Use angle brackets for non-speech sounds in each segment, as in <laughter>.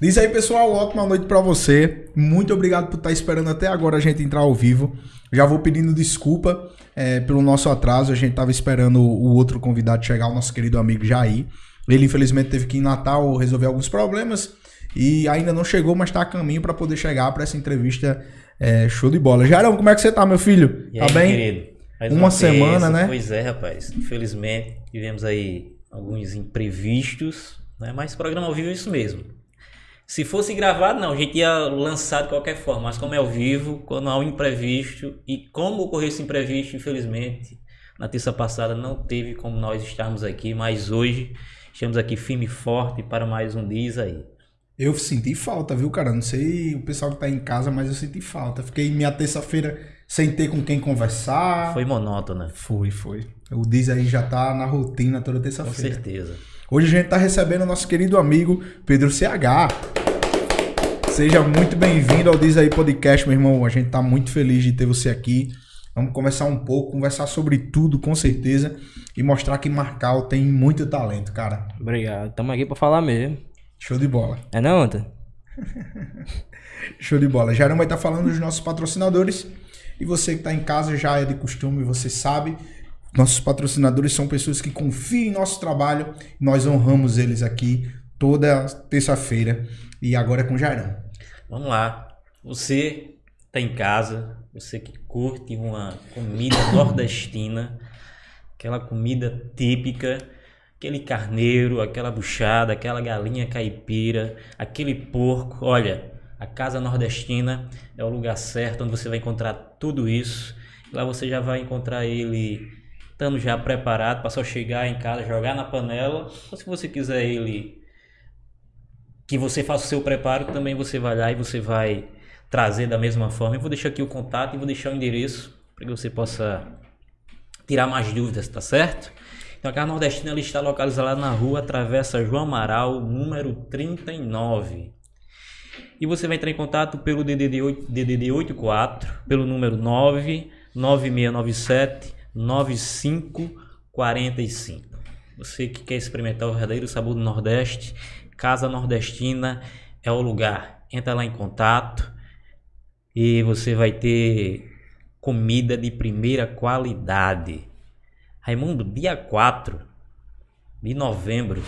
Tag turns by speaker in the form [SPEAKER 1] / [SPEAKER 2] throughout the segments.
[SPEAKER 1] Diz aí, pessoal, ótima noite para você. Muito obrigado por estar esperando até agora a gente entrar ao vivo. Já vou pedindo desculpa é, pelo nosso atraso. A gente tava esperando o outro convidado chegar, o nosso querido amigo Jair. Ele, infelizmente, teve que ir em Natal resolver alguns problemas e ainda não chegou, mas está a caminho para poder chegar para essa entrevista é, show de bola. Jairão, como é que você tá, meu filho?
[SPEAKER 2] E
[SPEAKER 1] tá
[SPEAKER 2] aí,
[SPEAKER 1] bem?
[SPEAKER 2] querido? Mais
[SPEAKER 1] Uma semana,
[SPEAKER 2] vez,
[SPEAKER 1] né?
[SPEAKER 2] Pois é, rapaz. Infelizmente, tivemos aí alguns imprevistos, né? Mas programa ao vivo é isso mesmo. Se fosse gravado, não, a gente ia lançar de qualquer forma, mas como é ao vivo, quando há um imprevisto, e como ocorreu esse imprevisto, infelizmente, na terça passada não teve como nós estarmos aqui, mas hoje estamos aqui firme e forte para mais um Diz aí.
[SPEAKER 1] Eu senti falta, viu, cara? Não sei o pessoal que tá em casa, mas eu senti falta. Fiquei minha terça-feira sem ter com quem conversar.
[SPEAKER 2] Foi monótona,
[SPEAKER 1] Foi, foi. O Diz aí já tá na rotina toda
[SPEAKER 2] com
[SPEAKER 1] terça-feira.
[SPEAKER 2] certeza.
[SPEAKER 1] Hoje a gente tá recebendo o nosso querido amigo Pedro CH. Seja muito bem-vindo ao Diz aí Podcast, meu irmão. A gente tá muito feliz de ter você aqui. Vamos conversar um pouco, conversar sobre tudo, com certeza, e mostrar que Marcal tem muito talento, cara.
[SPEAKER 3] Obrigado. Tamo aqui pra falar mesmo.
[SPEAKER 1] Show de bola.
[SPEAKER 3] É não, Anta? <laughs>
[SPEAKER 1] Show de bola. Jairão vai estar falando dos nossos patrocinadores. E você que está em casa já é de costume, você sabe. Nossos patrocinadores são pessoas que confiam em nosso trabalho. Nós honramos eles aqui toda terça-feira. E agora é com Jairão.
[SPEAKER 2] Vamos lá. Você tá em casa, você que curte uma comida <coughs> nordestina, aquela comida típica, aquele carneiro, aquela buchada, aquela galinha caipira, aquele porco. Olha, a Casa Nordestina é o lugar certo onde você vai encontrar tudo isso. Lá você já vai encontrar ele estando já preparado para só chegar em casa, jogar na panela. Ou se você quiser ele que você faça o seu preparo, também você vai lá e você vai trazer da mesma forma. Eu vou deixar aqui o contato e vou deixar o endereço para que você possa tirar mais dúvidas, tá certo? Então a Casa Nordestina ela está localizada na rua Travessa João Amaral, número 39. E você vai entrar em contato pelo DDD 8 DDD 84, pelo número 9 9697 9545. Você que quer experimentar o verdadeiro sabor do Nordeste, Casa Nordestina é o lugar. Entra lá em contato e você vai ter comida de primeira qualidade. Raimundo, dia 4 de novembro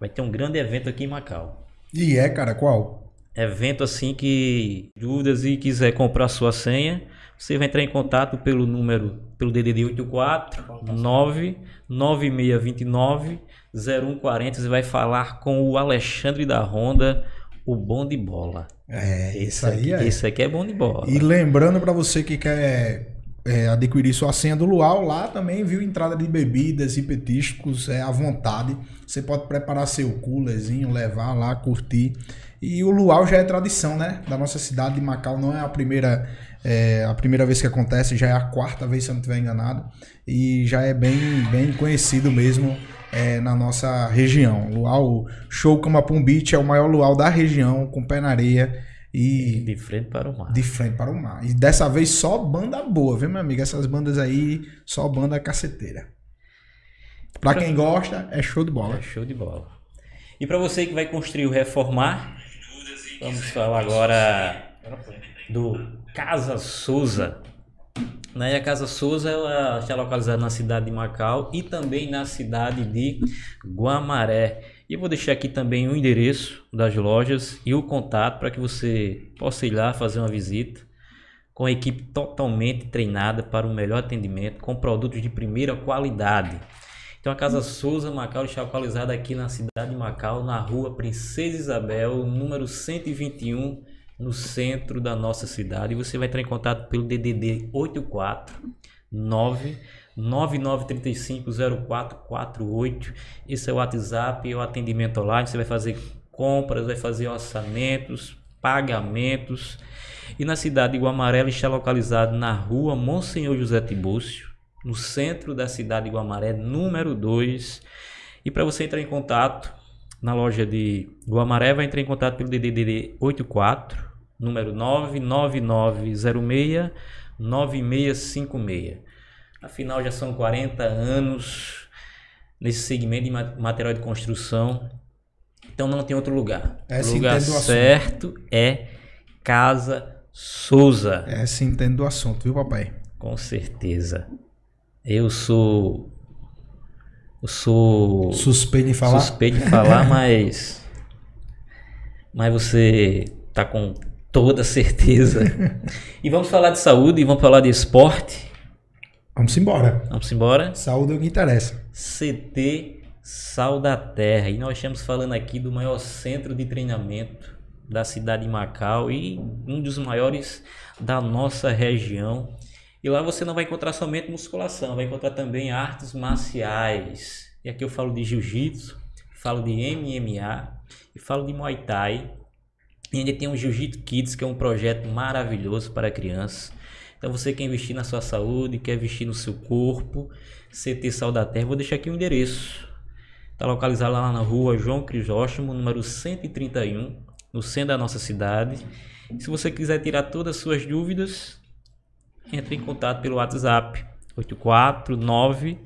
[SPEAKER 2] vai ter um grande evento aqui em Macau.
[SPEAKER 1] E é, cara, qual?
[SPEAKER 2] Evento assim que dúvidas e quiser comprar sua senha, você vai entrar em contato pelo número pelo DDD 84 99629 0140 e vai falar com o Alexandre da Honda, o bom de bola.
[SPEAKER 1] É,
[SPEAKER 2] Esse
[SPEAKER 1] isso aí
[SPEAKER 2] aqui,
[SPEAKER 1] é.
[SPEAKER 2] esse aqui é bom de bola.
[SPEAKER 1] E lembrando para você que quer é, adquirir sua senha do Luau, lá também viu entrada de bebidas e petiscos é, à vontade. Você pode preparar seu coolerzinho, levar lá, curtir. E o Luau já é tradição, né? Da nossa cidade de Macau. Não é a primeira, é, a primeira vez que acontece, já é a quarta vez, se eu não estiver enganado. E já é bem, bem conhecido mesmo é, na nossa região. Luau Show Camapum Beach é o maior luau da região, com pé na areia. E
[SPEAKER 2] De frente para o mar.
[SPEAKER 1] de frente para o mar. E dessa vez só banda boa, viu, meu amigo? Essas bandas aí, só banda caceteira. Pra quem gosta, é show de bola.
[SPEAKER 2] É show de bola. E para você que vai construir ou reformar, vamos falar agora do Casa Souza. Né? E a Casa Souza ela está localizada na cidade de Macau e também na cidade de Guamaré. E eu vou deixar aqui também o endereço das lojas e o contato para que você possa ir lá fazer uma visita com a equipe totalmente treinada para um melhor atendimento, com produtos de primeira qualidade. Então a Casa Souza Macau está localizada aqui na cidade de Macau, na rua Princesa Isabel, número 121, no centro da nossa cidade. E você vai entrar em contato pelo DDD 84 9 99350448. Esse é o WhatsApp e o atendimento online. Você vai fazer compras, vai fazer orçamentos, pagamentos. E na cidade de Guamaré está localizado na rua Monsenhor José Tibúcio, no centro da cidade de Guamaré, número 2. E para você entrar em contato na loja de Guamaré, vai entrar em contato pelo DDD 84, número 99906 9656. Afinal, já são 40 anos nesse segmento de ma- material de construção Então não tem outro lugar.
[SPEAKER 1] Essa
[SPEAKER 2] o lugar
[SPEAKER 1] entendo o assunto.
[SPEAKER 2] certo é Casa Souza.
[SPEAKER 1] Essa entende do assunto, viu, papai?
[SPEAKER 2] Com certeza. Eu sou. Eu sou.
[SPEAKER 1] Suspeito em falar.
[SPEAKER 2] Suspeito de falar, mas. Mas você tá com toda certeza. e vamos falar de saúde e vamos falar de esporte.
[SPEAKER 1] Vamos embora.
[SPEAKER 2] Vamos embora?
[SPEAKER 1] Saúde é o que interessa.
[SPEAKER 2] CT Sal da Terra. E nós estamos falando aqui do maior centro de treinamento da cidade de Macau e um dos maiores da nossa região. E lá você não vai encontrar somente musculação, vai encontrar também artes marciais. E aqui eu falo de jiu-jitsu, falo de MMA e falo de Muay Thai. E ainda tem o Jiu-Jitsu Kids, que é um projeto maravilhoso para crianças. Então você quer investir na sua saúde, quer investir no seu corpo, CT Sal da Terra, vou deixar aqui o endereço. Está localizado lá na rua João Crisóstomo, número 131, no centro da nossa cidade. Se você quiser tirar todas as suas dúvidas, entre em contato pelo WhatsApp 849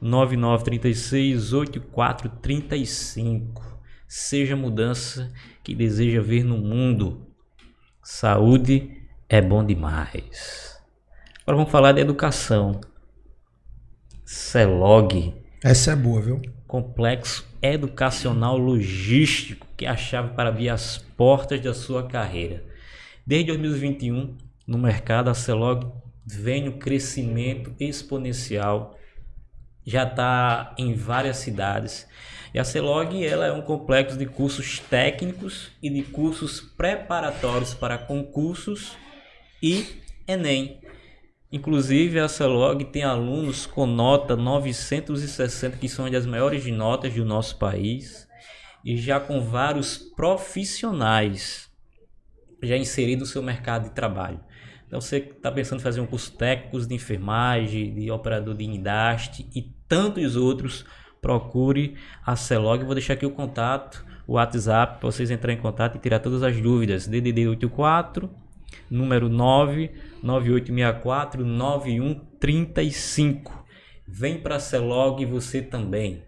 [SPEAKER 2] 9936 8435. Seja a mudança que deseja ver no mundo. Saúde é bom demais. Agora vamos falar de educação. CELOG,
[SPEAKER 1] Essa é boa, viu?
[SPEAKER 2] Complexo Educacional Logístico, que é a chave para abrir as portas da sua carreira. Desde 2021, no mercado, a CELOG vem um crescimento exponencial, já está em várias cidades. E a CELOG ela é um complexo de cursos técnicos e de cursos preparatórios para concursos e Enem. Inclusive, a CELOG tem alunos com nota 960, que são uma das maiores notas do nosso país, e já com vários profissionais já inseridos no seu mercado de trabalho. Então, você está pensando em fazer um curso técnico de enfermagem, de operador de guindaste e tantos outros, procure a CELOG. Vou deixar aqui o contato, o WhatsApp, para vocês entrarem em contato e tirar todas as dúvidas. DDD 84 número 99864 9135. Vem para a Celog você também.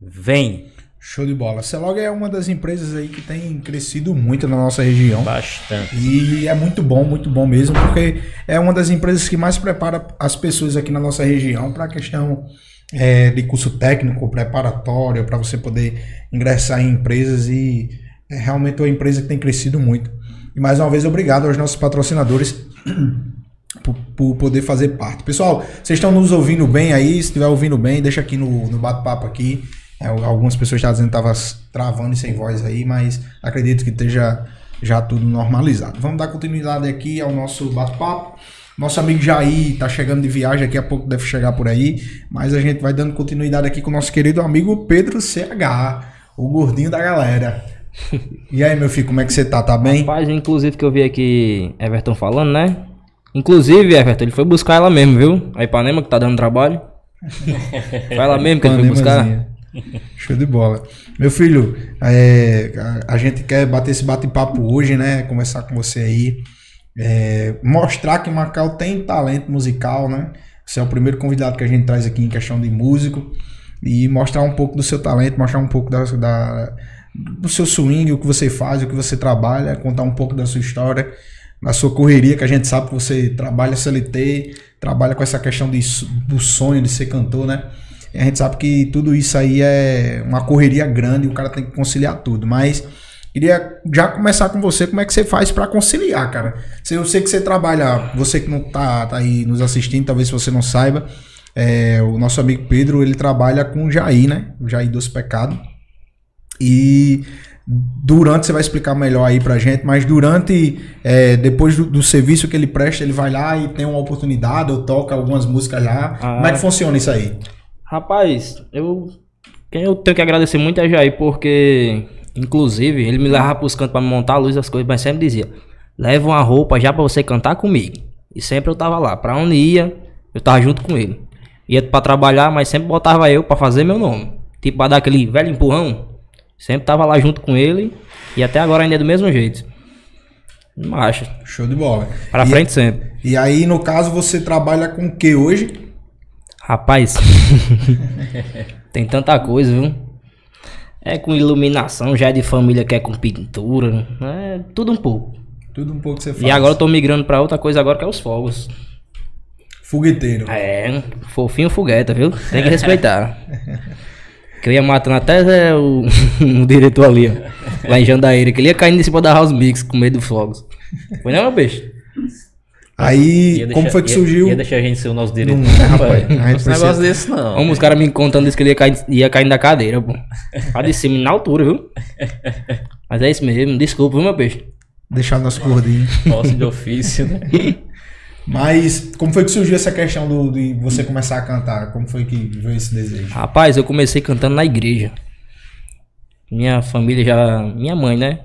[SPEAKER 2] Vem
[SPEAKER 1] Show de bola. A Celog é uma das empresas aí que tem crescido muito na nossa região.
[SPEAKER 2] bastante.
[SPEAKER 1] E é muito bom, muito bom mesmo, porque é uma das empresas que mais prepara as pessoas aqui na nossa região para a questão é, de curso técnico, preparatório, para você poder ingressar em empresas e é realmente uma empresa que tem crescido muito. E mais uma vez, obrigado aos nossos patrocinadores <clears throat> por, por poder fazer parte. Pessoal, vocês estão nos ouvindo bem aí? Se estiver ouvindo bem, deixa aqui no, no bate-papo aqui. É, algumas pessoas estavam dizendo que estava travando e sem voz aí, mas acredito que esteja já tudo normalizado. Vamos dar continuidade aqui ao nosso bate-papo. Nosso amigo Jair está chegando de viagem, daqui a pouco deve chegar por aí, mas a gente vai dando continuidade aqui com o nosso querido amigo Pedro CH, o gordinho da galera. E aí, meu filho, como é que você tá? Tá bem?
[SPEAKER 3] Rapaz, inclusive que eu vi aqui Everton falando, né? Inclusive, Everton, ele foi buscar ela mesmo, viu? A Ipanema que tá dando trabalho. <laughs> Foi ela mesmo que ele foi buscar. <laughs>
[SPEAKER 1] Show de bola. Meu filho, é, a, a gente quer bater esse bate-papo hoje, né? Conversar com você aí. é, mostrar que Macau tem talento musical, né? Você é o primeiro convidado que a gente traz aqui em questão de músico. E mostrar um pouco do seu talento, mostrar um pouco da, da- do seu swing, o que você faz, o que você trabalha, contar um pouco da sua história, da sua correria, que a gente sabe que você trabalha CLT, trabalha com essa questão de, do sonho de ser cantor, né? E a gente sabe que tudo isso aí é uma correria grande, o cara tem que conciliar tudo, mas queria já começar com você, como é que você faz pra conciliar, cara? Eu sei que você trabalha, você que não tá, tá aí nos assistindo, talvez você não saiba, é, o nosso amigo Pedro, ele trabalha com o Jair, né? O Jair dos Pecados. E durante, você vai explicar melhor aí pra gente, mas durante, é, depois do, do serviço que ele presta, ele vai lá e tem uma oportunidade, ou toca algumas músicas lá.
[SPEAKER 3] Ah.
[SPEAKER 1] Como é que funciona isso aí?
[SPEAKER 3] Rapaz, eu. Quem eu tenho que agradecer muito é Jair, porque, inclusive, ele me levava pros cantos pra me montar a luz das coisas, mas sempre dizia: leva uma roupa já pra você cantar comigo. E sempre eu tava lá. Pra onde ia, eu tava junto com ele. Ia pra trabalhar, mas sempre botava eu pra fazer meu nome. Tipo, pra dar aquele velho empurrão. Sempre tava lá junto com ele. E até agora ainda é do mesmo jeito. Macho.
[SPEAKER 1] Show de bola.
[SPEAKER 3] Pra
[SPEAKER 1] e,
[SPEAKER 3] frente sempre.
[SPEAKER 1] E aí, no caso, você trabalha com o que hoje?
[SPEAKER 3] Rapaz, <laughs> tem tanta coisa, viu? É com iluminação, já é de família que é com pintura. É tudo um pouco.
[SPEAKER 1] Tudo um pouco que você faz.
[SPEAKER 3] E agora eu tô migrando pra outra coisa agora que é os fogos.
[SPEAKER 1] Fogueteiro.
[SPEAKER 3] É, fofinho fogueta, viu? Tem que respeitar. <laughs> que eu ia matando até é, o, <laughs> o diretor ali, ó. Lá em Jandaíra, que ele ia caindo em cima da House Mix com medo dos fogos. Foi não, meu peixe?
[SPEAKER 1] Aí,
[SPEAKER 2] Ia
[SPEAKER 1] como
[SPEAKER 2] deixar-
[SPEAKER 1] foi que
[SPEAKER 2] ia-
[SPEAKER 1] surgiu?
[SPEAKER 2] Ia deixar a gente ser o nosso diretor.
[SPEAKER 1] Não, <laughs> rapaz? A gente
[SPEAKER 2] Não é um
[SPEAKER 1] precisa-
[SPEAKER 2] negócio desse, não.
[SPEAKER 3] Vamos, os caras me contando isso que ele ia cair, ia caindo da cadeira, pô. Lá de cima, na altura, viu? <laughs> Mas é isso mesmo, desculpa, viu, meu peixe?
[SPEAKER 1] Deixar nosso gordinho.
[SPEAKER 2] Posse de ofício, né? <laughs>
[SPEAKER 1] Mas como foi que surgiu essa questão do, de você começar a cantar? Como foi que veio esse desejo?
[SPEAKER 3] Rapaz, eu comecei cantando na igreja. Minha família já. Minha mãe, né?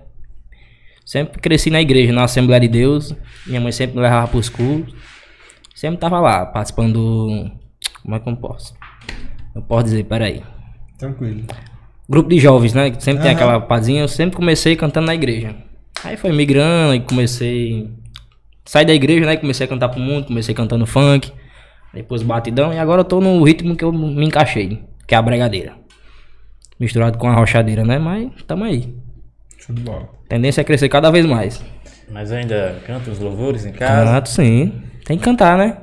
[SPEAKER 3] Sempre cresci na igreja, na Assembleia de Deus. Minha mãe sempre me levava pros cultos. Sempre tava lá, participando do. Como é que eu posso? Eu posso dizer, peraí.
[SPEAKER 1] Tranquilo.
[SPEAKER 3] Grupo de jovens, né? que Sempre tem
[SPEAKER 1] Aham.
[SPEAKER 3] aquela pazinha. Eu sempre comecei cantando na igreja. Aí foi migrando e comecei. Saí da igreja, né? Comecei a cantar pro mundo, comecei cantando funk. Depois batidão. E agora eu tô no ritmo que eu me encaixei, que é a bregadeira. Misturado com a rochadeira, né? Mas tamo aí.
[SPEAKER 1] Show de bola.
[SPEAKER 3] Tendência é crescer cada vez mais.
[SPEAKER 2] Mas ainda canta os louvores em casa.
[SPEAKER 3] Canto sim. Tem que cantar, né?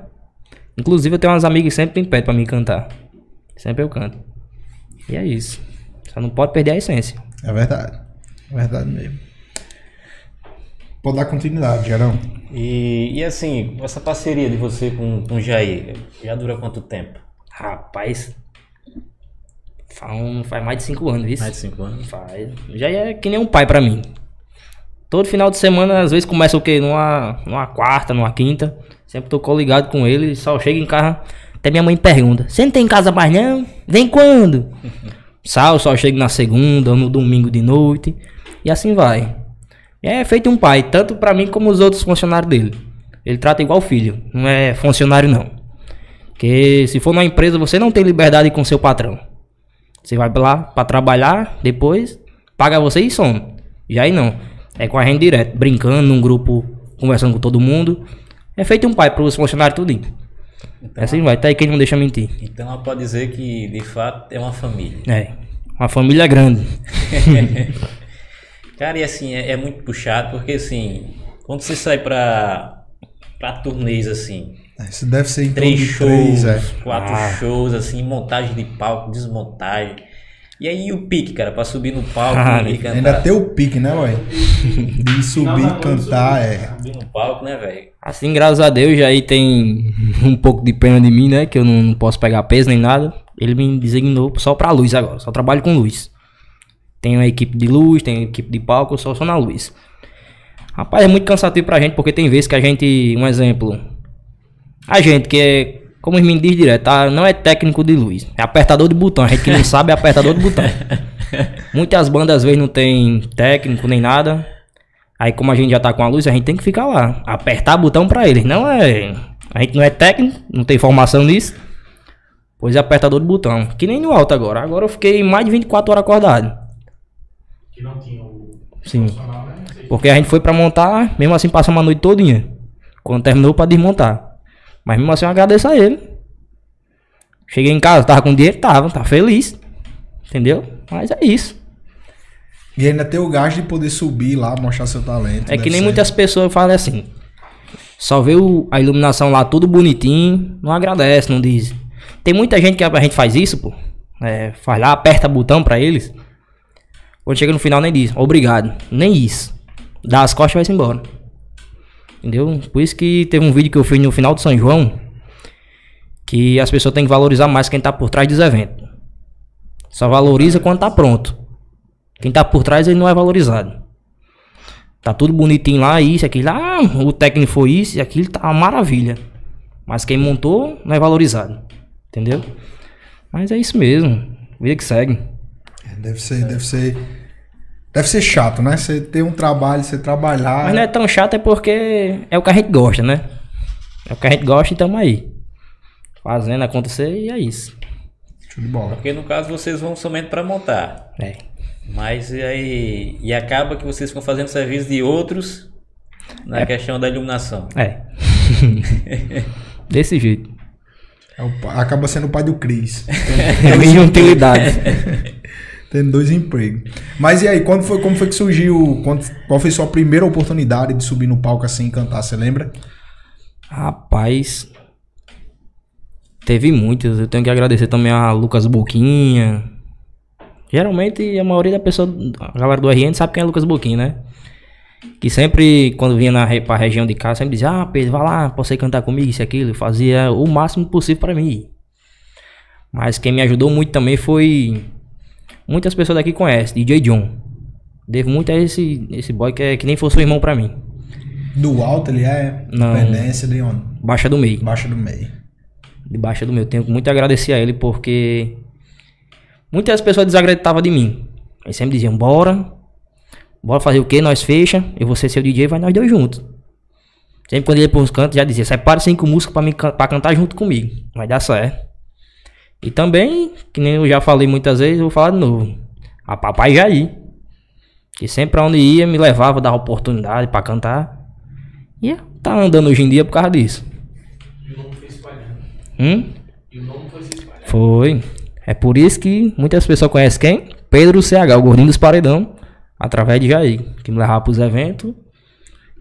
[SPEAKER 3] Inclusive eu tenho umas amigas que sempre me pedem pra mim cantar. Sempre eu canto. E é isso. Só não pode perder a essência.
[SPEAKER 1] É verdade. É verdade mesmo. Pode dar continuidade, Gerão.
[SPEAKER 2] E, e assim, essa parceria de você com, com o Jair, já dura quanto tempo?
[SPEAKER 3] Rapaz. Faz, um- faz mais de cinco anos, isso.
[SPEAKER 2] Mais de cinco anos?
[SPEAKER 3] Faz. Já é que nem um pai pra mim. Todo final de semana, às vezes começa o quê? Numa, numa quarta, numa quinta. Sempre tô coligado com ele. Só chega em casa. Até minha mãe pergunta: Você não tem em casa mais não? Vem quando? <laughs> Sal, só chega na segunda, no domingo de noite. E assim vai. É feito um pai, tanto pra mim como os outros funcionários dele. Ele trata igual filho, não é funcionário não. Porque se for numa empresa, você não tem liberdade com seu patrão. Você vai lá pra trabalhar, depois paga você e some. Já aí não. É com a gente direto, brincando num grupo, conversando com todo mundo. É feito um pai pros funcionários tudinho. É assim vai, tá aí quem não deixa mentir.
[SPEAKER 2] Então ela pode dizer que de fato é uma família.
[SPEAKER 3] É. Uma família grande. <laughs>
[SPEAKER 2] Cara, e assim, é, é muito puxado, porque assim, quando você sai pra, pra turnês assim,
[SPEAKER 1] Isso deve ser em
[SPEAKER 2] três shows,
[SPEAKER 1] três, é.
[SPEAKER 2] quatro
[SPEAKER 3] Ah.
[SPEAKER 2] shows, assim, montagem de palco, desmontagem. E aí o pique, cara, pra subir no palco
[SPEAKER 3] Ah,
[SPEAKER 2] e cantar.
[SPEAKER 1] Ainda tem o pique, né, ué? De <laughs> subir e cantar, é.
[SPEAKER 2] Subir no palco, né, velho?
[SPEAKER 3] Assim, graças a Deus, aí tem um pouco de pena de mim, né? Que eu não, não posso pegar peso nem nada. Ele me designou só pra luz agora. Só trabalho com luz. Tenho a equipe de luz, tenho a equipe de palco, eu só sou na luz. Rapaz, é muito cansativo pra gente, porque tem vezes que a gente, um exemplo, a gente que é, como os meninos dizem direto, tá? não é técnico de luz, é apertador de botão. A gente que não <laughs> sabe é apertador de botão. Muitas bandas às vezes não tem técnico nem nada. Aí como a gente já tá com a luz, a gente tem que ficar lá, apertar botão pra eles. Não é, a gente não é técnico, não tem formação nisso. Pois é apertador de botão, que nem no alto agora. Agora eu fiquei mais de 24 horas acordado.
[SPEAKER 4] Que não tinha o
[SPEAKER 3] Sim.
[SPEAKER 4] né?
[SPEAKER 3] Porque a gente foi pra montar, mesmo assim passamos a noite todinha. Quando terminou pra desmontar. Mas mesmo assim eu agradeço a ele. Cheguei em casa, tava com dinheiro, tava, tava feliz. Entendeu? Mas é isso.
[SPEAKER 1] E ainda tem o gasto de poder subir lá, mostrar seu talento.
[SPEAKER 3] É que nem
[SPEAKER 1] ser.
[SPEAKER 3] muitas pessoas falam assim. Só vê o- a iluminação lá tudo bonitinho, não agradece, não diz. Tem muita gente que a gente faz isso, pô. É, faz lá, aperta botão pra eles. Quando chega no final nem diz, obrigado. Nem isso. Dá as costas e vai-se embora. Entendeu? Por isso que teve um vídeo que eu fiz no final de São João. Que as pessoas têm que valorizar mais quem tá por trás dos eventos. Só valoriza quando tá pronto. Quem tá por trás ele não é valorizado. Tá tudo bonitinho lá, isso, aquilo. Ah, o técnico foi isso e aquilo, tá uma maravilha. Mas quem montou não é valorizado. Entendeu? Mas é isso mesmo. Vida que segue.
[SPEAKER 1] Deve ser, deve ser. Deve ser chato, né? Você ter um trabalho, você trabalhar.
[SPEAKER 3] Mas não é tão chato é porque é o que a gente gosta, né? É o que a gente gosta e tamo aí. Fazendo acontecer e é isso.
[SPEAKER 1] Show de bola.
[SPEAKER 2] Porque no caso vocês vão somente pra montar.
[SPEAKER 3] É.
[SPEAKER 2] Mas e aí. E acaba que vocês ficam fazendo serviço de outros na questão da iluminação.
[SPEAKER 3] É. <laughs> Desse jeito.
[SPEAKER 1] É o acaba sendo o pai do Cris.
[SPEAKER 3] É minha utilidade. <laughs>
[SPEAKER 1] Tendo dois empregos. Mas e aí, quando foi, como foi que surgiu? Quando, qual foi sua primeira oportunidade de subir no palco assim e cantar? Você lembra?
[SPEAKER 3] Rapaz. Teve muitas. Eu tenho que agradecer também a Lucas Boquinha. Geralmente a maioria da pessoa, a galera do RN sabe quem é Lucas Boquinha, né? Que sempre, quando vinha na, pra região de casa, sempre dizia: Ah, Pedro, vai lá, pra você cantar comigo, isso e aquilo. Fazia o máximo possível pra mim. Mas quem me ajudou muito também foi. Muitas pessoas daqui conhecem, DJ John. Devo muito a esse, esse boy que, é, que nem fosse um irmão pra mim.
[SPEAKER 1] Do alto ele é
[SPEAKER 3] Não.
[SPEAKER 1] dependência de onde?
[SPEAKER 3] Baixa do meio.
[SPEAKER 1] Baixa do meio.
[SPEAKER 3] de baixa do meu. Tenho muito a agradecer a ele porque muitas pessoas desacreditavam de mim. Eles sempre diziam: bora, bora fazer o que? Nós fecha, eu vou ser seu DJ, vai nós dois juntos. Sempre quando ele ia pros cantos, já dizia: separa cinco músicas pra, mim, pra cantar junto comigo, vai dar certo. E também, que nem eu já falei muitas vezes, eu vou falar de novo: a Papai Jair, que sempre aonde ia me levava, dava oportunidade pra cantar. E tá andando hoje em dia por causa disso.
[SPEAKER 4] E o nome foi espalhando.
[SPEAKER 3] Hum?
[SPEAKER 4] E o nome foi se espalhando.
[SPEAKER 3] Foi. É por isso que muitas pessoas conhecem quem? Pedro CH, o gordinho dos paredão, através de Jair, que me levava pros eventos.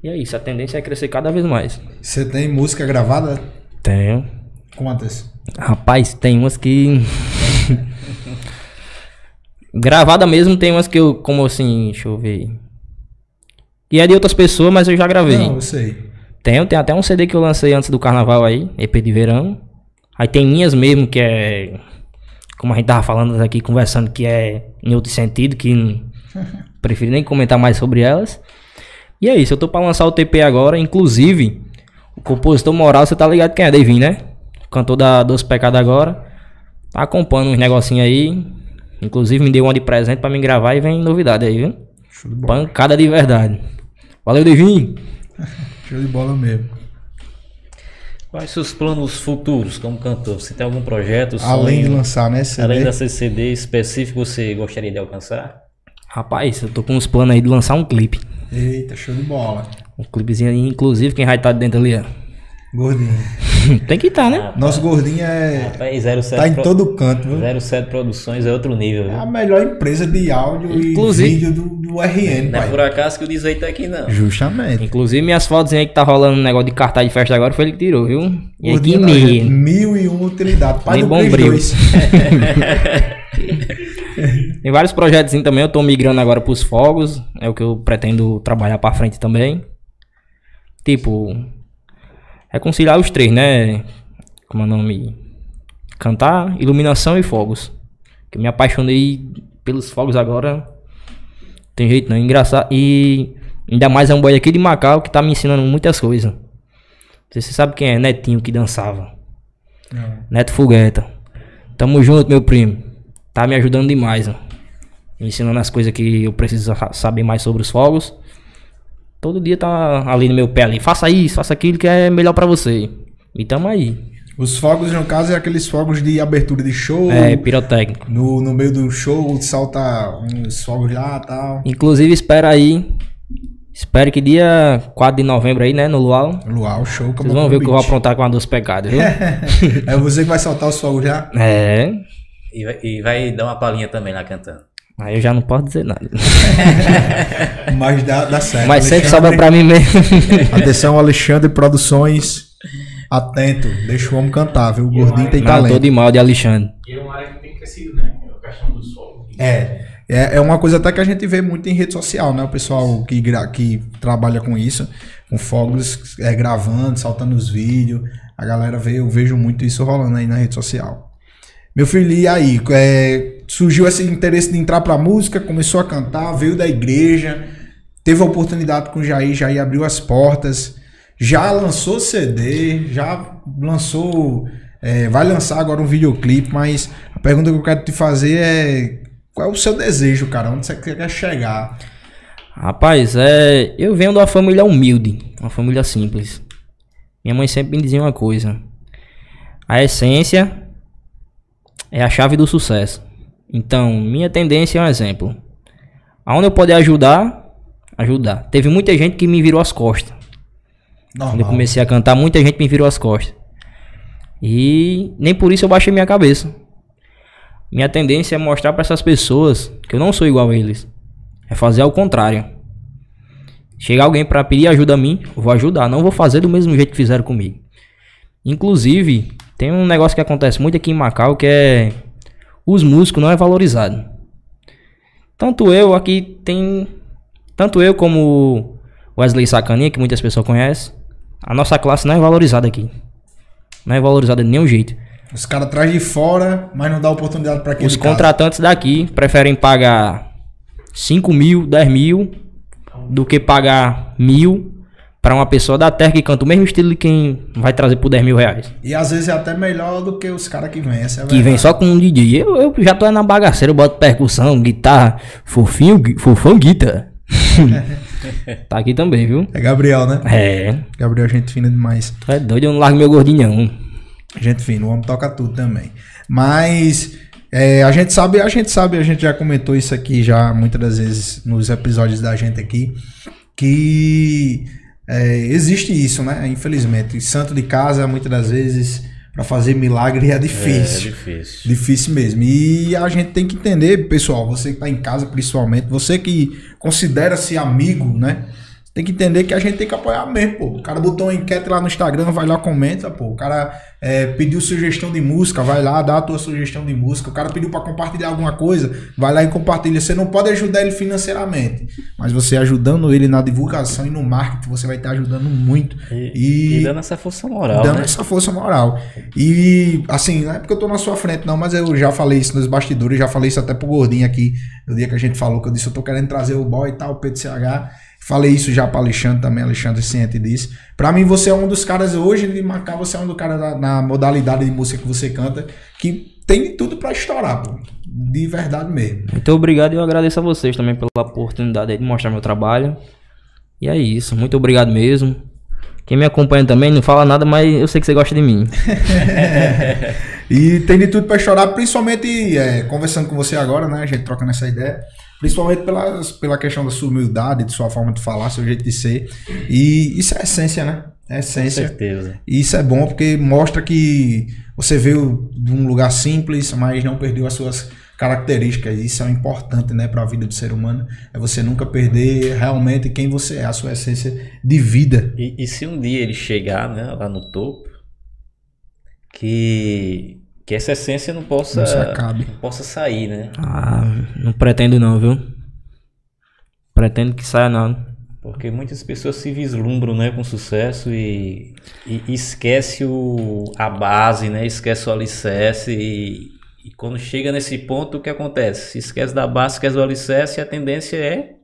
[SPEAKER 3] E é isso, a tendência é crescer cada vez mais.
[SPEAKER 1] Você tem música gravada?
[SPEAKER 3] Tenho.
[SPEAKER 1] Quantas?
[SPEAKER 3] Rapaz, tem umas que. Gravada mesmo, tem umas que eu, como assim, deixa eu ver. E é de outras pessoas, mas eu já gravei.
[SPEAKER 1] Não, eu sei.
[SPEAKER 3] Tenho, tem até um CD que eu lancei antes do carnaval aí, EP de verão. Aí tem minhas mesmo, que é. Como a gente tava falando aqui, conversando, que é em outro sentido, que <laughs> prefiro nem comentar mais sobre elas. E é isso, eu tô pra lançar o TP agora, inclusive, o compositor moral, você tá ligado quem é, Devin, né? Cantor da Doce Pecado agora. Tá acompanhando uns negocinhos aí. Inclusive me deu uma de presente pra me gravar e vem novidade aí, viu?
[SPEAKER 1] Show de bola.
[SPEAKER 3] Pancada de verdade. Valeu, Devin! <laughs>
[SPEAKER 1] Show de bola mesmo.
[SPEAKER 2] Quais seus planos futuros como cantor? Você tem algum projeto?
[SPEAKER 1] Além de
[SPEAKER 2] sonho?
[SPEAKER 1] lançar, né? CD?
[SPEAKER 2] Além dessa CD específico, você gostaria de alcançar?
[SPEAKER 3] Rapaz, eu tô com uns planos aí de lançar um clipe.
[SPEAKER 1] Eita, show de bola.
[SPEAKER 3] Um clipezinho aí, inclusive, quem vai estar dentro ali, ó.
[SPEAKER 1] Gordinho. <laughs>
[SPEAKER 3] Tem que estar, né?
[SPEAKER 1] Nosso gordinho é.
[SPEAKER 2] Rapaz, 07,
[SPEAKER 1] Tá em
[SPEAKER 2] Pro-
[SPEAKER 1] todo canto, viu?
[SPEAKER 2] 07 Produções é outro nível,
[SPEAKER 1] É
[SPEAKER 2] viu?
[SPEAKER 1] a melhor empresa de áudio
[SPEAKER 3] Inclusive-
[SPEAKER 1] e vídeo do, do RN,
[SPEAKER 2] Não é
[SPEAKER 1] pai.
[SPEAKER 2] por acaso que o 18 tá aqui, não.
[SPEAKER 1] Justamente.
[SPEAKER 3] Inclusive, minhas fotos aí que tá rolando um negócio de cartaz de festa agora foi ele que tirou, viu? E aqui mesmo.
[SPEAKER 1] Mil e uma utilidade. Pai
[SPEAKER 3] Nem
[SPEAKER 1] do. 2. <laughs>
[SPEAKER 3] Tem vários projetos também. Eu tô migrando agora pros fogos. É o que eu pretendo trabalhar pra frente também. Tipo, reconciliar os três, né? Como é o nome? Cantar, iluminação e fogos. Que eu me apaixonei pelos fogos agora. Tem jeito não, engraçado. E ainda mais é um boy aqui de Macau que tá me ensinando muitas coisas. Você sabe quem é? Netinho que dançava. Neto Fogueta. Tamo junto, meu primo. Tá me ajudando demais, ó. Me ensinando as coisas que eu preciso sa- saber mais sobre os fogos. Todo dia tá ali no meu pé ali. Faça isso, faça aquilo que é melhor pra você. E tamo aí.
[SPEAKER 1] Os fogos, no caso, é aqueles fogos de abertura de show.
[SPEAKER 3] É, pirotécnico.
[SPEAKER 1] No, no meio do show, salta uns fogos lá e tal.
[SPEAKER 3] Inclusive, espera aí. Espero que dia 4 de novembro aí, né, no Luau.
[SPEAKER 1] Luau, show.
[SPEAKER 3] Vocês vão ver o que eu vou aprontar com a Doce Pecado, viu? <laughs>
[SPEAKER 1] É você que vai saltar os fogos já?
[SPEAKER 3] é.
[SPEAKER 2] E vai, e vai dar uma palhinha também lá cantando.
[SPEAKER 3] Aí eu já não posso dizer nada. <laughs>
[SPEAKER 1] Mas dá, dá certo.
[SPEAKER 3] Mas sempre
[SPEAKER 1] Alexandre-
[SPEAKER 3] sobra pra mim mesmo. <laughs>
[SPEAKER 1] Atenção, Alexandre Produções. Atento, deixa o homem cantar, viu? O gordinho tem
[SPEAKER 3] Não, tô
[SPEAKER 1] talento.
[SPEAKER 3] de mal de Alexandre.
[SPEAKER 4] E é uma área que tem crescido, né? A questão do solo.
[SPEAKER 1] É. É, é uma coisa até que a gente vê muito em rede social, né? O pessoal que, gra- que trabalha com isso, com fogos, é, gravando, saltando os vídeos. A galera vê, eu vejo muito isso rolando aí na rede social. Meu filho, e aí? É, surgiu esse interesse de entrar pra música, começou a cantar, veio da igreja, teve a oportunidade com o Jair, Jair abriu as portas, já lançou CD, já lançou. é, vai lançar agora um videoclipe, mas a pergunta que eu quero te fazer é: qual é o seu desejo, cara? Onde você quer chegar?
[SPEAKER 3] Rapaz, é, eu venho de uma família humilde, uma família simples. Minha mãe sempre me dizia uma coisa: a essência é a chave do sucesso. Então, minha tendência é um exemplo. Aonde eu puder ajudar, ajudar. Teve muita gente que me virou as costas. Quando eu
[SPEAKER 1] Normal.
[SPEAKER 3] comecei a cantar, muita gente me virou as costas. E nem por isso eu baixei minha cabeça. minha tendência é mostrar pra essas pessoas que eu não sou igual a eles. É fazer ao contrário. Chegar alguém pra pedir ajuda a mim, eu vou ajudar, não vou fazer do mesmo jeito que fizeram comigo. Inclusive, tem um negócio que acontece muito aqui em Macau que é os músicos não é valorizado. Tanto eu aqui tem tanto eu como Wesley Sacaninha, que muitas pessoas conhecem, a nossa classe não é valorizada aqui. Não é valorizada de nenhum jeito.
[SPEAKER 1] Os caras traz de fora, mas não dá oportunidade pra quem
[SPEAKER 3] Os
[SPEAKER 1] casa.
[SPEAKER 3] contratantes daqui preferem pagar 5 mil, 10 mil, do que pagar mil para uma pessoa da terra que canta o mesmo estilo de quem vai trazer por 10 mil reais.
[SPEAKER 1] E às vezes é até melhor do que os caras que vêm. Essa é a
[SPEAKER 3] Que vem só com um DJ. Eu, eu já tô na bagaceira, eu boto percussão, guitarra, fofinho, fofão guitarra. <laughs> tá aqui também, viu?
[SPEAKER 1] É Gabriel, né?
[SPEAKER 3] É,
[SPEAKER 1] Gabriel, gente fina demais.
[SPEAKER 3] tu é doido, eu não largo meu gordinho não.
[SPEAKER 1] Gente fina, o homem toca tudo também. Mas é, a gente sabe, a gente sabe, a gente já comentou isso aqui já muitas das vezes nos episódios da gente aqui, que é, existe isso, né? Infelizmente. Santo de casa, muitas das vezes, para fazer milagre é
[SPEAKER 2] É
[SPEAKER 1] difícil.
[SPEAKER 2] difícil.
[SPEAKER 1] Difícil mesmo. E a gente tem que entender, pessoal, você que tá em casa principalmente, você que considera-se amigo, né? Tem que entender que a gente tem que apoiar mesmo, pô. O cara botou uma enquete lá no Instagram, vai lá, comenta, pô. O cara é, pediu sugestão de música, vai lá, dá a tua sugestão de música. O cara pediu pra compartilhar alguma coisa, vai lá e compartilha. Você não pode ajudar ele financeiramente, mas você ajudando ele na divulgação e no marketing, você vai estar ajudando muito.
[SPEAKER 2] E,
[SPEAKER 1] E-
[SPEAKER 2] e dando essa força moral,
[SPEAKER 1] dando
[SPEAKER 2] né?
[SPEAKER 1] essa força moral. E, assim, não é porque eu tô na sua frente, não, mas eu já falei isso nos bastidores, já falei isso até pro Gordinho aqui, no dia que a gente falou, que eu disse, eu tô querendo trazer o boy e tal, o Pedro CH. Falei isso já pra Alexandre também, Alexandre ciente disso. Pra mim, você é um dos caras, hoje de Macau, você é um dos caras da- na modalidade de música que você canta, que tem tudo pra estourar, pô. De verdade mesmo.
[SPEAKER 3] Muito obrigado e eu agradeço a vocês também pela oportunidade de mostrar meu trabalho. E é isso, muito obrigado mesmo. Quem me acompanha também não fala nada, mas eu sei que você gosta de mim. <laughs>
[SPEAKER 1] E tem de tudo pra chorar, principalmente é, conversando com você agora, né? A gente trocando essa ideia. Principalmente pela, pela questão da sua humildade, de sua forma de falar, seu jeito de ser. E isso é essência, né? É
[SPEAKER 2] Com
[SPEAKER 1] essência.
[SPEAKER 2] certeza.
[SPEAKER 1] E isso é bom porque mostra que você veio de um lugar simples, mas não perdeu as suas características. Isso é importante, né, para a vida do ser humano. É você nunca perder realmente quem você é, a sua essência de vida.
[SPEAKER 2] E, e se um dia ele chegar né, lá no topo, que, que essa essência não possa,
[SPEAKER 1] Não
[SPEAKER 2] possa sair, né?
[SPEAKER 3] Ah, não pretendo não, viu? Pretendo que saia não.
[SPEAKER 2] Porque muitas pessoas se vislumbram né, com sucesso e, e esquece o, a base, né? Esquece o alicerce e, e quando chega nesse ponto, o que acontece? Se esquece da base, esquece o alicerce e a tendência é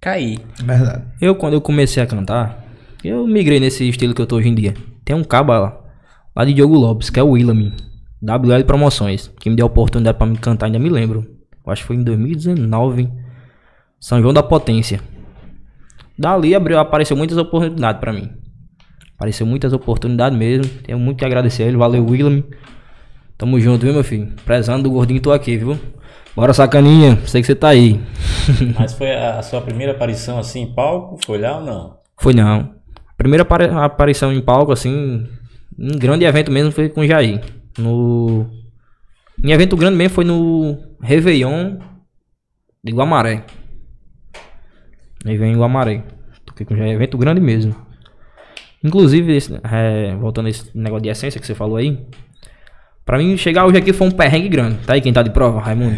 [SPEAKER 2] cair.
[SPEAKER 1] Verdade.
[SPEAKER 3] Eu, quando eu comecei a cantar, eu migrei nesse estilo que eu tô hoje em dia. Tem um caba lá, lá de Diogo Lopes, que é o Willam, WL Promoções, que me deu a oportunidade pra me cantar, ainda me lembro. Eu acho que foi em 2019, São João da Potência. Dali abriu, apareceu muitas oportunidades pra mim. Apareceu muitas oportunidades mesmo. Tenho muito que agradecer a ele. Valeu, Willam. Tamo junto, viu, meu filho? Prezando do gordinho, tô aqui, viu? Bora, sacaninha. Sei que você tá aí. <laughs>
[SPEAKER 2] Mas foi a, sua primeira aparição assim em palco? Foi lá ou não?
[SPEAKER 3] Foi não. A primeira apari- aparição em palco, assim, um grande evento mesmo foi com o Jair. No. Em evento grande mesmo foi no Réveillon de Guamaré. Réveillon em Guamaré. Toquei com o Jair, evento grande mesmo. Inclusive, esse- é, voltando a esse negócio de essência que você falou aí. Pra mim, chegar hoje aqui foi um perrengue grande. Tá aí quem tá de prova, Raimundo?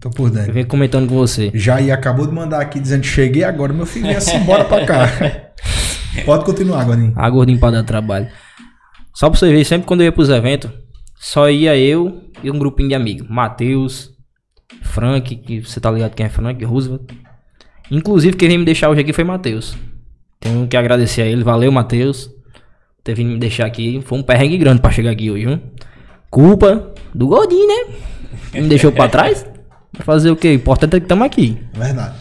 [SPEAKER 1] Tô por
[SPEAKER 3] Eu
[SPEAKER 1] dentro.
[SPEAKER 3] venho comentando com você.
[SPEAKER 1] Jair acabou de mandar aqui dizendo: cheguei agora, meu filho, venha-se embora pra cá. <laughs> Pode continuar, Godinho.
[SPEAKER 3] A gordinho pra dar trabalho. Só pra você ver, sempre quando eu ia pros eventos, só ia eu e um grupinho de amigos. Matheus, Frank, que você tá ligado quem é Frank, Roosevelt. Inclusive, quem veio me deixar hoje aqui foi Matheus. Tenho que agradecer a ele. Valeu, Matheus. Ter vindo me deixar aqui. Foi um perrengue grande pra chegar aqui hoje, viu? Culpa do gordinho, né? Me deixou pra trás. Fazer o quê? O importante é que estamos aqui.
[SPEAKER 1] Verdade.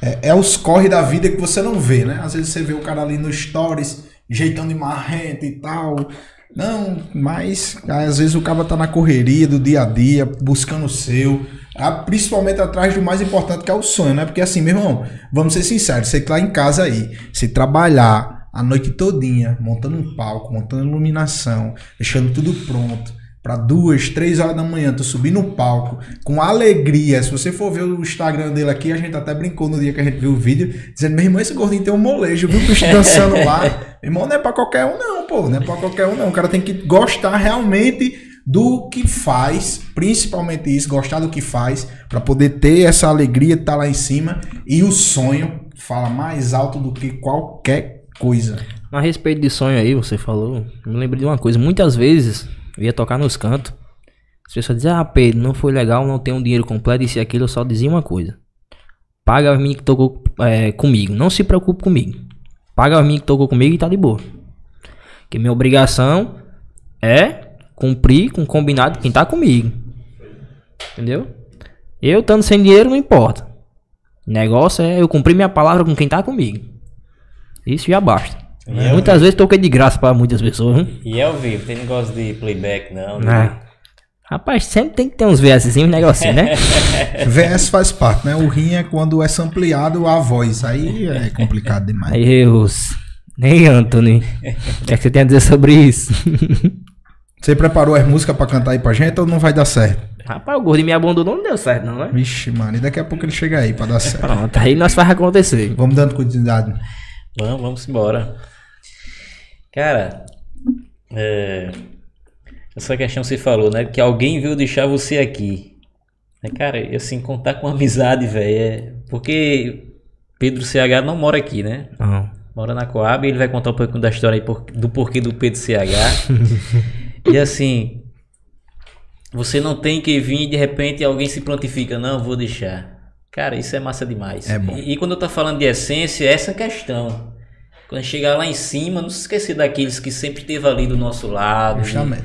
[SPEAKER 1] É, é os corre da vida que você não vê, né? Às vezes você vê o cara ali no stories, jeitando de marrento e tal. Não, mas às vezes o cara tá na correria do dia a dia, buscando o seu. Principalmente atrás do mais importante que é o sonho, né? Porque assim, meu irmão, vamos ser sinceros, você que tá em casa aí, se trabalhar a noite todinha, montando um palco, montando iluminação, deixando tudo pronto, pra duas, três horas da manhã, tu subir no palco com alegria. Se você for ver o Instagram dele aqui, a gente até brincou no dia que a gente viu o vídeo, dizendo: meu irmão, esse gordinho tem um molejo, viu? Bicho dançando lá. <laughs> Meu irmão, não é pra qualquer um, não, pô. Não é pra qualquer um, não. O cara tem que gostar realmente do que faz, principalmente isso, gostar do que faz, pra poder ter essa alegria de estar lá em cima. E o sonho fala mais alto do que qualquer coisa.
[SPEAKER 3] A respeito de sonho aí, você falou, me lembrei de uma coisa. Muitas vezes eu ia tocar nos cantos. As pessoas diziam, ah, Pedro, não foi legal, não tenho um dinheiro completo, e aquilo. Eu só dizia uma coisa: paga as meninas que tocou é, comigo, não se preocupe comigo. Paga as meninas que tocou comigo e tá de boa. Que minha obrigação é cumprir com o combinado de quem tá comigo. Entendeu? Eu estando sem dinheiro não importa. O negócio é eu cumprir minha palavra com quem tá comigo. Isso já basta.
[SPEAKER 2] É,
[SPEAKER 3] Muitas vezes toquei de graça pra muitas pessoas. hein?
[SPEAKER 2] E é ao vivo, tem negócio de playback, não. né?
[SPEAKER 3] Rapaz, sempre tem que ter uns VSzinhos, um negocinho, né? <laughs>
[SPEAKER 1] VS faz parte, né? O rim é quando é sampleado a voz. Aí é complicado demais.
[SPEAKER 3] Aí. Nem Anthony. O que, é que você tem a dizer sobre isso? <laughs>
[SPEAKER 1] Você preparou as músicas pra cantar aí pra gente ou não vai dar certo?
[SPEAKER 3] Rapaz, o gordo me abandonou, não deu certo, não, né?
[SPEAKER 1] Vixe, mano, e daqui a pouco ele chega aí pra dar certo.
[SPEAKER 3] Pronto, aí nós faz acontecer.
[SPEAKER 1] Vamos dando continuidade.
[SPEAKER 2] Vamos, vamos embora. Cara, é, essa questão que você falou, né? Que alguém veio deixar você aqui. É, Cara, assim, contar com <laughs> amizade, velho. É... Porque Pedro CH não mora aqui, né?
[SPEAKER 3] Não.
[SPEAKER 2] Mora na Coab e ele vai contar um pouquinho da história aí por- do porquê do Pedro CH. <laughs> e assim, você não tem que vir e de repente alguém se prontifica, não, vou deixar. Cara, isso é massa demais.
[SPEAKER 1] É bom.
[SPEAKER 2] E, e quando eu tô falando de essência, é essa questão. Quando chegar lá em cima, não se esquecer daqueles que sempre esteve ali do nosso lado.
[SPEAKER 1] Justamente.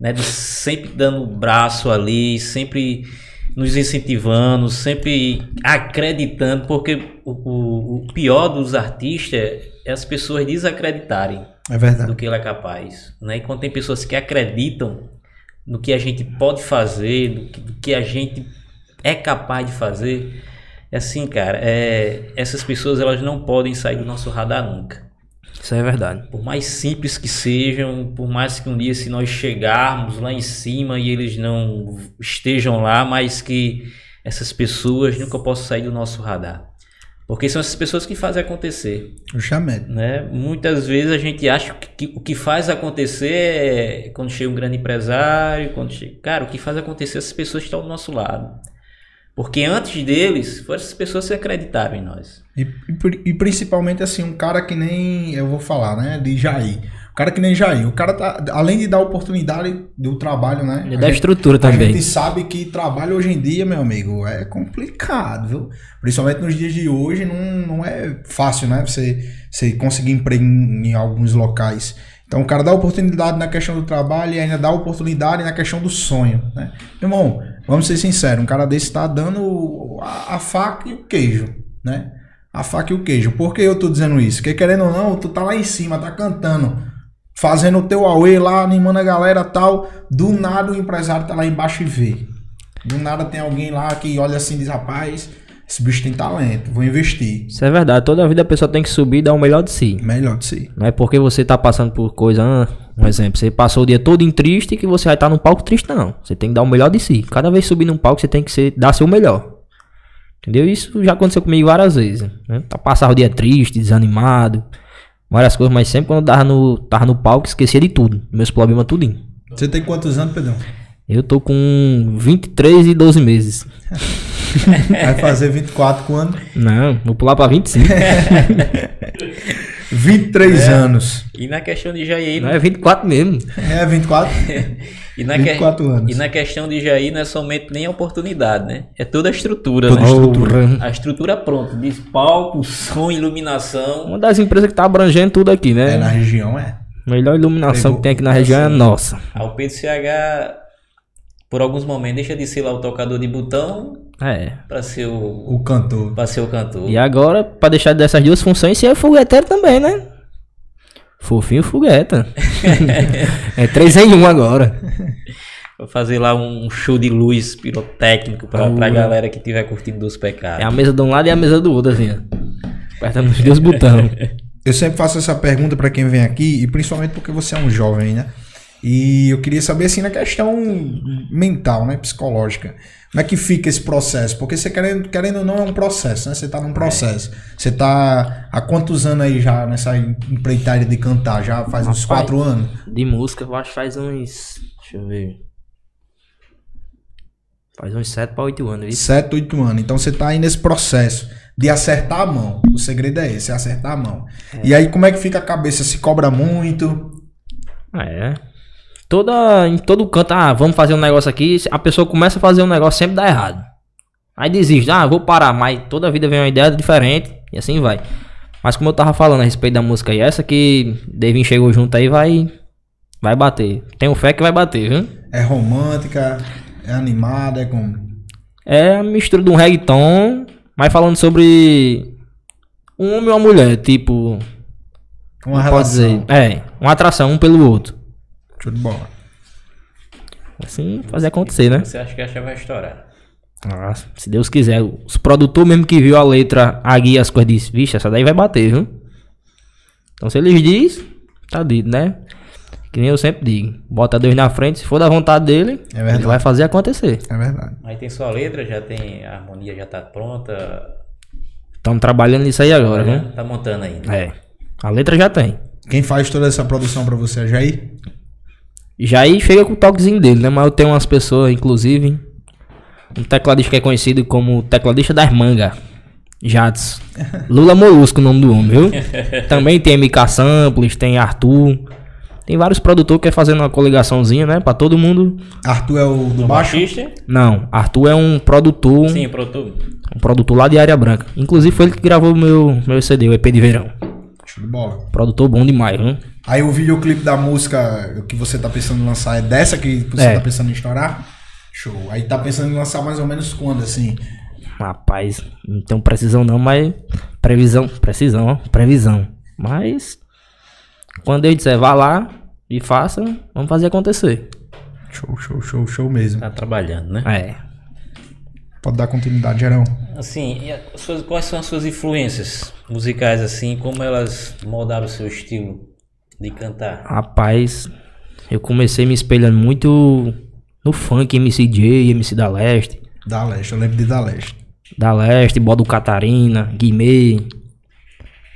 [SPEAKER 2] né, de sempre dando o braço ali, sempre nos incentivando, sempre acreditando, porque o, o- o pior dos artistas é as pessoas desacreditarem
[SPEAKER 1] É verdade.
[SPEAKER 2] do que ele é capaz. Né? E quando tem pessoas que acreditam no que a gente pode fazer, do que, do que a gente é capaz de fazer, é assim, cara, é, essas pessoas elas não podem sair do nosso radar nunca.
[SPEAKER 3] Isso é verdade.
[SPEAKER 2] Por mais simples que sejam, por mais que um dia se nós chegarmos lá em cima e eles não estejam lá, mas que essas pessoas nunca possam sair do nosso radar. Porque são essas pessoas que fazem acontecer,
[SPEAKER 1] Justamente.
[SPEAKER 2] né? Muitas vezes a gente acha que, que o que faz acontecer é quando chega um grande empresário, quando chega... Cara, o que faz acontecer é essas pessoas que estão do nosso lado. Porque antes deles, foram essas pessoas que acreditaram em nós.
[SPEAKER 1] E, e e principalmente assim, um cara que nem eu vou falar, né? De Jair. Um cara que nem Jair. O cara tá, além de dar oportunidade do trabalho, né?
[SPEAKER 3] E
[SPEAKER 1] a
[SPEAKER 3] da
[SPEAKER 1] gente-
[SPEAKER 3] estrutura
[SPEAKER 1] A
[SPEAKER 3] também.
[SPEAKER 1] gente sabe que trabalho hoje em dia, meu amigo, é complicado, viu? Principalmente nos dias de hoje, não, não é fácil, né? Você, você conseguir emprego em, em alguns locais. Então, o cara dá oportunidade na questão do trabalho e ainda dá oportunidade na questão do sonho, né? Meu irmão, vamos ser sinceros, um cara desse tá dando a, a faca e o queijo, né? A faca e o queijo. Por que eu tô dizendo isso? Porque querendo ou não, tu tá lá em cima, tá cantando, fazendo o teu away lá, animando a galera tal. Do nada o empresário tá lá embaixo e vê. Do nada tem alguém lá que olha assim e diz, rapaz, esse bicho tem talento, vou investir.
[SPEAKER 3] Isso é verdade. Toda vida a pessoa tem que subir e dar o melhor de si.
[SPEAKER 1] Melhor de si.
[SPEAKER 3] Não é porque você tá passando por coisa, ah, um exemplo, você passou o dia todo em triste que você vai estar num palco triste, não. Você tem que dar o melhor de si. Cada vez subir num palco, você tem que ser, dar seu melhor. Entendeu? Isso já aconteceu comigo várias vezes. Né? Tá passar o dia triste, desanimado, várias coisas, mas sempre quando eu tava no, tava no palco, esquecia de tudo. Meus problemas tudinho.
[SPEAKER 1] Você tem quantos anos, Pedrão?
[SPEAKER 3] Eu tô com 23 e 12 meses. <laughs> <laughs>
[SPEAKER 1] Vai fazer 24 quando?
[SPEAKER 3] Não, vou pular pra 25.
[SPEAKER 1] 23 <laughs> anos.
[SPEAKER 2] E na questão de Jair,
[SPEAKER 3] Não é 24 mesmo.
[SPEAKER 1] É, 24? <laughs>
[SPEAKER 2] E na, que-
[SPEAKER 1] 24 anos.
[SPEAKER 2] e na questão de Jair não é somente nem a oportunidade, né? É toda a estrutura,
[SPEAKER 1] Toda
[SPEAKER 2] né?
[SPEAKER 1] a estrutura.
[SPEAKER 2] A estrutura pronta, de palco, som, iluminação.
[SPEAKER 3] Uma das empresas que tá abrangendo tudo aqui, né?
[SPEAKER 1] É, na região, é.
[SPEAKER 3] Melhor iluminação
[SPEAKER 1] Pegou.
[SPEAKER 3] que tem aqui na região é a nossa.
[SPEAKER 2] Aí o Pedro CH, por alguns momentos, deixa de ser lá o tocador de botão
[SPEAKER 3] É.
[SPEAKER 2] para ser o,
[SPEAKER 1] O cantor.
[SPEAKER 2] pra ser o cantor.
[SPEAKER 3] E agora, pra deixar dessas duas funções, você é fogueteiro também, né? Fofinho fogueta. <laughs> é três em um agora.
[SPEAKER 2] Pra fazer lá um show de luz pirotécnico pra, pra
[SPEAKER 3] Ah,
[SPEAKER 2] galera que tiver curtindo dos
[SPEAKER 3] É
[SPEAKER 2] pecados.
[SPEAKER 3] a mesa de um lado e a mesa do outro, assim, ó. Apertando os dois <laughs> botões.
[SPEAKER 1] Eu sempre faço essa pergunta pra quem vem aqui, e principalmente porque você é um jovem, né? E eu queria saber, assim, na questão mental, né? Psicológica. Como é que fica esse processo? Porque você querendo, querendo ou não é um processo, né? Você tá num processo. Você tá há quantos anos aí já nessa empreitada de cantar? Já faz uns
[SPEAKER 3] Rapaz.
[SPEAKER 1] quatro anos?
[SPEAKER 3] De música, eu acho que faz uns. Deixa eu ver. Faz uns 7 pra 8 anos, isso.
[SPEAKER 1] Sete, oito anos. Então você tá aí nesse processo de acertar a mão. O segredo é esse, é acertar a mão. E aí como é que fica a cabeça? Se cobra muito?
[SPEAKER 3] É. Toda, em todo canto, ah, vamos fazer um negócio aqui. A pessoa começa a fazer um negócio, sempre dá errado. Aí desiste, ah, vou parar. Mas toda vida vem uma ideia diferente e assim vai. Mas como eu tava falando a respeito da música aí, essa que Devin chegou junto aí, vai. Vai bater. Tenho fé que vai bater, viu?
[SPEAKER 1] É romântica? É animada? É como?
[SPEAKER 3] É a mistura de um reggaeton, mas falando sobre um homem e uma mulher, tipo.
[SPEAKER 1] Uma
[SPEAKER 3] pode
[SPEAKER 1] relação.
[SPEAKER 3] dizer. É, uma atração um pelo outro.
[SPEAKER 1] Show de bola.
[SPEAKER 3] Assim, fazer acontecer, né?
[SPEAKER 2] Você acha que essa vai estourar?
[SPEAKER 3] Ah, se Deus quiser. Os produtores mesmo que viu a letra, a guia, as coisas, disse, vixe, essa daí vai bater, viu? Então se eles diz, tá dito, né? Que nem eu sempre digo. Bota Deus na frente, se for da vontade dele,
[SPEAKER 1] É
[SPEAKER 3] ele vai fazer acontecer.
[SPEAKER 1] É verdade.
[SPEAKER 2] Aí tem sua letra, já tem a harmonia, já tá pronta.
[SPEAKER 3] Estamos trabalhando nisso aí agora, viu?
[SPEAKER 2] Tá montando aí. né?
[SPEAKER 3] É. A letra já tem.
[SPEAKER 1] Quem faz toda essa produção pra você é Jair?
[SPEAKER 3] Já aí chega com o toquezinho dele, né? Mas eu tenho umas pessoas, inclusive, um tecladista que é conhecido como tecladista das mangas. Jadson. <laughs> Lula Molusco, o nome do homem, viu? Também tem MK Samples, tem Arthur. Tem vários produtores que é fazendo uma coligaçãozinha, né? Pra todo mundo.
[SPEAKER 1] Arthur é o do
[SPEAKER 2] O
[SPEAKER 1] baixo?
[SPEAKER 2] baixista?
[SPEAKER 3] Não, Arthur é um produtor.
[SPEAKER 2] Sim, produtor.
[SPEAKER 3] Um produtor lá de área branca. Inclusive foi ele que gravou o meu, meu CD, o EP de verão.
[SPEAKER 1] Show de bola.
[SPEAKER 3] Produtor bom demais, viu?
[SPEAKER 1] Aí o videoclipe da música que você tá pensando em lançar é dessa que você
[SPEAKER 3] É.
[SPEAKER 1] tá pensando em estourar? Show. Aí tá pensando em lançar mais ou menos quando, assim?
[SPEAKER 3] Rapaz, não tenho precisão não, mas. Previsão. Precisão, ó. Previsão. Mas. Quando eu disser vá lá e faça, vamos fazer acontecer.
[SPEAKER 1] Show, show, show, show mesmo.
[SPEAKER 2] Tá trabalhando, né?
[SPEAKER 3] É.
[SPEAKER 1] Pode dar continuidade, Gerão.
[SPEAKER 2] Assim, e as suas- quais são as suas influências musicais, assim? Como elas moldaram o seu estilo de cantar?
[SPEAKER 3] Rapaz, eu comecei me espelhando muito no funk, MCJ, MC da Leste.
[SPEAKER 1] Da Leste, eu lembro de Da Leste.
[SPEAKER 3] Da Leste, Bodo Catarina, Guimê.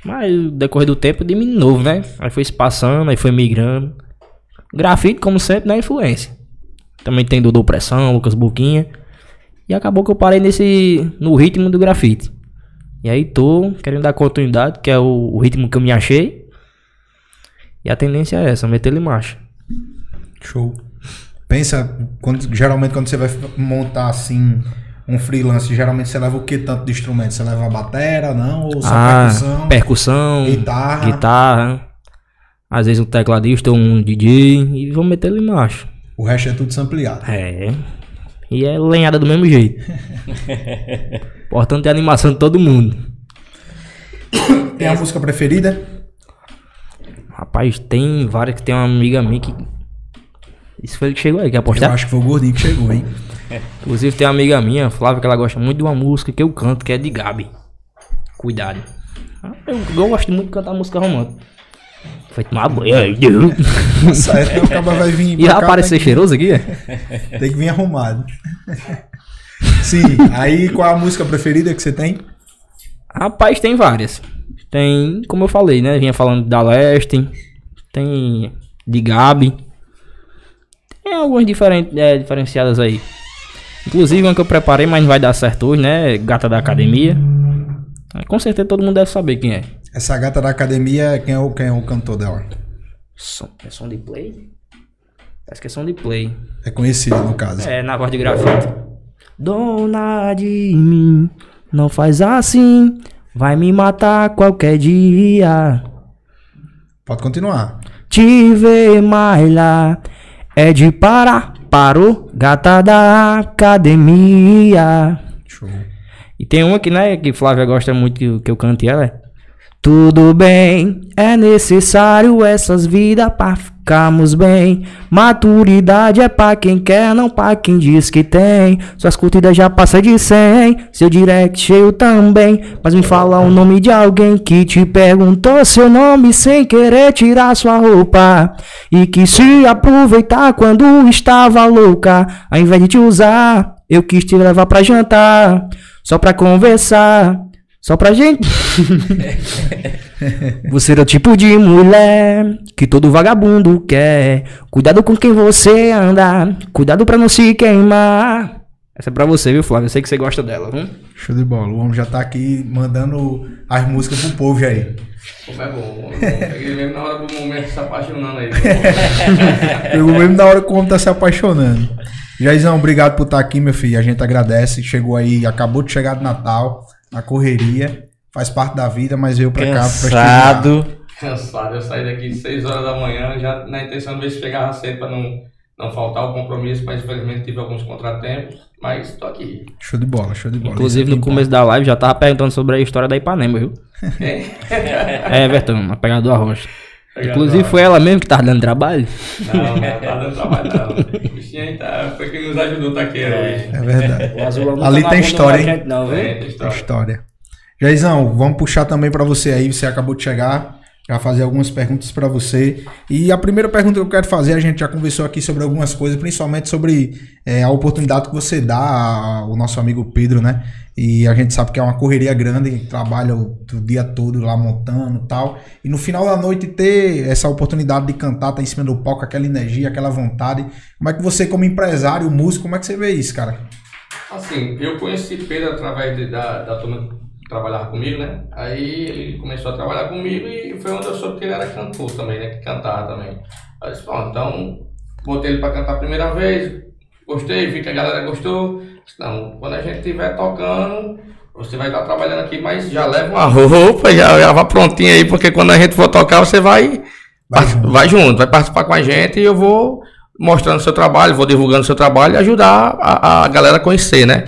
[SPEAKER 3] Mas decorrer do tempo de menino novo, né? Aí foi se passando, aí foi migrando. Grafite, como sempre, na influência. Também tem Dodô Pressão, Lucas Boquinha. E acabou que eu parei nesse. no ritmo do grafite. E aí tô querendo dar continuidade, que é o, o ritmo que eu me achei. E a tendência é essa, meter ele em marcha.
[SPEAKER 1] Show. Pensa, quando, geralmente quando você vai montar assim um freelance, geralmente você leva o que tanto de instrumento? Você leva a batera, não? Ou só
[SPEAKER 3] Ah,
[SPEAKER 1] percussão?
[SPEAKER 3] percussão,
[SPEAKER 1] guitarra.
[SPEAKER 3] guitarra. Às vezes um tecladista ou um DJ. E vamos meter ele em marcha.
[SPEAKER 1] O resto é tudo sampleado.
[SPEAKER 3] É. E é lenhada do mesmo jeito. <laughs> Importante é a animação de todo mundo.
[SPEAKER 1] Tem a música preferida?
[SPEAKER 3] Rapaz, tem várias que tem uma amiga minha que. Isso foi ele que chegou aí, quer
[SPEAKER 1] Eu
[SPEAKER 3] apostar?
[SPEAKER 1] acho que foi o gordinho que chegou, hein? <laughs>
[SPEAKER 3] Inclusive tem uma amiga minha, Flávia, que ela gosta muito de uma música que eu canto, que é de Gabi. Cuidado. Ah, Eu, eu gosto muito de cantar música romântica. Foi tomar banho. ai, Deus.
[SPEAKER 1] Certo, o cara vai vir. <laughs>
[SPEAKER 3] E aparecer
[SPEAKER 1] tem que-
[SPEAKER 3] cheiroso aqui? é? <laughs>
[SPEAKER 1] Tem que vir arrumado. <laughs> Sim, aí qual a música preferida que você tem?
[SPEAKER 3] Rapaz, tem várias. Tem, como eu falei, né? Vinha falando da Leste. Tem de Gabi. Tem algumas diferentes, é, diferenciadas aí. Inclusive uma que eu preparei, mas não vai dar certo hoje, né? Gata da Academia. Mas Com certeza todo mundo deve saber quem é.
[SPEAKER 1] Essa gata da academia, quem é o, quem é o cantor dela?
[SPEAKER 3] Som, é som de play? Parece que é som de play.
[SPEAKER 1] É conhecido, no caso.
[SPEAKER 3] É, na voz de grafite. Dona de mim, não faz assim. Vai me matar qualquer dia.
[SPEAKER 1] Pode continuar.
[SPEAKER 3] Te ver mais lá é de parar, parou, gata da academia.
[SPEAKER 1] Show.
[SPEAKER 3] E tem uma que, né, que Flávia gosta muito que, eu- que eu cante ela. é Tudo bem, é necessário essas vidas pra ficarmos bem. Maturidade é pra quem quer, não pra quem diz que tem. Suas curtidas já passam de 100, seu direct cheio também. Mas me fala o nome de alguém que te perguntou seu nome sem querer tirar sua roupa. E que se aproveitar quando estava louca. Ao invés de te usar, eu quis te levar pra jantar. Só pra conversar. Só pra gente. <laughs> Você é o tipo de mulher que todo vagabundo quer. Cuidado com quem você anda. Cuidado pra não se queimar. Essa é pra você, viu, Flávio? Eu sei que você gosta dela, viu?
[SPEAKER 1] Show de bola. O homem já tá aqui mandando as músicas pro povo aí.
[SPEAKER 5] Como é bom. Peguei mesmo na hora do momento se apaixonando aí. <laughs>
[SPEAKER 1] Pegou mesmo na hora que o homem tá se apaixonando. Jaizão, obrigado por estar aqui, meu filho. A gente agradece. Chegou aí, acabou de chegar do Natal, na correria. Faz parte da vida, mas veio pra cá pra.
[SPEAKER 2] Cansado.
[SPEAKER 5] Cansado, eu saí daqui 6 horas da manhã, já na intenção de ver se chegava cedo para não, não faltar o compromisso, mas infelizmente tive alguns contratempos, mas tô aqui.
[SPEAKER 1] Show de bola, show de bola.
[SPEAKER 3] Inclusive, no
[SPEAKER 1] aqui
[SPEAKER 3] começo da live já tava perguntando sobre a história da Ipanema, viu? <laughs> É, Everton, a pegada do arroz. Inclusive, foi ela mesmo que tava dando trabalho.
[SPEAKER 5] Não, não tá dando trabalho não. O bichinho aí tá, foi quem nos ajudou, tá aqui hoje.
[SPEAKER 1] É verdade.
[SPEAKER 3] O azulão não
[SPEAKER 1] Ali
[SPEAKER 3] tá
[SPEAKER 1] tem história, hein?
[SPEAKER 3] gente, não?
[SPEAKER 5] É, tem
[SPEAKER 1] Tem
[SPEAKER 5] história.
[SPEAKER 1] história. Jaizão, vamos puxar também pra você aí. Você acabou de chegar. Já fazer algumas perguntas pra você. E a primeira pergunta que eu quero fazer, a gente já conversou aqui sobre algumas coisas, principalmente sobre é, a oportunidade que você dá ao nosso amigo Pedro, né? E a gente sabe que é uma correria grande, trabalha o, dia todo lá montando tal. E no final da noite ter essa oportunidade de cantar, tá em cima do palco, aquela energia, aquela vontade. Como é que você, como empresário, músico, como é que você vê isso, cara?
[SPEAKER 5] Assim, eu conheci Pedro através de- da, da turma trabalhava comigo, né? Aí ele começou a trabalhar comigo e foi onde eu soube que ele era cantor também, né? Que cantava também. Aí eu disse, bom, então botei ele pra cantar a primeira vez, gostei, vi que a galera gostou. Disse, não, quando a gente estiver tocando, você vai estar trabalhando aqui, mas já leva uma roupa, já, já vá prontinha aí, porque quando a gente for tocar, você vai,
[SPEAKER 1] Vai
[SPEAKER 5] vai,
[SPEAKER 1] junto.
[SPEAKER 5] vai junto, vai participar com a gente e eu vou mostrando o seu trabalho, vou divulgando o seu trabalho e ajudar a, a galera a conhecer, né?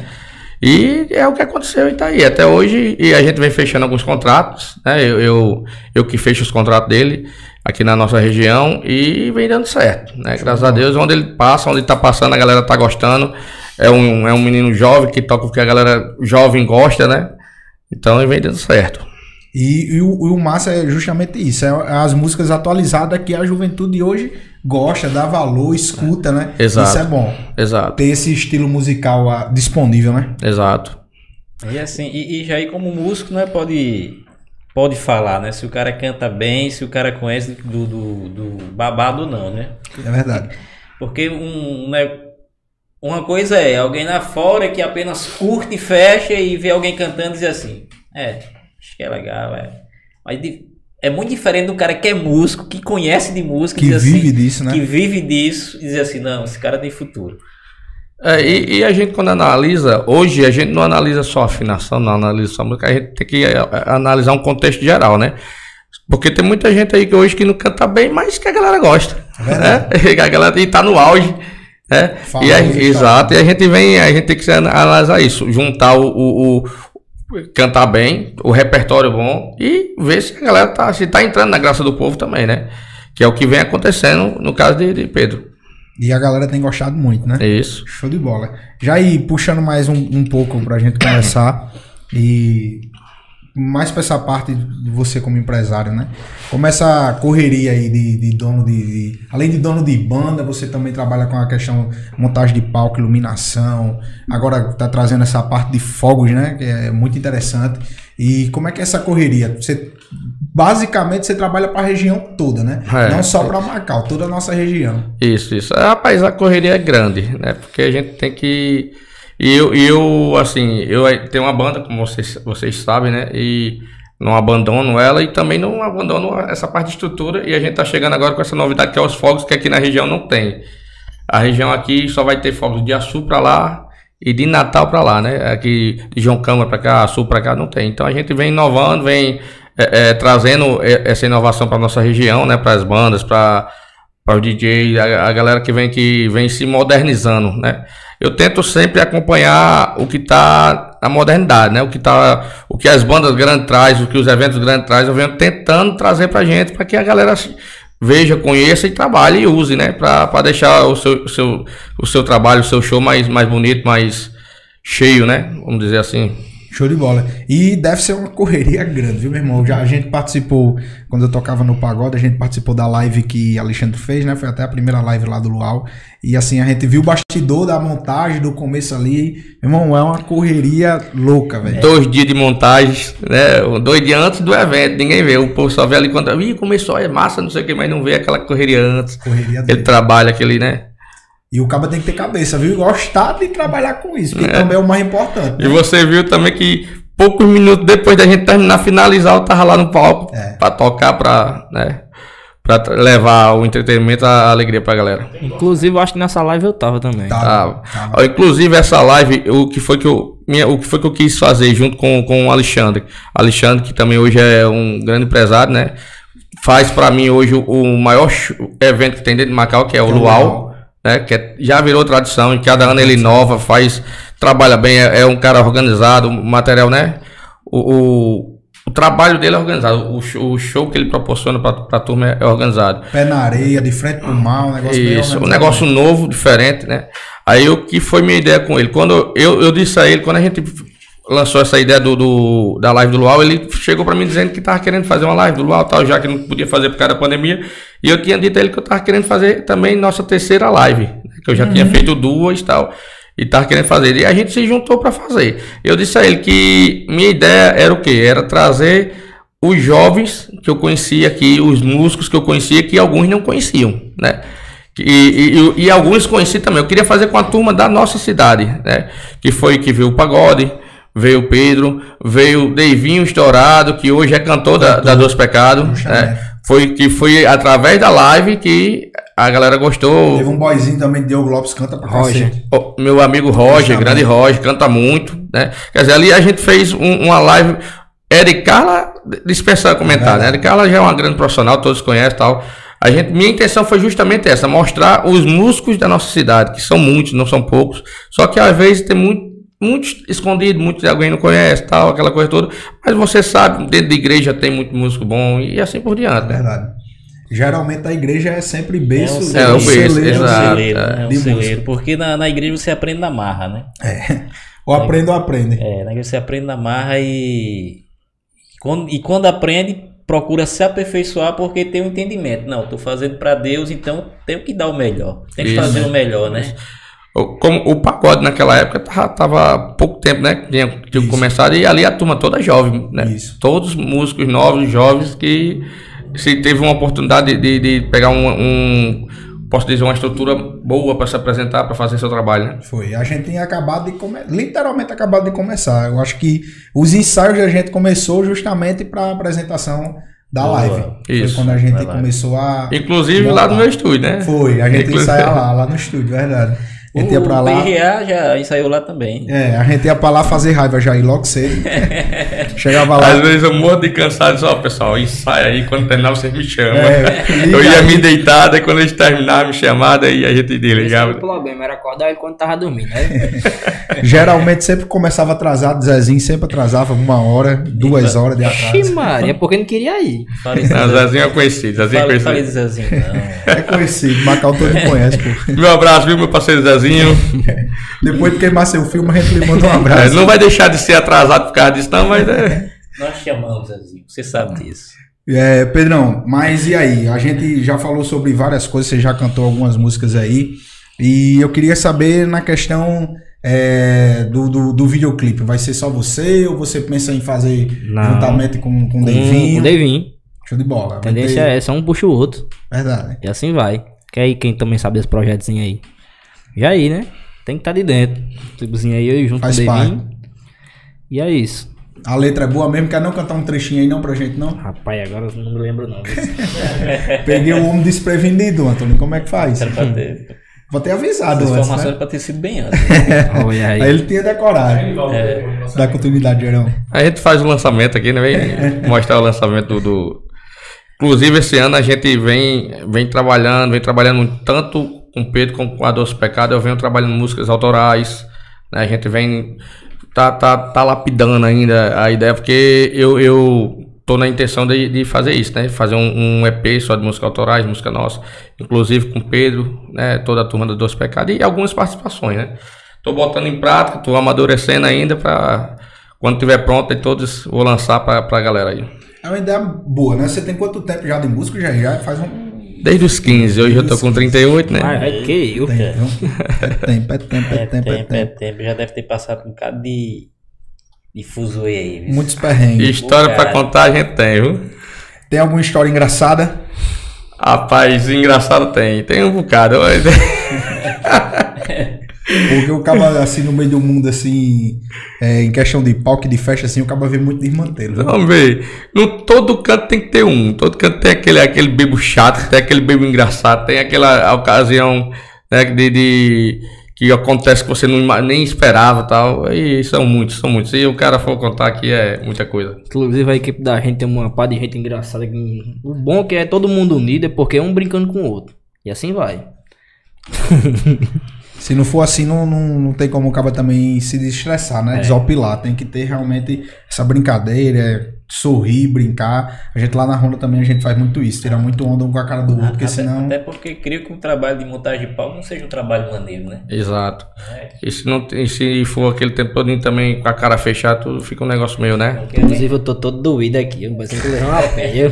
[SPEAKER 5] E é o que aconteceu e tá aí. Até hoje, e a gente vem fechando alguns contratos, né? Eu, eu, eu que fecho os contratos dele aqui na nossa região e vem dando certo, né? Graças a Deus, onde ele passa, onde ele tá passando, a galera tá gostando. É um, é um menino jovem que toca o que a galera jovem gosta, né? Então ele vem dando certo.
[SPEAKER 1] E, e o, e o massa é justamente isso, é as músicas atualizadas que a juventude hoje gosta, dá valor, escuta, né?
[SPEAKER 5] Exato.
[SPEAKER 1] Isso é bom.
[SPEAKER 5] Exato,
[SPEAKER 1] Ter esse estilo musical ah, disponível, né?
[SPEAKER 5] exato.
[SPEAKER 2] E assim, e, e já aí como músico, né, pode, pode falar, né? Se o cara canta bem, se o cara conhece do, do, do babado não, né?
[SPEAKER 1] É verdade.
[SPEAKER 2] Porque um, né, uma coisa é alguém lá fora que apenas curte, fecha e vê alguém cantando e diz assim, é, acho que é legal, é. Mas di- é muito diferente do cara que é músico, que conhece de música,
[SPEAKER 1] Que
[SPEAKER 2] e diz
[SPEAKER 1] vive
[SPEAKER 2] assim,
[SPEAKER 1] disso, né?
[SPEAKER 2] que vive disso e diz assim, não, esse cara tem futuro.
[SPEAKER 5] É, e, e a gente quando analisa, hoje a gente não analisa só afinação, não analisa só música, a gente tem que é, é, analisar um contexto geral, né? Porque tem muita gente aí que hoje que não canta bem, mas que a galera gosta. Né? <laughs> E a galera e tá no auge. Né?
[SPEAKER 1] Fala
[SPEAKER 5] E a- exato, e a gente vem, a gente tem que analisar isso, juntar o- o- cantar bem, o repertório bom e ver se a galera tá, se tá entrando na graça do povo também, né? Que é o que vem acontecendo no caso de, de Pedro.
[SPEAKER 1] E a galera tem gostado muito, né?
[SPEAKER 5] Isso.
[SPEAKER 1] Show de bola. Já aí, puxando mais um, um pouco pra gente conversar e mais pra essa parte de você como empresário, né? Como essa correria aí de, de dono de, de- Além de dono de banda, você também trabalha com a questão montagem de palco, iluminação. Agora tá trazendo essa parte de fogos, né? Que é muito interessante. E como é que é essa correria? Você basicamente você trabalha para a região toda, né?
[SPEAKER 5] É.
[SPEAKER 1] Não só para Macau, toda a nossa região.
[SPEAKER 5] Isso, isso. Ah, Rapaz, a correria é grande, né? Porque a gente tem que. E eu, eu assim, eu tenho uma banda, como vocês, vocês sabem, né? E não abandono ela e também não abandono essa parte de estrutura. E a gente tá chegando agora com essa novidade que é os fogos, que aqui na região não tem. A região aqui só vai ter fogos de Açu pra lá e de Natal pra lá, né? Aqui de João Câmara pra cá, Açu pra cá não tem. Então a gente vem inovando, vem eh, eh, trazendo eh, essa inovação para nossa região, né? Para as bandas, para para o DJ, a, a galera que vem que vem se modernizando, né? Eu tento sempre acompanhar o que está na modernidade, né? O que tá, o que as bandas grandes traz, o que os eventos grandes traz, eu venho tentando trazer pra gente para que a galera veja, conheça e trabalhe e use, né? Pra deixar o seu, seu, o seu trabalho, o seu show mais, mais bonito, mais cheio, né? Vamos dizer assim.
[SPEAKER 1] Show de bola. E deve ser uma correria grande, viu, meu irmão? Já a gente participou, quando eu tocava no Pagode, a gente participou da live que Alexandre fez, né? Foi até a primeira live lá do Luau. E assim, a gente viu o bastidor da montagem, do começo ali. Meu irmão, é uma correria louca, velho.
[SPEAKER 5] Dois dias de montagem, né? Dois dias antes do evento, ninguém vê. O povo só vê ali quando. Ih, começou, é massa, não sei o que, mas não vê aquela correria antes.
[SPEAKER 1] Correria dele.
[SPEAKER 5] trabalho, aquele, né?
[SPEAKER 1] E o cara tem que ter cabeça, viu? E Gostar de trabalhar com isso, que também é o mais importante.
[SPEAKER 5] E
[SPEAKER 1] né?
[SPEAKER 5] você viu também que poucos minutos depois da gente terminar, finalizar, eu tava lá no palco
[SPEAKER 1] É.
[SPEAKER 5] pra tocar, pra, né? Pra levar o entretenimento, a alegria pra galera.
[SPEAKER 3] Inclusive, eu acho que nessa live eu tava também.
[SPEAKER 1] Tá.
[SPEAKER 5] Tava.
[SPEAKER 1] tava.
[SPEAKER 5] Ó, Inclusive, essa live, o que foi que eu. Minha, o que foi que eu quis fazer junto com, com o Alexandre? Alexandre, que também hoje é um grande empresário, né? Faz pra mim hoje o, o maior evento que tem dentro de Macau, que é o
[SPEAKER 1] Que é o Luau.
[SPEAKER 5] Né, que é- já virou tradição, e cada ano ele inova, faz, trabalha bem, é, é um cara organizado, o material, né? O, o, o trabalho dele é organizado, o, show- o show que ele proporciona pra, pra turma é, é organizado.
[SPEAKER 1] Pé na areia, de frente pro mar, um negócio
[SPEAKER 5] Isso, um negócio novo, diferente, né? Aí o que foi minha ideia com ele? Quando eu, eu disse a ele, quando a gente lançou essa ideia do, do- da live do Luau, ele chegou pra mim dizendo que tava querendo fazer uma live do Luau tal, já que não podia fazer por causa da pandemia. E eu tinha dito a ele que eu tava querendo fazer também nossa terceira live, né? que eu já tinha feito duas e tal. E tava querendo fazer. E a gente se juntou pra fazer. Eu disse a ele que minha ideia era o quê? Era trazer os jovens que eu conhecia aqui, os músicos que eu conhecia, que alguns não conheciam, né? E, e, e- alguns conheci também. Eu queria fazer com a turma da nossa cidade, né? Que foi que veio o Pagode, veio o Pedro, veio o Deivinho Estourado, que hoje é cantor da, da Dois Pecados,
[SPEAKER 1] Puxa,
[SPEAKER 5] né?
[SPEAKER 1] né?
[SPEAKER 5] Foi que foi através da live que a galera gostou.
[SPEAKER 1] Teve um boyzinho também, Diogo Lopes, canta pra
[SPEAKER 3] Roger.
[SPEAKER 1] cacete.
[SPEAKER 5] O meu amigo Roger, grande Roger, canta muito, né? Quer dizer, ali a gente fez um- uma live. Eric Carla, dispensar comentário, né?
[SPEAKER 1] Verdade.
[SPEAKER 5] Eric Carla já é uma grande profissional, todos conhecem e tal. A gente, minha intenção foi justamente essa, mostrar os músicos da nossa cidade, que são muitos, não são poucos. Só que às vezes tem muito, muitos escondidos, muitos alguém não conhece, tal, aquela coisa toda. Mas você sabe, dentro da igreja tem muito músico bom e assim por
[SPEAKER 1] É
[SPEAKER 5] diante, né?
[SPEAKER 1] verdade. Geralmente a igreja é sempre berço,
[SPEAKER 2] É
[SPEAKER 5] o berço,
[SPEAKER 1] celeiro,
[SPEAKER 2] É um celeiro, né? É um
[SPEAKER 1] de
[SPEAKER 2] celeiro.
[SPEAKER 1] música.
[SPEAKER 2] Porque na, na igreja você aprende na marra, né?
[SPEAKER 1] Ou aprende ou aprende.
[SPEAKER 2] É, na igreja você aprende na marra e. Quando, e quando aprende, procura se aperfeiçoar porque tem um entendimento. Não, tô fazendo pra Deus, então tenho que dar o melhor. Tem que
[SPEAKER 5] Isso.
[SPEAKER 2] fazer o melhor, né?
[SPEAKER 5] O- Como o pagode naquela época tava, tava há pouco tempo, né? que Tinha, tinha começado e ali a turma toda jovem, né?
[SPEAKER 1] Isso.
[SPEAKER 5] Todos músicos novos, jovens que se teve uma oportunidade de, de pegar um, um- posso dizer, uma estrutura boa para se apresentar, para fazer seu trabalho, né?
[SPEAKER 1] Foi. A gente tinha acabado de começar, literalmente acabado de começar. Eu acho que os ensaios a gente começou justamente para a apresentação da
[SPEAKER 2] Boa.
[SPEAKER 1] live. Foi
[SPEAKER 5] Isso.
[SPEAKER 1] quando a gente
[SPEAKER 2] Da
[SPEAKER 1] começou a.
[SPEAKER 5] Inclusive lá no meu estúdio, né?
[SPEAKER 1] Foi, a gente
[SPEAKER 5] Inclusive-
[SPEAKER 1] ensaia lá, lá no estúdio, verdade. A gente ia pra
[SPEAKER 2] O
[SPEAKER 1] lá.
[SPEAKER 2] PRA já ensaiou lá também.
[SPEAKER 1] É, a gente ia pra lá fazer raiva já ir logo cedo. <laughs> Chegava lá.
[SPEAKER 5] Às vezes eu morro de cansado, só, pessoal, ensaia aí, quando terminar vocês me chamam.
[SPEAKER 1] É,
[SPEAKER 5] eu ia
[SPEAKER 1] aí.
[SPEAKER 5] me deitar, daí quando eles terminavam, me chamavam, aí a gente desligava.
[SPEAKER 3] era o problema, era acordar ele quando tava dormindo, né? <laughs>
[SPEAKER 1] Geralmente sempre começava atrasado, Zezinho sempre atrasava uma hora, duas horas de
[SPEAKER 3] Ixi,
[SPEAKER 1] atraso.
[SPEAKER 3] Maria, porque não queria ir.
[SPEAKER 5] Não, Zezinho é conhecido, Zezinho é conhecido.
[SPEAKER 2] Zezinho, não.
[SPEAKER 1] É conhecido, Macau todo conhece, pô.
[SPEAKER 5] Meu abraço, viu, meu parceiro Zezinho. <laughs>
[SPEAKER 1] Depois de queimar seu filme, a gente lhe manda um
[SPEAKER 5] É,
[SPEAKER 1] abraço.
[SPEAKER 5] não vai deixar de ser atrasado por causa disso, não, mas é.
[SPEAKER 2] Nós chamamos, Zezinho. Você sabe disso.
[SPEAKER 1] É, Pedrão, mas e aí? A gente já falou sobre várias coisas, você já cantou algumas músicas aí. E eu queria saber na questão é, do, do, do videoclipe. Vai ser só você ou você pensa em fazer
[SPEAKER 3] Não.
[SPEAKER 1] juntamente com, com o
[SPEAKER 3] Com
[SPEAKER 1] Davinho?
[SPEAKER 3] o Devinho.
[SPEAKER 1] Show de bola.
[SPEAKER 3] A tendência
[SPEAKER 1] ter-
[SPEAKER 3] é essa, um puxa o outro.
[SPEAKER 1] Verdade.
[SPEAKER 3] E assim vai. Que aí quem também sabe desse projetos aí. Já aí, né? Tem que estar de dentro. Tipozinho aí, eu junto
[SPEAKER 1] Faz
[SPEAKER 3] com o Devinho. E é isso.
[SPEAKER 1] A letra é boa mesmo, quer não cantar um trechinho aí não pra gente não?
[SPEAKER 3] Rapaz, agora eu não me lembro não. <laughs>
[SPEAKER 1] Peguei o homem desprevenido, Antônio, como é que faz?
[SPEAKER 2] Era.
[SPEAKER 1] Vou ter avisado
[SPEAKER 2] As
[SPEAKER 1] antes,
[SPEAKER 2] informações
[SPEAKER 1] né?
[SPEAKER 2] eram pra ter sido bem antes. <laughs>
[SPEAKER 3] Olha aí.
[SPEAKER 1] Aí ele tinha decorado.
[SPEAKER 2] É.
[SPEAKER 1] Dá continuidade, Gerão.
[SPEAKER 5] A gente faz o lançamento aqui, né? Vem <laughs> mostrar o lançamento do, do- Inclusive, esse ano a gente vem, vem trabalhando, vem trabalhando tanto com Pedro com a Doce Pecado. Eu venho trabalhando músicas autorais, né? A gente vem tá, tá, tá lapidando ainda a ideia, porque eu, eu tô na intenção de, de fazer isso, né? Fazer um, um EP só de música autorais, música nossa, inclusive com Pedro, né? Toda a turma do Doce Pecado e algumas participações, né? Tô botando em prática, tô amadurecendo ainda para quando tiver pronto, aí todos vou lançar pra, pra galera aí.
[SPEAKER 1] É uma ideia boa, né? Você tem quanto tempo já de música? Já já faz um
[SPEAKER 5] Desde os 15, hoje eu tô com 38, né?
[SPEAKER 3] Mas é que eu.
[SPEAKER 1] tempo. É tempo, é tempo, é
[SPEAKER 2] É
[SPEAKER 1] tempo, é
[SPEAKER 2] tempo, é
[SPEAKER 1] tempo.
[SPEAKER 2] Já deve ter passado um bocado de, de fuzuê aí. viu?
[SPEAKER 1] Muitos perrengues.
[SPEAKER 5] História pra
[SPEAKER 2] Cara.
[SPEAKER 5] contar a gente tem, viu?
[SPEAKER 1] Tem alguma história engraçada?
[SPEAKER 5] Rapaz, engraçado tem. Tem um bocado. mas- <laughs>
[SPEAKER 1] Porque o caba, assim, no meio do mundo, assim, é, em questão de palco e de festa, assim, o caba vê muito desmantelo.
[SPEAKER 5] Vamos ver. No todo canto tem que ter um. Todo canto tem aquele, aquele bebo chato, tem aquele bebo engraçado, tem aquela ocasião né, de, de- que acontece que você não, nem esperava e tal. E são muitos, são muitos. Se o cara for contar aqui é muita coisa.
[SPEAKER 3] Inclusive a equipe da gente tem uma par de gente engraçada. que- O bom é que é todo mundo unido, é porque é um brincando com o outro. E assim vai. <laughs>
[SPEAKER 1] Se não for assim, não, não, não tem como o caba também se desestressar, né? Desopilar. Tem que ter realmente essa brincadeira, é, sorrir, brincar. A gente lá na Ronda também, a gente faz muito isso. Tira muito onda um com a cara do outro, porque
[SPEAKER 2] até,
[SPEAKER 1] senão...
[SPEAKER 2] até porque creio que o trabalho de montagem de palco não seja um trabalho maneiro, né?
[SPEAKER 5] Exato.
[SPEAKER 2] É.
[SPEAKER 5] E se, não, e se for aquele tempo todo também com a cara fechada, tudo fica um negócio meio, né?
[SPEAKER 3] Inclusive eu tô todo doído aqui. Eu pensei que levar uma pé.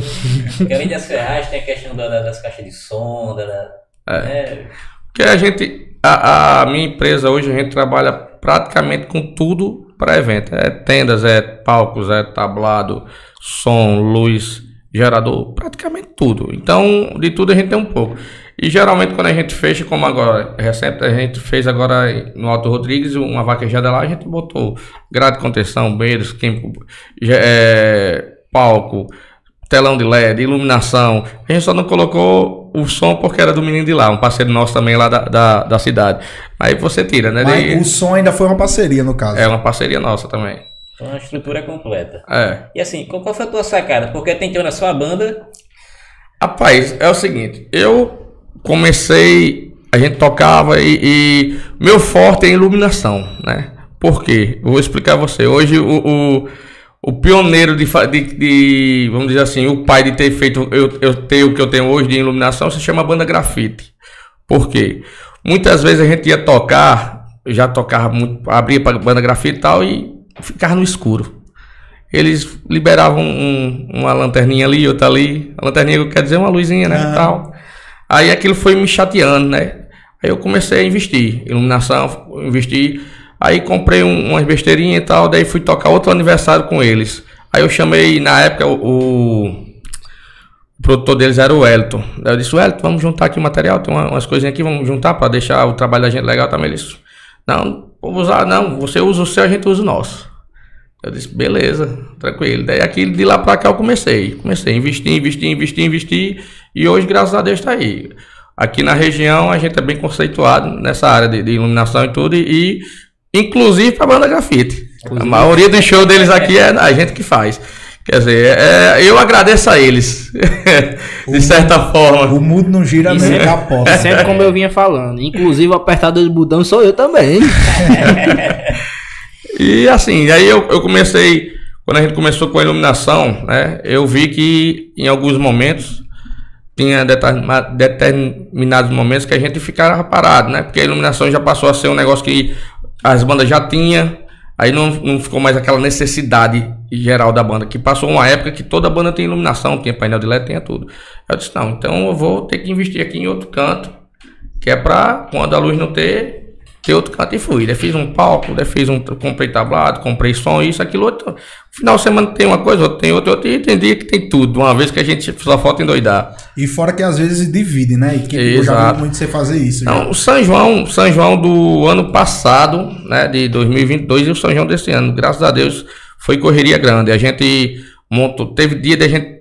[SPEAKER 2] porque além das ferragens, tem a questão da- da- das caixas de som, da, da- né?
[SPEAKER 5] Porque a gente, a, a minha empresa hoje, a gente trabalha praticamente com tudo para evento. É tendas, é palcos, é tablado, som, luz, gerador, praticamente tudo. Então, de tudo a gente tem um pouco. E geralmente quando a gente fecha, como agora, recente, a gente fez agora no Alto Rodrigues uma vaquejada lá, a gente botou grade de contenção, beiros, químico, é, palco, telão de LED, iluminação. A gente só não colocou o som porque era do menino de lá, um parceiro nosso também lá da, da, da cidade. Aí você tira, né?
[SPEAKER 1] Mas
[SPEAKER 5] Daí-
[SPEAKER 1] o som ainda foi uma parceria, no caso.
[SPEAKER 5] É uma parceria nossa também.
[SPEAKER 2] Então a estrutura é completa.
[SPEAKER 5] É.
[SPEAKER 2] E assim, qual, qual foi a tua sacada? Porque até então na sua banda,
[SPEAKER 5] Rapaz, é o seguinte, eu comecei, a gente tocava e, e meu forte é iluminação, né? Por quê? Vou explicar a você. Hoje o, o, o pioneiro de, de, de, vamos dizer assim, o pai de ter feito eu, eu ter o que eu tenho hoje de iluminação se chama banda grafite. Por quê? Muitas vezes a gente ia tocar, já tocava muito, abria para banda grafite e tal e ficava no escuro. Eles liberavam um- uma lanterninha ali, outra ali. A lanterninha quer dizer uma luzinha, né?
[SPEAKER 1] Ah.
[SPEAKER 5] Tal. Aí aquilo foi me chateando, né? Aí eu comecei a investir. Iluminação, investir. Aí comprei um, umas besteirinhas e tal. Daí fui tocar outro aniversário com eles. Aí eu chamei, na época, o, o, produtor deles era o Elton. Daí eu disse, Elton, vamos juntar aqui o material. Tem uma- umas coisinhas aqui, vamos juntar para deixar o trabalho da gente legal também. Eles, não, vou usar, não. Você usa o seu, a gente usa o nosso. Eu disse, beleza, tranquilo. Daí aqui de lá pra cá eu comecei. Comecei a investir, investir, investir, investir. E hoje, graças a Deus, tá aí. Aqui na região a gente é bem conceituado nessa área de, de iluminação e tudo. E, e inclusive pra banda grafite. A maioria dos shows deles aqui é a gente que faz. Quer dizer, é- eu agradeço a eles. <laughs> de certa forma.
[SPEAKER 1] O mundo não gira
[SPEAKER 3] é-
[SPEAKER 1] a porta.
[SPEAKER 3] Sempre como eu vinha falando. Inclusive o apertador de botão sou eu também. <laughs>
[SPEAKER 5] E assim, aí eu, eu comecei, quando a gente começou com a iluminação, né? Eu vi que em alguns momentos tinha determinados momentos que a gente ficava parado, né? Porque a iluminação já passou a ser um negócio que as bandas já tinham, aí não, não ficou mais aquela necessidade geral da banda, que passou uma época que toda banda tem iluminação, tinha painel de LED, tinha tudo. Eu disse, não, então eu vou ter que investir aqui em outro canto, que é pra quando a luz não ter, ter outro canto e fui. Daí fiz um palco, daí fiz um, comprei tablado, comprei som, isso, aquilo, outro. Final de semana tem uma coisa, outra tem outra, outra, e tem dia que tem tudo, uma vez que a gente só falta endoidar.
[SPEAKER 1] E fora que às vezes divide, né? E que eu já
[SPEAKER 5] Exato.
[SPEAKER 1] vi muito você fazer isso. já.
[SPEAKER 5] Não, o São João, São João do ano passado, né, de 2022 e o São João desse ano, graças a Deus, foi correria grande. A gente montou, teve dia de a gente,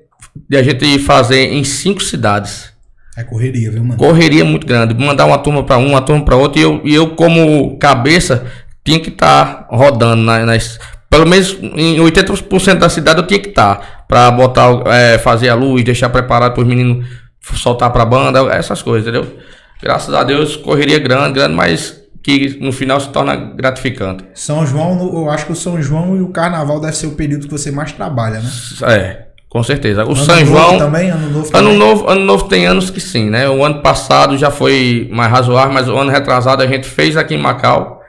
[SPEAKER 5] de a gente fazer em cinco cidades.
[SPEAKER 1] É correria, viu, mano?
[SPEAKER 5] Correria muito grande, mandar uma turma para um, uma turma para outra, e eu, e eu como cabeça tinha que estar rodando na- nas pelo menos em 80% da cidade eu tinha que estar para botar, é, fazer a luz, deixar preparado para os meninos soltar para banda, essas coisas, entendeu? Graças a Deus, correria grande, grande, mas que no final se torna gratificante.
[SPEAKER 1] São João, eu acho que o São João e o Carnaval deve ser o período que você mais trabalha, né?
[SPEAKER 5] É, com certeza. O
[SPEAKER 1] Ano
[SPEAKER 5] São João.
[SPEAKER 1] também, ano novo
[SPEAKER 5] Ano
[SPEAKER 1] também.
[SPEAKER 5] novo, ano novo tem anos que sim, né? O ano passado já foi mais razoável, mas o ano retrasado a gente fez aqui em Macau.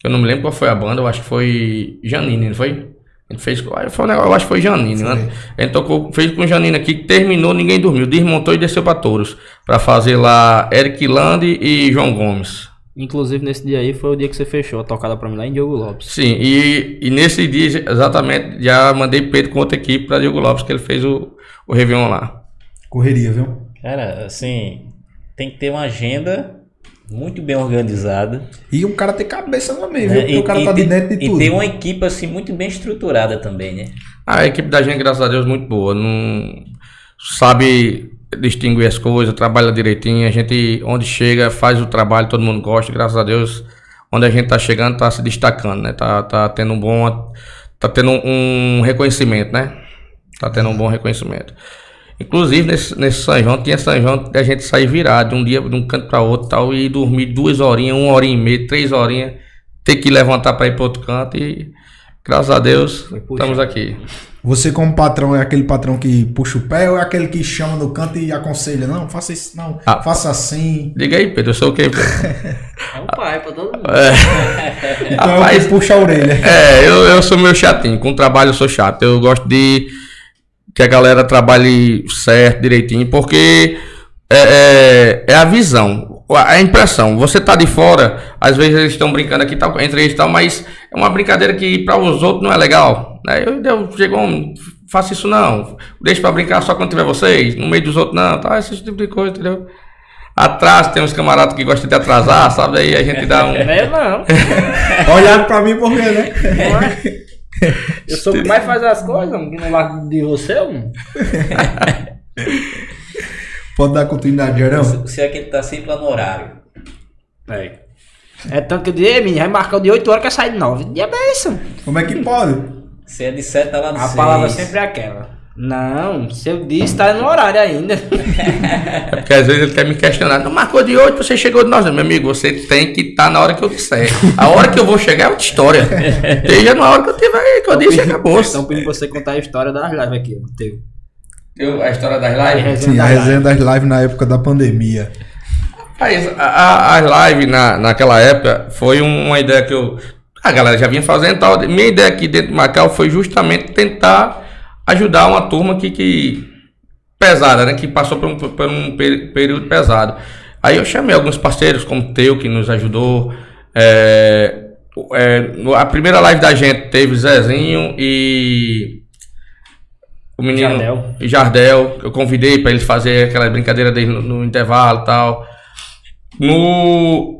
[SPEAKER 5] que Eu não me lembro qual foi a banda, eu acho que foi Janine, não foi? A gente fez, foi um negócio, eu acho que foi Janine, né? A gente tocou, fez com Janine aqui, terminou, ninguém dormiu, desmontou e desceu para Touros, para fazer lá Eric Land e João Gomes.
[SPEAKER 3] Inclusive, nesse dia aí foi o dia que você fechou a tocada pra mim lá em Diogo Lopes.
[SPEAKER 5] Sim, e, e nesse dia, exatamente, já mandei Pedro com outra equipe para Diogo Lopes, que ele fez o, o Réveillon lá.
[SPEAKER 1] Correria, viu?
[SPEAKER 2] Cara, assim, tem que ter uma agenda muito bem organizada.
[SPEAKER 1] E o cara tem cabeça também, viu?
[SPEAKER 2] né?
[SPEAKER 1] Porque o cara tá de dentro de
[SPEAKER 2] e
[SPEAKER 1] tudo.
[SPEAKER 2] ter uma equipe assim muito bem estruturada também, né?
[SPEAKER 5] A equipe da gente, graças a Deus, muito boa. Não sabe distinguir as coisas, trabalha direitinho. A gente, onde chega, faz o trabalho, todo mundo gosta. Graças a Deus, onde a gente tá chegando, tá se destacando, né? Tá, tá tendo um bom, tá tendo um reconhecimento, né? Tá tendo um bom reconhecimento. Inclusive, nesse, nesse São João, tinha São João que a gente sair virado de um dia de um canto para outro tal, e dormir duas horinhas, uma horinha e meia, três horinhas, ter que levantar para ir para outro canto e graças a Deus estamos aqui.
[SPEAKER 1] Você, como patrão, é aquele patrão que puxa o pé ou é aquele que chama no canto e aconselha? Não, faça isso, não,
[SPEAKER 5] Ah.
[SPEAKER 1] faça assim.
[SPEAKER 5] Diga aí, Pedro, eu sou o quê, Pedro? <laughs>
[SPEAKER 3] É um pai pra todo mundo. <laughs>
[SPEAKER 1] Então é o
[SPEAKER 5] Rapaz,
[SPEAKER 1] que puxa a orelha.
[SPEAKER 5] é, eu, eu sou meio chatinho. Com trabalho eu sou chato. Eu gosto de que a galera trabalhe certo, direitinho, porque é, é, é a visão, a impressão. Você tá de fora, às vezes eles estão brincando aqui tal, entre eles e tal, mas é uma brincadeira que para os outros não é legal. Né? Eu, eu chego, "Homem, faça isso não. Deixa para brincar só quando tiver vocês, no meio dos outros não, tá? Esse tipo de coisa, entendeu? Atrás tem uns camaradas que gostam de atrasar, sabe? Aí a gente dá um. <laughs>
[SPEAKER 3] É não. <laughs>
[SPEAKER 1] Olharam pra mim por quê, né?
[SPEAKER 3] Eu sou o que mais faz as coisas, mano, que não largo de você, mano. <laughs>
[SPEAKER 1] Pode dar continuidade, Gerão?
[SPEAKER 2] Você é que tá sempre lá no horário.
[SPEAKER 3] É. É tanto que eu disse, "Ei, menino, vai marcar o de 8 horas que sai de 9. Diabo é isso?
[SPEAKER 1] Como é que pode?
[SPEAKER 2] Você é de 7 tá lá no
[SPEAKER 3] A
[SPEAKER 2] 6.
[SPEAKER 3] palavra sempre é aquela. Não, se eu disse, tá no horário ainda. <laughs>
[SPEAKER 5] É porque às vezes ele quer me questionar. Não marcou de 8, você chegou de 9. Meu amigo, você tem que estar na hora que eu disser. A hora que eu vou chegar é outra história. <laughs> Esteja na hora que eu tiver, que eu disse e acabou.
[SPEAKER 3] Estão pedindo pra você contar a história das lives aqui. Teu.
[SPEAKER 5] Eu- A história das lives.
[SPEAKER 1] Sim, a resenha das lives na época da pandemia.
[SPEAKER 5] A, as lives na, naquela época foi um- uma ideia que eu. A galera já vinha fazendo e tal. Minha ideia aqui dentro de Macau foi justamente tentar ajudar uma turma que, que pesada, né? Que passou por um, por um período pesado. Aí eu chamei alguns parceiros, como o Teu, que nos ajudou. É, é, a primeira live da gente teve Zezinho e. O menino
[SPEAKER 3] Jardel.
[SPEAKER 5] Jardel, que eu convidei para eles fazer aquela brincadeira deles no, no intervalo e tal. No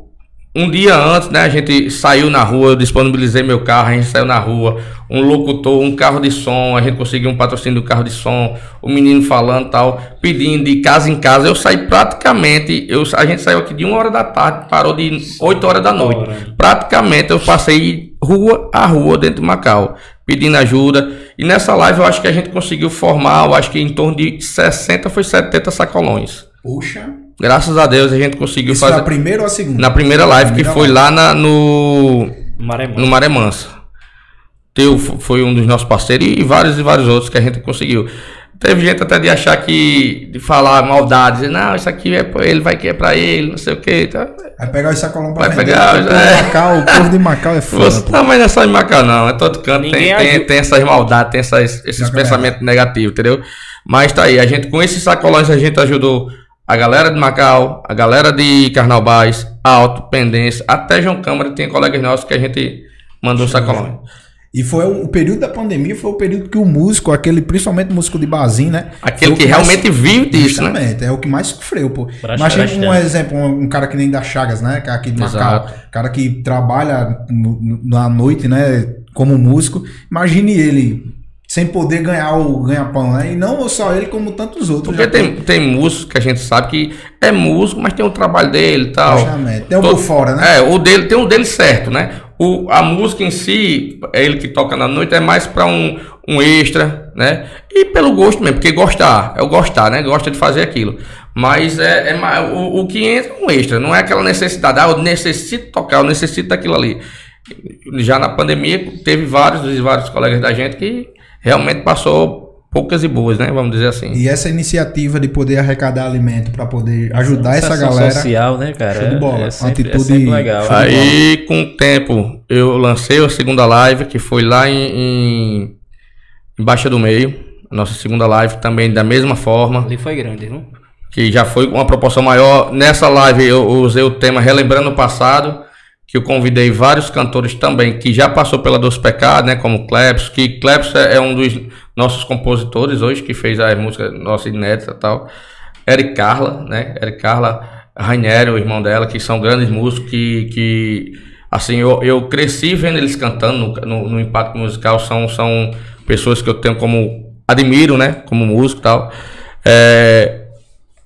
[SPEAKER 5] um dia antes, né, a gente saiu na rua, eu disponibilizei meu carro, a gente saiu na rua, um locutor, um carro de som, a gente conseguiu um patrocínio do carro de som, o menino falando tal, pedindo de casa em casa. Eu saí praticamente, eu, a gente saiu aqui de uma hora da tarde, parou de 8 horas da noite. Praticamente eu passei rua a rua dentro de Macau, pedindo ajuda. E nessa live eu acho que a gente conseguiu formar, eu acho que em torno de 60 foi 70 sacolões.
[SPEAKER 1] Puxa.
[SPEAKER 5] Graças a Deus a gente conseguiu
[SPEAKER 1] Isso
[SPEAKER 5] fazer
[SPEAKER 1] a primeira ou a segunda?
[SPEAKER 5] na primeira live que
[SPEAKER 1] Primeira
[SPEAKER 5] foi lá na- no
[SPEAKER 3] Maré
[SPEAKER 5] no Maré Mansa. Teu foi um dos nossos parceiros e vários e vários outros que a gente conseguiu. Teve gente até de achar que de falar maldade, dizer, não, isso aqui é pra ele, vai que é pra ele, não sei o que. Tá?
[SPEAKER 1] Vai pegar os sacolão pra
[SPEAKER 5] Vai
[SPEAKER 1] vender.
[SPEAKER 5] pegar,
[SPEAKER 1] o,
[SPEAKER 5] é.
[SPEAKER 1] de Macau, o povo de Macau é <laughs> foda.
[SPEAKER 5] Você, não, mas não é só em Macau, não. É todo canto. Tem,
[SPEAKER 3] Ninguém
[SPEAKER 5] tem,
[SPEAKER 3] ajuda.
[SPEAKER 5] tem essas maldades, tem essas, esses pensamentos negativos, entendeu? Mas tá aí, a gente, com esses sacolões, a gente ajudou a galera de Macau, a galera de Carnaubais, Alto, Pendência, até João Câmara, tem colegas nossos que a gente mandou sacolões.
[SPEAKER 1] E foi o, o período da pandemia, foi o período que o músico, aquele, principalmente o músico de barzinho, né?
[SPEAKER 5] Aquele
[SPEAKER 1] o
[SPEAKER 5] que
[SPEAKER 1] mais-
[SPEAKER 5] realmente vive disso, né?
[SPEAKER 1] É o que mais sofreu, pô. Imagina um exemplo, um, um cara que nem da Chagas, né? Que aqui de Macau.
[SPEAKER 5] Exato.
[SPEAKER 1] Cara que trabalha no- na noite, né? Como músico. Imagine ele sem poder ganhar o ganha-pão, né? E não só ele, como tantos outros.
[SPEAKER 5] Porque
[SPEAKER 1] já
[SPEAKER 5] tem, tem músico que a gente sabe que é músico, mas tem o trabalho dele e tal.
[SPEAKER 1] Justamente. Tem um
[SPEAKER 5] Todo-
[SPEAKER 1] por fora, né?
[SPEAKER 5] É, o dele tem o dele certo, né? O, a música em si, é ele que toca na noite, é mais pra um, um extra, né? E pelo gosto mesmo, porque gostar, é o gostar, né? Gosta de fazer aquilo. Mas é, é o, o que entra é um extra, não é aquela necessidade, ah, eu necessito tocar, eu necessito daquilo ali. Já na pandemia, teve vários vários colegas da gente que realmente passou poucas e boas, né? Vamos dizer assim.
[SPEAKER 1] E essa iniciativa de poder arrecadar alimento para poder ajudar essa galera.
[SPEAKER 2] social, né, cara?
[SPEAKER 1] Show de bola.
[SPEAKER 2] É sempre, é
[SPEAKER 1] Atitude-
[SPEAKER 2] sempre legal.
[SPEAKER 5] Aí, com o tempo, eu lancei a segunda live, que foi lá em, em, em Baixa do Meio. Nossa segunda live também da mesma forma,
[SPEAKER 3] Ali foi grande, viu?
[SPEAKER 5] que já foi com uma proporção maior. Nessa live eu usei o tema Relembrando o Passado, que eu convidei vários cantores também, que já passou pela Dos Pecados, né, como Klebs, que Klebs é é um dos nossos compositores hoje, que fez a música nossa inédita tal. Eric Carla, né, Eric Carla, Rainieri, o irmão dela, que são grandes músicos que, que assim, eu, eu cresci vendo eles cantando no, no, no impacto musical, são, são pessoas que eu tenho como, admiro, né, como músico e tal. É,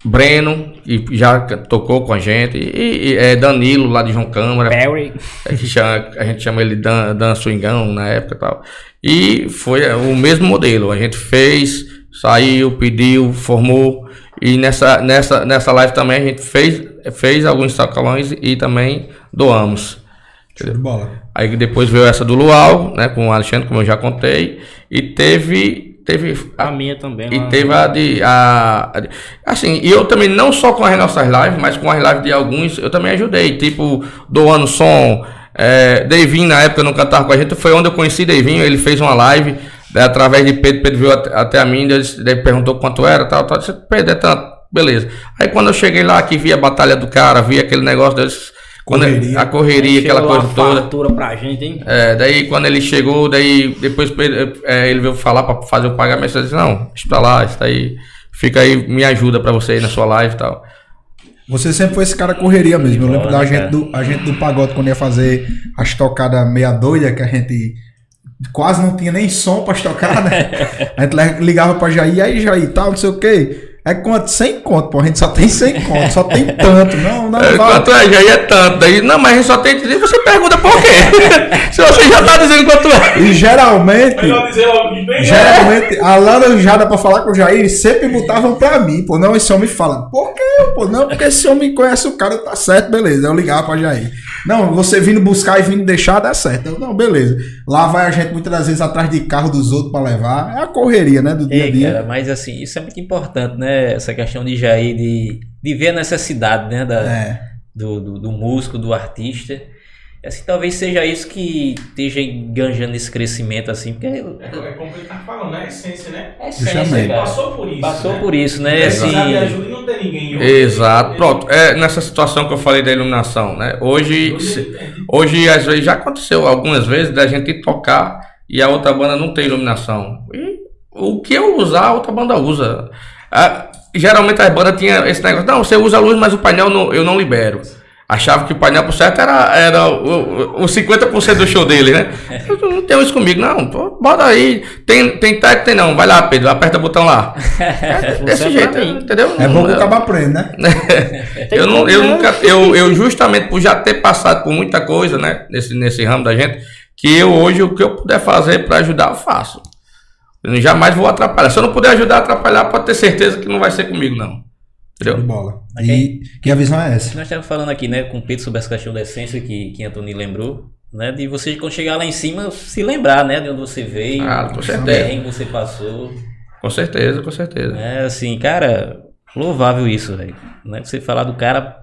[SPEAKER 5] Breno, que já tocou com a gente, e, e, é, Danilo, lá de João Câmara,
[SPEAKER 3] Barry.
[SPEAKER 5] é, que chama- a gente chama ele Dan, Dan Swingão na época e tal. E foi é, o mesmo modelo. A gente fez, saiu, pediu, formou. E nessa, nessa, nessa live também a gente fez, fez alguns sacolões e também doamos.
[SPEAKER 1] Show de bola.
[SPEAKER 5] Aí depois veio essa do Luau, né, com o Alexandre, como eu já contei. E teve. Teve
[SPEAKER 3] A minha também.
[SPEAKER 5] e teve a de. A, a de- assim, e eu também, não só com as nossas lives, mas com as lives de alguns, eu também ajudei. Tipo, doando som. É, Devinho, na época, não cantava com a gente. Foi onde eu conheci Devinho. Ele fez uma live né, através de Pedro. Pedro veio até, até a mim. Ele, perguntou quanto era, tal, tal. Disse, Pedro, é tanto. Beleza. Aí quando eu cheguei lá, que vi a batalha do cara, vi aquele negócio. Quando
[SPEAKER 1] Correria.
[SPEAKER 5] a correria, aquela coisa toda.
[SPEAKER 3] fartura pra gente, hein?
[SPEAKER 5] É, daí quando ele chegou, daí depois é, ele veio falar pra fazer o pagamento, eu disse, não, pra lá, isso daí, fica aí, me ajuda pra você aí na sua live e tal.
[SPEAKER 1] Você sempre foi esse cara correria mesmo. Eu lembro da gente
[SPEAKER 2] cara?
[SPEAKER 1] do, a gente do pagode quando ia fazer as tocadas meia doida, que a gente quase não tinha nem som pra tocar, né? <laughs> A gente ligava pra Jair, e aí Jair, tal, não sei o quê. É quanto? 100 conto, pô. A gente só tem 100 conto, só tem tanto. Não, não,
[SPEAKER 5] É, quanto é? Já ia tanto. Daí, não, mas a gente só tem dizer, você pergunta por quê? <laughs> Se você já tá dizendo quanto é.
[SPEAKER 1] E geralmente,
[SPEAKER 4] bem.
[SPEAKER 1] geralmente, a laranjada pra falar com o Jair sempre botavam pra mim, pô. Não, esse homem fala, por quê, pô? Não, porque esse homem conhece o cara, tá certo, beleza. Eu ligava pra Jair. Não, você vindo buscar e vindo deixar, dá certo. Eu, não, beleza. Lá vai a gente muitas das vezes atrás de carro dos outros pra levar. É a correria, né, do dia a dia.
[SPEAKER 2] cara, mas assim, isso é muito importante, né? Essa questão de Jair, de, de ver a necessidade, né? Da,
[SPEAKER 1] É.
[SPEAKER 2] do, do, do músico, do artista. Assim, talvez seja isso que esteja enganjando esse crescimento, assim, porque
[SPEAKER 4] É, é como ele tá falando, né? A essência, né?
[SPEAKER 2] é.
[SPEAKER 4] Ele passou por isso.
[SPEAKER 2] Passou
[SPEAKER 4] né?
[SPEAKER 2] por isso, né?
[SPEAKER 4] Precisar
[SPEAKER 2] Assim,
[SPEAKER 4] ajuda e não ter ninguém. Hoje,
[SPEAKER 5] Exato, pronto, é nessa situação que eu falei da iluminação, né? Hoje,
[SPEAKER 4] Hoje
[SPEAKER 5] se-
[SPEAKER 4] tem.
[SPEAKER 5] Hoje, às vezes, já aconteceu algumas vezes da gente tocar e a outra banda não tem iluminação. E o que eu usar, a outra banda usa. Ah, geralmente as bandas tinham esse negócio, não, você usa a luz, mas o painel não- eu não libero. Achava que o painel por certo era, era o, o, o 50% do show dele, né? Eu não tenho isso comigo, não. Pô, bota aí. Tem, tem técnico, tem não. Vai lá, Pedro, aperta o botão lá. <laughs> É desse
[SPEAKER 3] Funciona
[SPEAKER 5] jeito, entendeu?
[SPEAKER 1] É bom que
[SPEAKER 5] Eu-
[SPEAKER 1] acaba aprendendo, né? <laughs>
[SPEAKER 5] eu, não, eu nunca, eu, eu justamente por já ter passado por muita coisa, né, nesse, nesse ramo da gente, que eu hoje o que eu puder fazer para ajudar, eu faço. Eu jamais vou atrapalhar. Se eu não puder ajudar a atrapalhar, pode ter certeza que não vai ser comigo, não.
[SPEAKER 1] De
[SPEAKER 5] Entendeu?
[SPEAKER 1] bola. E, e a visão é essa.
[SPEAKER 2] Nós estávamos falando aqui, né, com o Pedro sobre essa questão da essência que, que Antônio lembrou, né, de você quando chegar lá em cima se lembrar, né, de onde você veio,
[SPEAKER 5] Ah, com
[SPEAKER 2] do
[SPEAKER 5] certeza.
[SPEAKER 2] perrengue que você passou,
[SPEAKER 5] Com certeza, com certeza.
[SPEAKER 2] né, assim, cara, louvável isso, velho, né, você falar do cara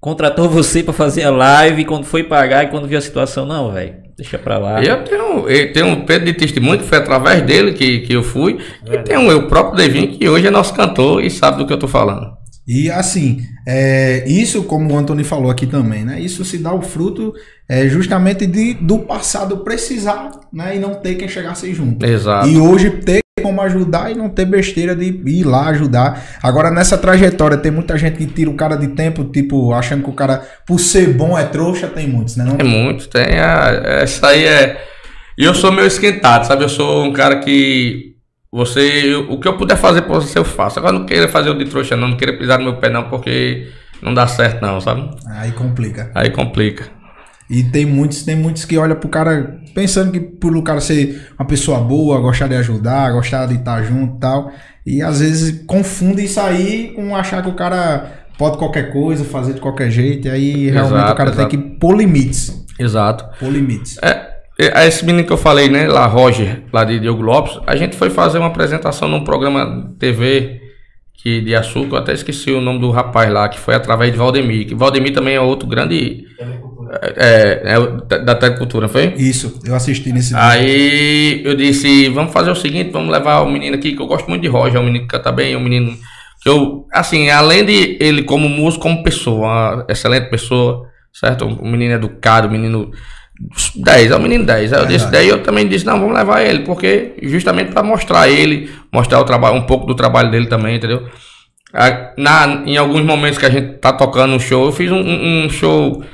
[SPEAKER 2] contratou você para fazer a live e quando foi pagar e quando viu a situação, não, velho, deixa pra lá.
[SPEAKER 5] Eu tenho, eu tenho um Pedro de testemunho que foi através dele que, que eu fui. E tem o próprio Devinho, que hoje é nosso cantor e sabe do que eu tô falando.
[SPEAKER 1] E assim, é, isso, como o Antônio falou aqui também, né? Isso se dá o fruto é, justamente de, do passado precisar, né? E não ter quem chegasse junto.
[SPEAKER 5] Exato.
[SPEAKER 1] E hoje ter como ajudar e não ter besteira de ir lá ajudar. Agora, nessa trajetória, tem muita gente que tira o cara de tempo, tipo, achando que o cara, por ser bom, é trouxa, tem muitos, né? Não?
[SPEAKER 5] É muito, tem a. Essa aí é. E eu sou meio esquentado, sabe? Eu sou um cara que. Você. eu- o que eu puder fazer pra você, eu faço. Agora não queira fazer o de trouxa, não. Não queira pisar no meu pé, não, porque não dá certo, não, sabe?
[SPEAKER 1] Aí complica.
[SPEAKER 5] Aí complica.
[SPEAKER 1] E tem muitos, tem muitos que olham pro cara pensando que por o cara ser uma pessoa boa, gostar de ajudar, gostar de estar junto e tal. E às vezes confunde isso aí com achar que o cara pode qualquer coisa, fazer de qualquer jeito. E aí realmente
[SPEAKER 5] Exato,
[SPEAKER 1] o cara
[SPEAKER 5] exato.
[SPEAKER 1] tem que pôr limites.
[SPEAKER 5] Exato.
[SPEAKER 1] Pôr limites.
[SPEAKER 5] É, é, esse menino que eu falei, né, lá, Roger, lá de Diogo Lopes, a gente foi fazer uma apresentação num programa TV que, de açúcar, eu até esqueci o nome do rapaz lá, que foi através de Valdemir, que Valdemir também é outro grande. É, é, o da telecultura, não foi?
[SPEAKER 1] Isso, eu assisti nesse
[SPEAKER 5] Aí eu disse, vamos fazer o seguinte, vamos levar o menino aqui, que eu gosto muito de Roger, é um menino que canta bem, é um menino que eu, assim, além de ele como músico, como pessoa, excelente pessoa, certo? Um menino educado, um menino 10, é um menino 10. Aí eu disse,
[SPEAKER 1] Verdade.
[SPEAKER 5] daí eu também disse, não, vamos levar ele, porque justamente para mostrar ele, mostrar o trabalho, um pouco do trabalho dele também, entendeu? Na, em alguns momentos que a gente tá tocando um show, eu fiz um- um show,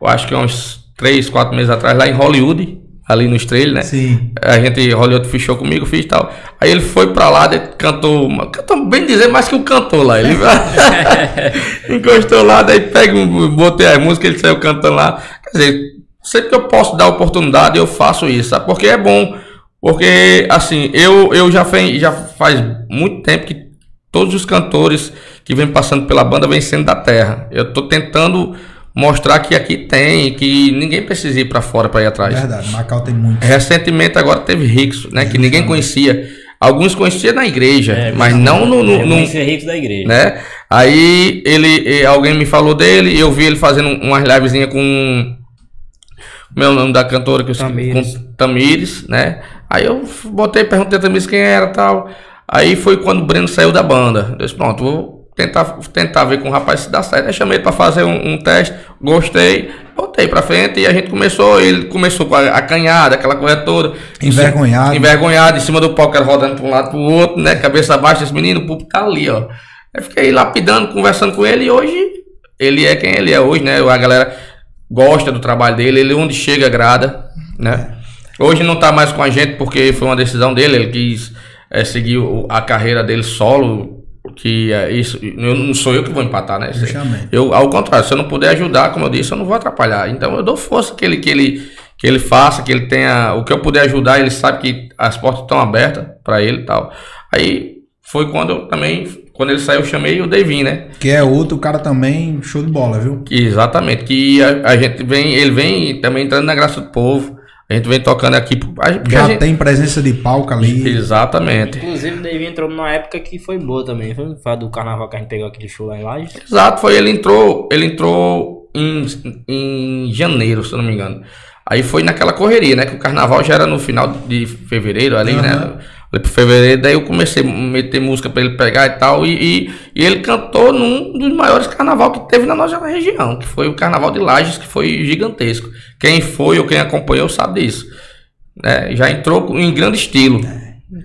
[SPEAKER 5] eu acho que uns 3, 4 meses atrás, lá em Hollywood, ali no Estrela, né?
[SPEAKER 1] Sim.
[SPEAKER 5] A gente, Hollywood fechou comigo, fiz e tal. Aí ele foi pra lá, cantou, cantou bem dizer, mais que o cantor lá. Ele <laughs> encostou lá, daí pega, botei a música, ele saiu cantando lá. Quer dizer, sempre que eu posso dar oportunidade, eu faço isso, sabe? Porque é bom. Porque, assim, eu, eu já, fe- já faz muito tempo que todos os cantores que vêm passando pela banda vêm sendo da terra. Eu tô tentando mostrar que aqui tem, que ninguém precisa ir pra fora pra ir atrás.
[SPEAKER 1] Verdade, Macau tem muito.
[SPEAKER 5] Recentemente agora teve Ricos, né? Que ninguém conhecia. Alguns conheciam na igreja,
[SPEAKER 2] É,
[SPEAKER 5] mas não no, no- no-
[SPEAKER 2] conheci ricos da igreja.
[SPEAKER 5] né? Aí ele, alguém me falou dele, eu vi ele fazendo umas livezinha com como é o nome da cantora que eu?
[SPEAKER 3] Tamires.
[SPEAKER 5] com Tamires, né? Aí eu botei, perguntei a Tamires quem era, tal. Aí foi quando o Breno saiu da banda. Eu disse, pronto, vou tentar tentar ver com o rapaz se dá certo. Aí chamei ele para fazer um, um teste, gostei, botei para frente e a gente começou, ele começou com a, a canhada, aquela coisa toda.
[SPEAKER 1] Envergonhado.
[SPEAKER 5] Envergonhado, em cima do palco, era rodando para um lado para o outro, né? Cabeça baixa, esse menino, o público tá ali, ó. Eu fiquei lapidando, conversando com ele e hoje ele é quem ele é hoje, né? A galera gosta do trabalho dele, ele onde chega agrada, né? Hoje não tá mais com a gente porque foi uma decisão dele, ele quis eh, seguir a carreira dele solo, que é isso, eu, não sou eu que vou empatar, né? Eu, ao contrário, se eu não puder ajudar, como eu disse, eu não vou atrapalhar. Então eu dou força que ele, que ele, que ele faça, que ele tenha. O que eu puder ajudar, ele sabe que as portas estão abertas para ele e tal. Aí foi quando eu também, quando ele saiu, eu chamei o Devin, né?
[SPEAKER 1] Que é outro cara também, show de bola, viu?
[SPEAKER 5] Que, exatamente, que a, a gente vem, ele vem também entrando na graça do povo. A gente vem tocando aqui. A, porque a
[SPEAKER 1] Já
[SPEAKER 5] gente-
[SPEAKER 1] tem presença de palco ali.
[SPEAKER 5] Exatamente.
[SPEAKER 3] Inclusive, o Davi entrou numa época que foi boa também. Foi no do carnaval que a gente pegou aquele show lá em Lages.
[SPEAKER 5] Exato, foi ele entrou, ele entrou em, em janeiro, se eu não me engano. Aí foi naquela correria, né? Que o carnaval já era no final de fevereiro ali, né? Ali pro fevereiro, daí eu comecei a meter música pra ele pegar e tal. E, e, e ele cantou num dos maiores carnaval que teve na nossa região, que foi o carnaval de Lages, que foi gigantesco. Quem foi ou quem acompanhou sabe disso. Né? Já entrou em grande estilo.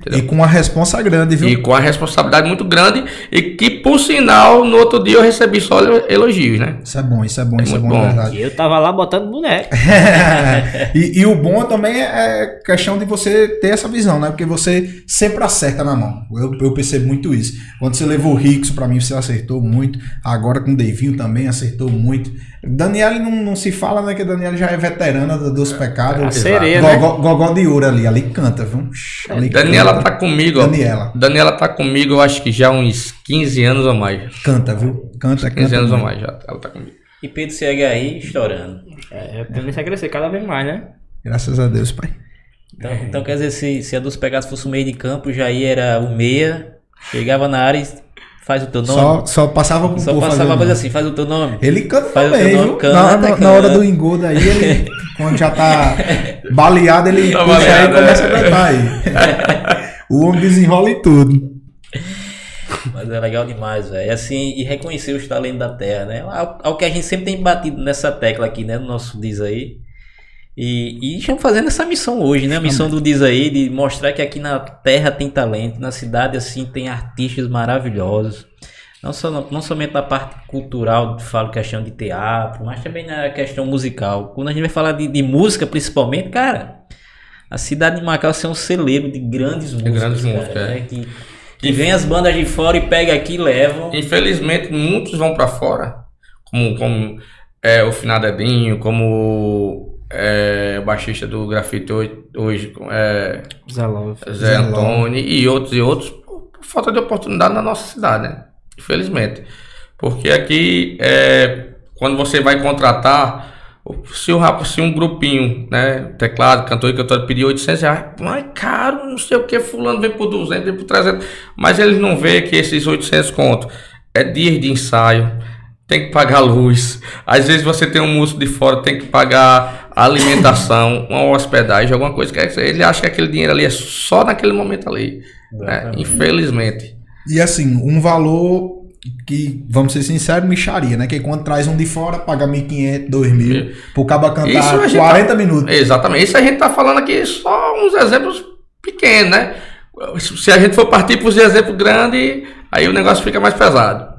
[SPEAKER 1] E com uma responsa grande, viu?
[SPEAKER 5] E com a responsabilidade muito grande e que, por sinal, no outro dia eu recebi só elogios, né?
[SPEAKER 1] Isso é bom, isso é bom, isso é bom,
[SPEAKER 5] bom.
[SPEAKER 1] de verdade.
[SPEAKER 3] E eu tava lá botando boneco. <laughs>
[SPEAKER 1] e, e o bom também é questão de você ter essa visão, né? Porque você sempre acerta na mão. Eu, eu percebo muito isso. Quando você levou o Rix, pra mim você acertou muito. Agora com o Devinho também acertou muito. Daniela não, não se fala, né? Que a Daniela já é veterana do- dos pecados.
[SPEAKER 3] A sereia, né?
[SPEAKER 1] Gogó, Gogó de ouro ali. Ali canta, viu? Ali
[SPEAKER 5] Daniela
[SPEAKER 1] canta,
[SPEAKER 5] tá comigo, ó.
[SPEAKER 1] Daniela.
[SPEAKER 5] Daniela tá comigo, eu acho que já há uns 15 anos ou mais.
[SPEAKER 1] Canta, viu? Canta,
[SPEAKER 5] 15
[SPEAKER 1] canta.
[SPEAKER 5] anos ou mais já. Ela tá comigo.
[SPEAKER 2] E Pedro CHI estourando.
[SPEAKER 3] É, a tendência é crescer cada vez mais, né?
[SPEAKER 1] Graças a Deus, pai.
[SPEAKER 2] Então, então quer dizer, se, se a dos pegados fosse o meio de campo, o Jair era o meia, chegava na área e faz o teu nome.
[SPEAKER 1] Só, só passava pro
[SPEAKER 2] Só passava coisa assim, faz o teu nome.
[SPEAKER 1] Ele canta
[SPEAKER 2] Faz o
[SPEAKER 1] também,
[SPEAKER 2] teu nome,
[SPEAKER 1] viu?
[SPEAKER 2] canta,
[SPEAKER 1] na, na- na hora
[SPEAKER 2] canta.
[SPEAKER 1] do engodo aí, ele, <laughs> quando já tá baleado, ele
[SPEAKER 5] Tá
[SPEAKER 1] puxa aí e
[SPEAKER 5] baleado,
[SPEAKER 1] começa
[SPEAKER 5] é.
[SPEAKER 1] a cantar aí. <laughs> o homem desenrola em tudo.
[SPEAKER 2] Mas é legal demais, velho. Assim, e reconhecer os talentos da terra, né? Ao, ao que a gente sempre tem batido nessa tecla aqui, né? No nosso Diz aí. E, e estamos fazendo essa missão hoje, né? A missão do Diz aí de mostrar que aqui na terra tem talento, na cidade, assim, tem artistas maravilhosos. Não, só, não somente na parte cultural, falo questão de teatro, mas também na questão musical. Quando a gente vai falar de, de música, principalmente, cara, a cidade de Macau é um celeiro de grandes músicas.
[SPEAKER 5] grandes
[SPEAKER 2] cara,
[SPEAKER 5] músicas, é.
[SPEAKER 2] né? Que, que vem as bandas de fora e pega aqui e levam.
[SPEAKER 5] Infelizmente, muitos vão pra fora. Como, como é, o Finado Edinho, como é, o baixista do grafite hoje, é,
[SPEAKER 3] Zé Love.
[SPEAKER 5] Zé
[SPEAKER 1] Zé
[SPEAKER 5] Antônio e outros e outros, por falta de oportunidade na nossa cidade, né? Infelizmente. Porque aqui, é, quando você vai contratar, se, o, rap- se um grupinho, né? Teclado, cantor e cantor pedir 800 reais, mas caro, não sei o que, fulano vem por 200, vem por 300, mas eles não vê que esses 800 conto é dias de ensaio, tem que pagar <laughs> luz. Às vezes você tem um músico de fora, tem que pagar alimentação, <laughs> uma hospedagem, alguma coisa. que é- Ele acha que aquele dinheiro ali é só naquele momento ali. né? Infelizmente.
[SPEAKER 1] E assim, um valor que, vamos ser sinceros, micharia, né? Que quando traz um de fora, paga 1.500, 2.000, pro cabo cantar
[SPEAKER 5] Isso a gente
[SPEAKER 1] 40
[SPEAKER 5] tá-
[SPEAKER 1] minutos.
[SPEAKER 5] Exatamente. Isso a gente tá falando aqui só uns exemplos pequenos, né? Se a gente for partir para os exemplos grandes, aí o negócio fica mais pesado.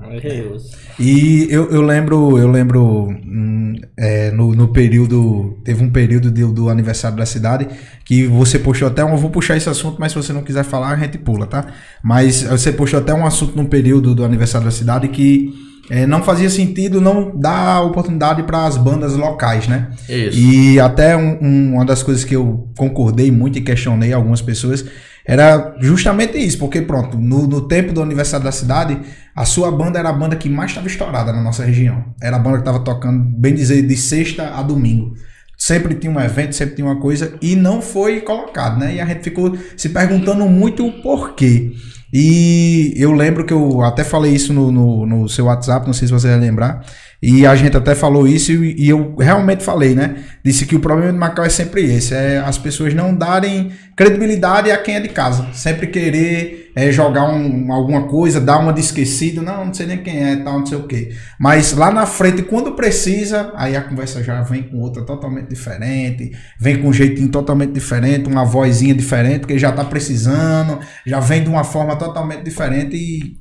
[SPEAKER 1] E eu, eu lembro, eu lembro hum, é, no, no período, teve um período de- do aniversário da cidade que você postou até um, eu vou puxar esse assunto, mas se você não quiser falar, a gente pula, tá? Mas você postou até um assunto no período do aniversário da cidade que é, não fazia sentido não dar oportunidade para as bandas locais, né?
[SPEAKER 5] Isso.
[SPEAKER 1] E até um- um- uma das coisas que eu concordei muito e questionei algumas pessoas era justamente isso, porque pronto, no, no tempo do aniversário da cidade, a sua banda era a banda que mais estava estourada na nossa região. Era a banda que estava tocando, bem dizer, de sexta a domingo. Sempre tinha um evento, sempre tinha uma coisa, e não foi colocado, né? E a gente ficou se perguntando muito o porquê. E eu lembro que eu até falei isso no, no, no seu WhatsApp, não sei se você vai lembrar. E a gente até falou isso e, eu realmente falei, né? Disse que o problema de Macau é sempre esse: é as pessoas não darem credibilidade a quem é de casa. Sempre querer é, jogar um- alguma coisa, dar uma de esquecido, não, não sei nem quem é, tal, não sei o quê. Mas lá na frente, quando precisa, aí a conversa já vem com outra totalmente diferente, vem com um jeitinho totalmente diferente, uma vozinha diferente, porque já tá precisando, já vem de uma forma totalmente diferente e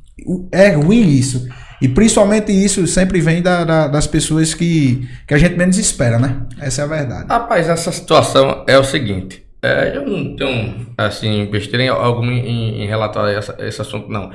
[SPEAKER 1] é ruim isso. E principalmente isso sempre vem da- da- das pessoas que, que a gente menos espera, né? Essa é a verdade.
[SPEAKER 5] Rapaz, essa situação é o seguinte. é, eu não tenho, assim, besteira em algum em, em relatar essa- esse assunto, não.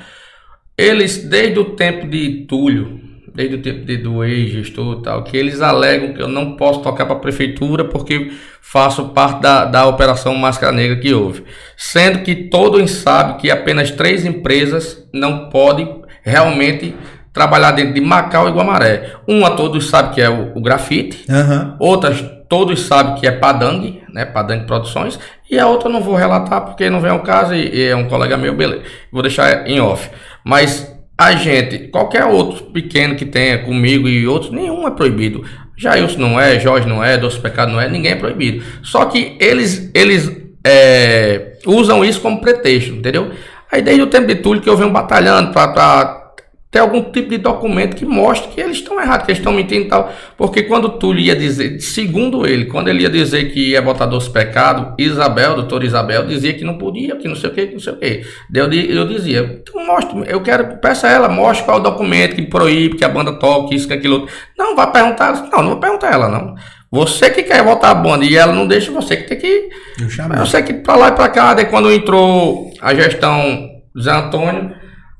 [SPEAKER 5] Eles, desde o tempo de Túlio, desde o tempo de, do ex-gestor tal, que eles alegam que eu não posso tocar para a prefeitura porque faço parte da, da operação Máscara Negra que houve. Sendo que todo mundo sabe que apenas três empresas não podem realmente trabalhar dentro de Macau e Guamaré. Uma todos sabem que é o, o grafite,
[SPEAKER 1] Aham.
[SPEAKER 5] Outras todos sabem que é Padang, né? Padang Produções. E a outra eu não vou relatar porque não vem ao caso e, e é um colega meu, beleza. Vou deixar em off. Mas a gente, qualquer outro pequeno que tenha comigo e outros, nenhum é proibido. Jailson não é, Jorge não é, Doce Pecado não é, ninguém é proibido. Só que eles, eles é, usam isso como pretexto, entendeu? Aí desde o tempo de Túlio que eu venho batalhando para ter algum tipo de documento que mostre que eles estão errados, que eles estão mentindo e tal. Porque quando Túlio ia dizer, segundo ele, quando ele ia dizer que ia botar doce pecado, Isabel, doutora Isabel, dizia que não podia, que não sei o que, que não sei o que. Eu, eu dizia, então mostre, eu quero, peça a ela, mostre qual é o documento que proíbe que a banda toque, isso, que aquilo. outro. Não, vai perguntar, não, não vou perguntar a ela, não. Você que quer botar a banda e ela não deixa, você que tem que
[SPEAKER 1] Eu chamei.
[SPEAKER 5] sei que pra lá e pra cá, daí quando entrou a gestão Zé Antônio,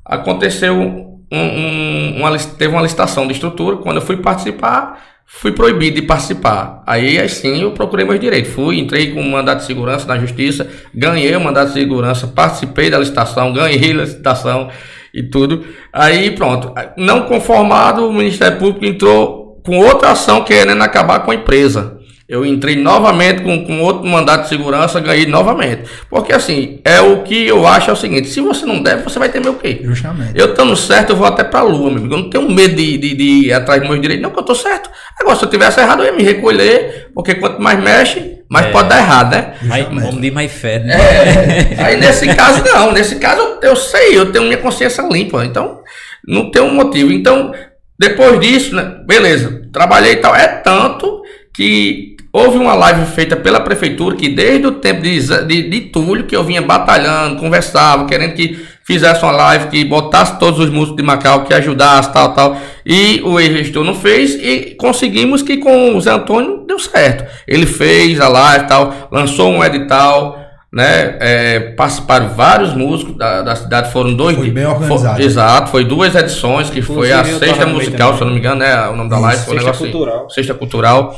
[SPEAKER 5] aconteceu um, um- uma, teve uma licitação de estrutura. Quando eu fui participar, fui proibido de participar. Aí assim eu procurei meus direitos. Fui, entrei com um mandato de segurança na justiça, ganhei o mandato de segurança, participei da licitação, ganhei a licitação e tudo. Aí pronto. Não conformado, o Ministério Público entrou com outra ação querendo acabar com a empresa. Eu entrei novamente com, com outro mandato de segurança, ganhei novamente. Porque assim, é o que eu acho é o seguinte: se você não deve, você vai temer o quê?
[SPEAKER 1] Justamente.
[SPEAKER 5] Eu estando certo, eu vou até pra lua, meu amigo. Eu não tenho medo de, de, de ir atrás dos meus direitos, não, que eu tô certo. Agora, se eu tivesse errado, eu ia me recolher, porque quanto mais mexe, mais
[SPEAKER 2] É.
[SPEAKER 5] pode dar errado, né?
[SPEAKER 2] Mais, vamos de mais fé, né?
[SPEAKER 5] É, aí nesse caso não, nesse caso eu, eu sei, eu tenho minha consciência limpa, então não tem um motivo. Então, depois disso, né, beleza, trabalhei e tal. É tanto que houve uma live feita pela prefeitura que desde o tempo de, de, de Túlio, que eu vinha batalhando, conversava, querendo que fizesse uma live, que botasse todos os músicos de Macau, que ajudasse, tal, tal. E o ex-gestor não fez e conseguimos que com o Zé Antônio deu certo. Ele fez a live tal, lançou um edital. né? É, participaram vários músicos da, da cidade, foram dois
[SPEAKER 1] Foi bem organizado.
[SPEAKER 5] Foi- exato, foi duas edições, que foi a
[SPEAKER 2] Inclusive,
[SPEAKER 5] sexta musical,
[SPEAKER 2] também.
[SPEAKER 5] se eu não me engano, né? O nome da
[SPEAKER 1] Isso,
[SPEAKER 5] live foi um
[SPEAKER 2] Sexta
[SPEAKER 5] negócio assim.
[SPEAKER 2] cultural.
[SPEAKER 5] Sexta Cultural.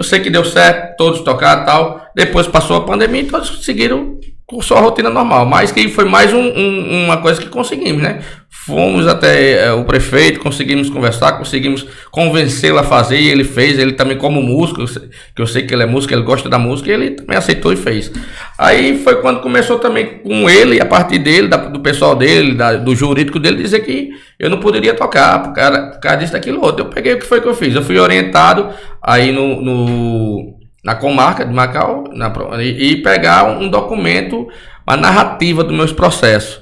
[SPEAKER 5] Eu sei que deu certo, todos tocaram tal. Depois passou a pandemia e todos seguiram com sua rotina normal. Mas que foi mais um- um- uma coisa que conseguimos, né? Fomos até eh, o prefeito, conseguimos conversar, conseguimos convencê-lo a fazer ele fez. Ele também, como músico, que eu sei que ele é músico, ele gosta da música, ele também aceitou e fez. Aí foi quando começou também com ele, a partir dele, da- do pessoal dele, da- do jurídico dele, dizer que eu não poderia tocar por causa, por causa disso, daquilo outro. Eu peguei o que foi que eu fiz. Eu fui orientado aí no, no- na comarca de Macau na e, e pegar um documento, uma narrativa dos meus processos.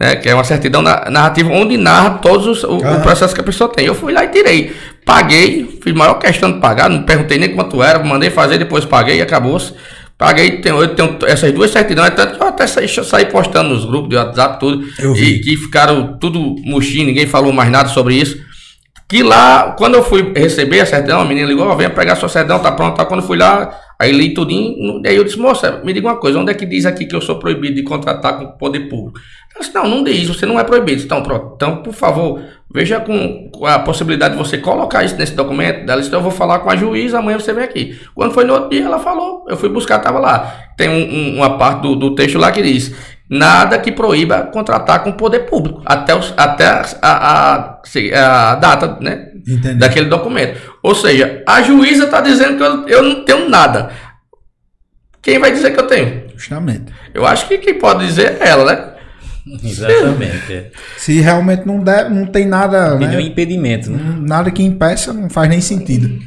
[SPEAKER 5] Né, que é uma certidão na- narrativa onde narra todos os o, o processo que a pessoa tem. Eu fui lá e tirei. Paguei, fiz maior questão de pagar, não perguntei nem quanto era, mandei fazer, depois paguei e acabou-se. Paguei, tenho, eu tenho essas duas certidões, tanto que eu até saí, saí postando nos grupos de WhatsApp, tudo. E que ficaram tudo murchinho, ninguém falou mais nada sobre isso. Que lá, quando eu fui receber a certidão, a menina ligou, ó, venha pegar sua certidão, tá pronto, tá? Quando eu fui lá, aí li tudinho, aí eu disse, moça, me diga uma coisa, onde é que diz aqui que eu sou proibido de contratar com o poder público? Ela disse, não, não diz, você não é proibido. Então, pronto, então, por favor, veja com, a possibilidade de você colocar isso nesse documento. Ela disse, então eu vou falar com a juíza, amanhã você vem aqui. Quando foi no outro dia, ela falou, eu fui buscar, tava lá. Tem um- um- uma parte do, do texto lá que diz, nada que proíba contratar com o poder público, até, os, até a, a, a- a data, né?
[SPEAKER 1] Entendi.
[SPEAKER 5] daquele documento. Ou seja, a juíza está dizendo que eu, eu não tenho nada. Quem vai dizer que eu tenho?
[SPEAKER 1] Justamente.
[SPEAKER 5] Eu acho que quem pode dizer é ela, né?
[SPEAKER 2] Exatamente. é.
[SPEAKER 1] Se realmente não der, não tem nada,
[SPEAKER 2] Tem nenhum
[SPEAKER 1] né?
[SPEAKER 2] impedimento, né?
[SPEAKER 1] Nada que impeça, não faz nem sentido.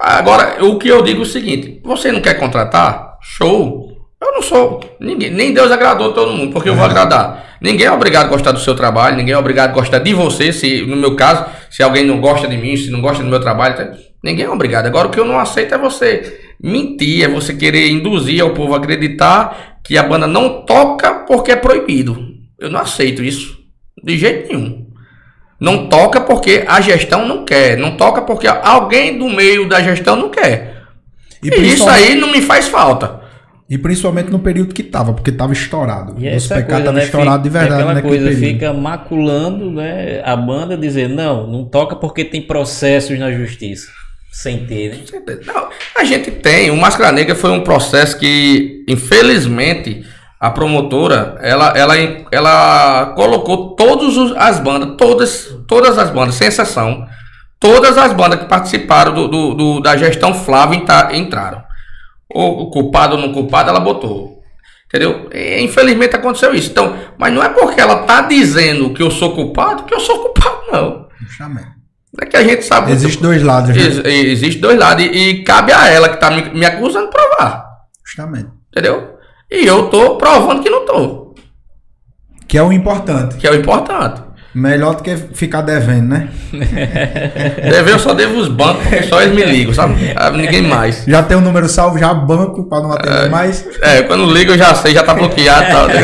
[SPEAKER 5] Agora, o que eu digo é o seguinte: você não quer contratar? Show. Eu não sou. Ninguém, nem Deus agradou todo mundo, porque eu vou agradar. Ninguém é obrigado a gostar do seu trabalho, ninguém é obrigado a gostar de você. Se, no meu caso, se alguém não gosta de mim, se não gosta do meu trabalho, tá? ninguém é obrigado. Agora, o que eu não aceito é você mentir, é você querer induzir ao povo a acreditar que a banda não toca porque é proibido. Eu não aceito isso. De jeito nenhum. Não toca porque a gestão não quer. Não toca porque alguém do meio da gestão não quer.
[SPEAKER 1] E
[SPEAKER 5] E isso aí não me faz falta.
[SPEAKER 1] E principalmente no período que tava, porque tava estourado.
[SPEAKER 2] E
[SPEAKER 1] Os
[SPEAKER 2] essa
[SPEAKER 1] pecados tava
[SPEAKER 2] né?
[SPEAKER 1] estourado de verdade
[SPEAKER 2] aquela
[SPEAKER 1] naquele
[SPEAKER 2] coisa
[SPEAKER 1] período.
[SPEAKER 2] fica maculando, né? A banda dizer, não, não toca porque tem processos na justiça. Sem ter, né?
[SPEAKER 5] Não, a gente tem. O Máscara Negra foi um processo que, infelizmente, a promotora ela, ela, ela colocou todas as bandas, todas, todas as bandas, sem exceção, todas as bandas que participaram do, do- do- da gestão Flávio entra- entraram. O, o culpado ou não culpado, ela botou. Entendeu? E, infelizmente aconteceu isso. Então, mas não é porque ela tá dizendo que eu sou culpado que eu sou culpado, não.
[SPEAKER 1] Justamente.
[SPEAKER 5] É que a gente sabe.
[SPEAKER 1] Existem dois lados, né?
[SPEAKER 5] Ex- Existe dois lados. E, e cabe a ela que tá me, me acusando provar.
[SPEAKER 1] Justamente.
[SPEAKER 5] Entendeu? E eu tô provando que não tô.
[SPEAKER 1] Que é o importante.
[SPEAKER 5] Que é o importante.
[SPEAKER 1] Melhor do que ficar devendo, né? <laughs>
[SPEAKER 5] Dever eu só devo os bancos, porque só eles me ligam, sabe? Ah, Ninguém mais.
[SPEAKER 1] Já tem o número salvo, já banco pra não atender mais.
[SPEAKER 5] É, quando ligo eu já sei, já tá bloqueado e tal. <laughs>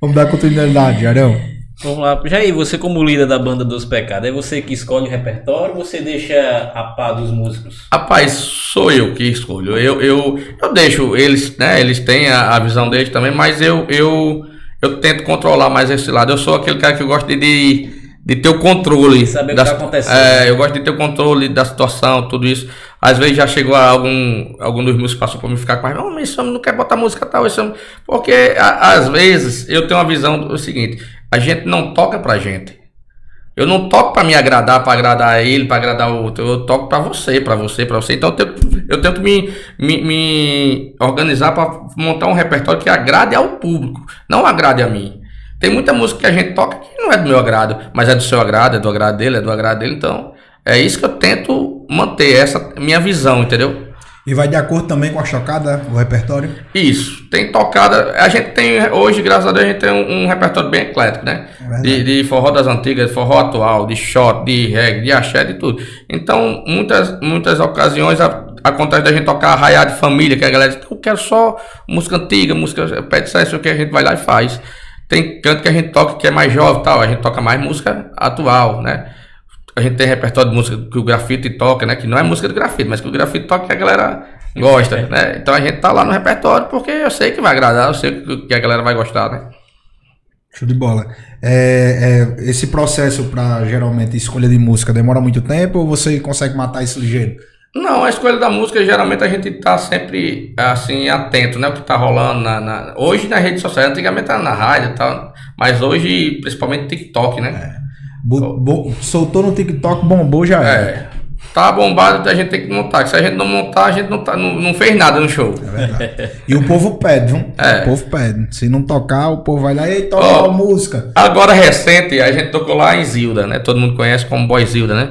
[SPEAKER 1] Vamos dar continuidade, Arão.
[SPEAKER 2] Vamos lá. Jair, você como líder da banda dos pecados, é você que escolhe o repertório ou você deixa a pá dos músicos?
[SPEAKER 5] Rapaz, sou eu que escolho. Eu, eu, eu deixo eles, né? Eles têm a, a visão deles também, mas eu, eu, eu tento controlar mais esse lado. Eu sou aquele cara que eu gosto de, de, de ter o controle.
[SPEAKER 2] Saber o que tá
[SPEAKER 5] situ-
[SPEAKER 2] acontecendo.
[SPEAKER 5] É, eu gosto de ter o controle da situação, tudo isso. Às vezes já chegou a algum, algum dos músicos passou por me ficar com mais, não, mas esse homem não quer botar música tal, esse homem... Porque a- às vezes eu tenho uma visão do seguinte, a gente não toca pra gente. Eu não toco pra me agradar, pra agradar ele, pra agradar o outro. Eu toco pra você, pra você, pra você. Então eu tento, eu tento me, me, me organizar pra montar um repertório que agrade ao público, não agrade a mim. Tem muita música que a gente toca que não é do meu agrado, mas é do seu agrado, é do agrado dele, é do agrado dele. Então é isso que eu tento manter, essa minha visão, entendeu?
[SPEAKER 1] E vai de acordo também com a chocada, o repertório.
[SPEAKER 5] Isso, tem tocada. A gente tem, hoje, graças a Deus, a gente tem um, um repertório bem eclético, né?
[SPEAKER 1] É.
[SPEAKER 5] De, de forró das antigas, de forró atual, de shot, de reggae, de axé, de tudo. Então, muitas, muitas ocasiões a- acontece da gente tocar arraiá de família, que a galera diz, eu quero só música antiga, música pede isso que a gente vai lá e faz. Tem canto que a gente toca que é mais jovem tal, a gente toca mais música atual, né? A gente tem repertório de música que o grafite toca, né? Que não é música de grafite, mas que o grafite toca que a galera Gosta, né? Então a gente tá lá no repertório porque eu sei que vai agradar, eu sei que a galera vai gostar, né?
[SPEAKER 1] Show de bola. É, é, esse processo para geralmente escolha de música demora muito tempo ou você consegue matar isso ligeiro?
[SPEAKER 5] Não, a escolha da música, geralmente a gente tá sempre, assim, atento, né? O que tá rolando na, na- hoje nas redes sociais, antigamente era na rádio e tal, mas hoje, principalmente TikTok, né?
[SPEAKER 1] Bo- bo- soltou no TikTok, bombou, já era.
[SPEAKER 5] É. Tá bombado, a gente tem que montar. Se a gente não montar, a gente não, tá, não, não fez nada no show.
[SPEAKER 1] E o povo pede, viu?
[SPEAKER 5] É.
[SPEAKER 1] O povo pede. Se não tocar, o povo vai lá e toca
[SPEAKER 5] Ó.
[SPEAKER 1] a música.
[SPEAKER 5] Agora recente, a gente tocou lá em Zilda, né? Todo mundo conhece como Boy Zilda, né?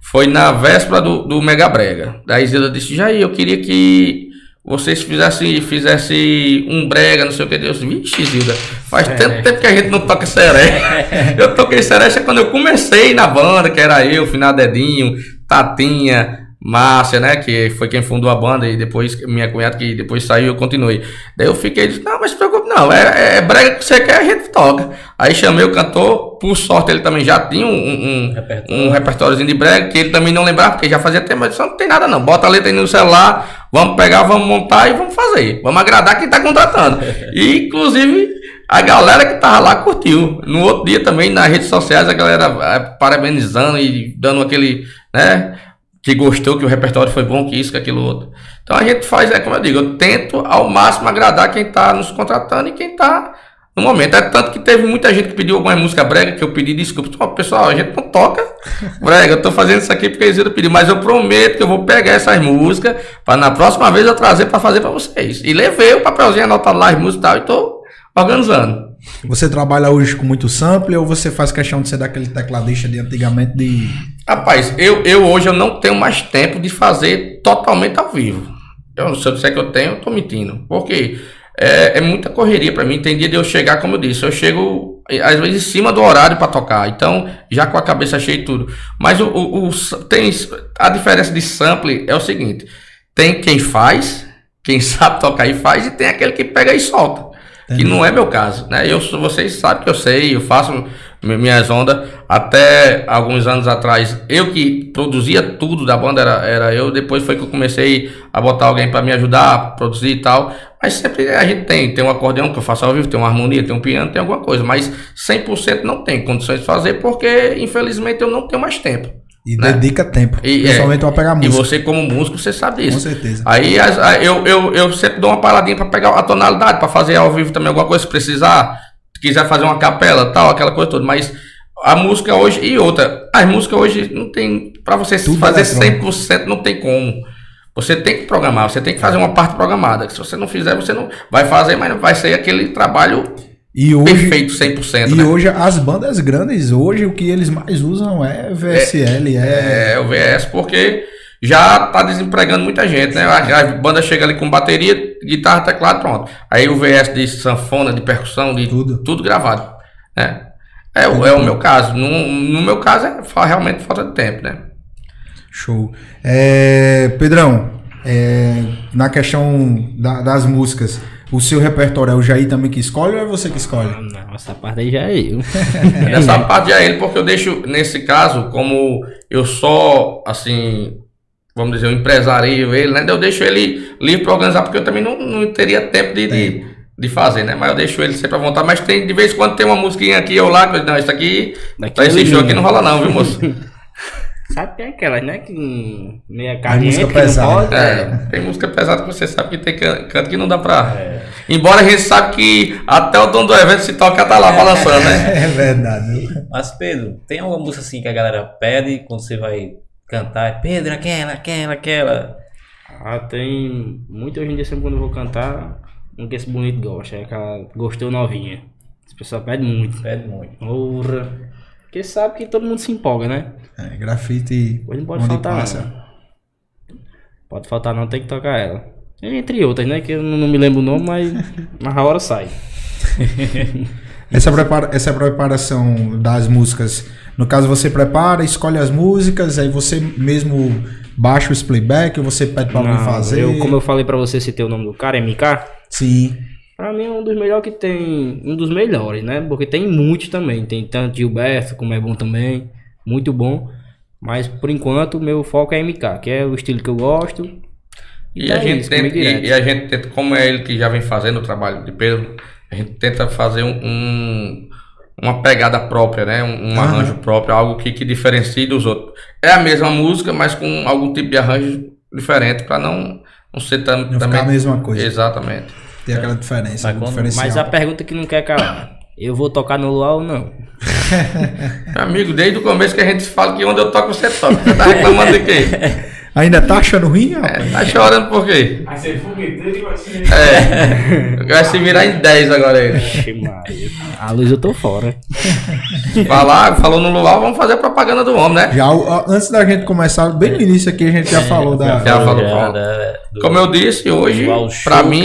[SPEAKER 5] Foi na véspera do, do Mega Brega. Daí Zilda disse, Jair, eu queria que vocês fizessem, fizessem um brega, não sei o que. Eu disse, vixe, Zilda, faz tanto tempo que a gente não toca seré. <laughs> eu toquei seré quando eu comecei na banda, que era eu, Final Dedinho, Tatinha, Márcia, né? Que foi quem fundou a banda e depois minha cunhada que depois saiu eu continuei. Daí eu fiquei, disse, não, mas se preocupe, não, é, é brega que você quer, a gente toca. Aí chamei o cantor, por sorte ele também já tinha um, um,
[SPEAKER 2] Repertório.
[SPEAKER 5] um repertóriozinho de brega que ele também não lembrava, porque já fazia tempo, mas disse, não tem nada não, bota a letra aí no celular, vamos pegar, vamos montar e vamos fazer. Vamos agradar quem tá contratando. <laughs> E, inclusive, a galera que tava lá curtiu. No outro dia também, nas redes sociais, a galera eh, parabenizando e dando aquele, né, que gostou, que o repertório foi bom, que isso, que aquilo outro. Então a gente faz, é como eu digo, eu tento ao máximo agradar quem tá nos contratando e quem tá no momento. É tanto que teve muita gente que pediu alguma música brega que eu pedi desculpa. Pessoal, a gente não toca <laughs> brega, eu tô fazendo isso aqui porque eles iram pedir, mas eu prometo que eu vou pegar essas músicas para na próxima vez eu trazer para fazer para vocês. E levei o papelzinho anotado lá as músicas e tal, e tô organizando.
[SPEAKER 1] Você trabalha hoje com muito sample ou você faz questão de ser daquele tecladista de antigamente de.
[SPEAKER 5] Rapaz, eu, eu hoje eu não tenho mais tempo de fazer totalmente ao vivo. Eu, se eu disser que eu tenho, eu tô mentindo. Porque é, é muita correria pra mim. Tem dia de eu chegar, como eu disse, eu chego eh, às vezes em cima do horário pra tocar. Então, já com a cabeça cheia e tudo. Mas o, o, o tem, a diferença de sample é o seguinte: tem quem faz, quem <laughs> sabe tocar e faz, e tem aquele que pega e solta. Que não é meu caso, né? Eu, vocês sabem que eu sei, eu faço mi- minhas ondas. Até alguns anos atrás, eu que produzia tudo da banda era, era eu. Depois foi que eu comecei a botar alguém para me ajudar a produzir e tal. Mas sempre a gente tem, tem um acordeão que eu faço ao vivo, tem uma harmonia, tem um piano, tem alguma coisa. Mas 100% não tem condições de fazer porque, infelizmente, eu não tenho mais tempo.
[SPEAKER 1] E
[SPEAKER 5] Né?
[SPEAKER 1] dedica tempo.
[SPEAKER 5] E, é,
[SPEAKER 1] principalmente pra pegar
[SPEAKER 5] E
[SPEAKER 1] música.
[SPEAKER 5] você, como músico, você sabe
[SPEAKER 1] Com
[SPEAKER 5] disso.
[SPEAKER 1] certeza.
[SPEAKER 5] Aí as- eu, eu, eu sempre dou uma paradinha pra pegar a tonalidade, pra fazer ao vivo também alguma coisa, se precisar, se quiser fazer uma capela, tal, aquela coisa toda. Mas a música hoje, e outra, as músicas hoje não tem, pra você
[SPEAKER 1] Tudo
[SPEAKER 5] fazer
[SPEAKER 1] eletrônico.
[SPEAKER 5] 100% não tem como. Você tem que programar, você tem que fazer uma parte programada. Se você não fizer, você não vai fazer, mas vai ser aquele trabalho
[SPEAKER 1] E hoje,
[SPEAKER 5] perfeito 100%.
[SPEAKER 1] e
[SPEAKER 5] né?
[SPEAKER 1] hoje as bandas grandes, hoje o que eles mais usam é VSL, é.
[SPEAKER 5] É, o VS, porque já tá desempregando muita gente, né? A, a banda chega ali com bateria, guitarra, teclado, pronto. Aí o VS de sanfona, de percussão, de
[SPEAKER 1] Tudo.
[SPEAKER 5] tudo, gravado, né? É, o- é o meu caso. No, no meu caso é realmente falta de tempo, né?
[SPEAKER 1] Show. É, Pedrão, é, na questão da- das músicas, o seu repertório é o Jair também que escolhe ou é você que escolhe?
[SPEAKER 3] Não, essa parte aí já é eu. <laughs>
[SPEAKER 5] Nessa parte é ele, porque eu deixo, nesse caso, como eu só, assim, vamos dizer, eu empresario ele, né? Eu deixo ele livre para organizar, porque eu também não, não teria tempo de, de, de fazer, né? Mas eu deixo ele sempre à vontade. Mas tem, de vez em quando tem uma musiquinha aqui ou lá, que eu digo, não, isso aqui,
[SPEAKER 3] Daqui
[SPEAKER 5] tá esse
[SPEAKER 3] eu
[SPEAKER 5] show aqui não rola não, viu, moço? <laughs>
[SPEAKER 3] Sabe que é aquelas, né? Que meia
[SPEAKER 1] música
[SPEAKER 3] caliente, que não
[SPEAKER 1] pesada.
[SPEAKER 3] pode.
[SPEAKER 5] É, tem música pesada que você sabe que tem can- canto que não dá pra... Embora a gente sabe que até o dono do evento se toca tá lá balançando, né? <laughs>
[SPEAKER 1] É verdade.
[SPEAKER 2] Mas, Pedro, tem alguma música assim que a galera pede quando você vai cantar? Pedro, aquela, aquela, aquela.
[SPEAKER 3] Ah, tem. Muito hoje em dia, sempre quando eu vou cantar, um que esse bonito gosta. É aquela gostou novinha. As pessoas pedem muito.
[SPEAKER 2] Pede muito.
[SPEAKER 3] Porra. Porque sabe que todo mundo se empolga, né?
[SPEAKER 1] É, grafite.
[SPEAKER 3] Hoje não pode faltar,
[SPEAKER 1] passa.
[SPEAKER 3] não. Pode faltar, não, tem que tocar ela. Entre outras, né? Que eu não me lembro o nome, mas, <laughs> mas a hora sai. <laughs>
[SPEAKER 1] Essa, prepara, essa preparação das músicas, no caso você prepara, escolhe as músicas, aí você mesmo baixa os playback, ou você pede pra alguém fazer.
[SPEAKER 3] eu, como eu falei pra você, citei o nome do cara, MK.
[SPEAKER 1] Sim.
[SPEAKER 3] Pra mim é um dos melhores que tem. Um dos melhores, né? Porque tem muitos também. Tem tanto Gilberto, como é bom também. Muito bom. Mas por enquanto o meu foco é MK, que é o estilo que eu gosto.
[SPEAKER 5] E a
[SPEAKER 3] é
[SPEAKER 5] gente
[SPEAKER 3] isso,
[SPEAKER 5] tenta, e, e a gente tenta, como é ele que já vem fazendo o trabalho de Pedro, a gente tenta fazer um, um- uma pegada própria, né? Um, um
[SPEAKER 1] Aham.
[SPEAKER 5] arranjo próprio, algo que, que diferencie dos outros. É a mesma música, mas com algum tipo de arranjo diferente, para não, não ser tam,
[SPEAKER 1] Não
[SPEAKER 5] também.
[SPEAKER 1] ficar a mesma coisa.
[SPEAKER 5] Exatamente.
[SPEAKER 1] Tem aquela diferença,
[SPEAKER 2] Mas
[SPEAKER 1] o
[SPEAKER 2] quando-
[SPEAKER 1] diferencial.
[SPEAKER 3] Mas a pergunta que não quer calar. Eu vou tocar no luau ou não? <laughs>
[SPEAKER 5] Amigo, desde o começo que a gente fala que onde eu toco você toca. Você tá reclamando de quê? <laughs>
[SPEAKER 1] Ainda tá achando ruim, rapaz?
[SPEAKER 5] É, tá chorando por quê?
[SPEAKER 4] Vai ser fogueteiro e vai ser.
[SPEAKER 5] É. <laughs> Vai se virar em 10 agora ele.
[SPEAKER 3] A luz eu tô fora. <laughs>
[SPEAKER 5] Falar, falou no luau, vamos fazer a propaganda do homem, né?
[SPEAKER 1] Já, antes da gente começar, bem no início aqui, a gente já falou da.
[SPEAKER 5] Já falou,
[SPEAKER 2] Já, da- do-
[SPEAKER 5] Como eu disse, hoje, pra mim,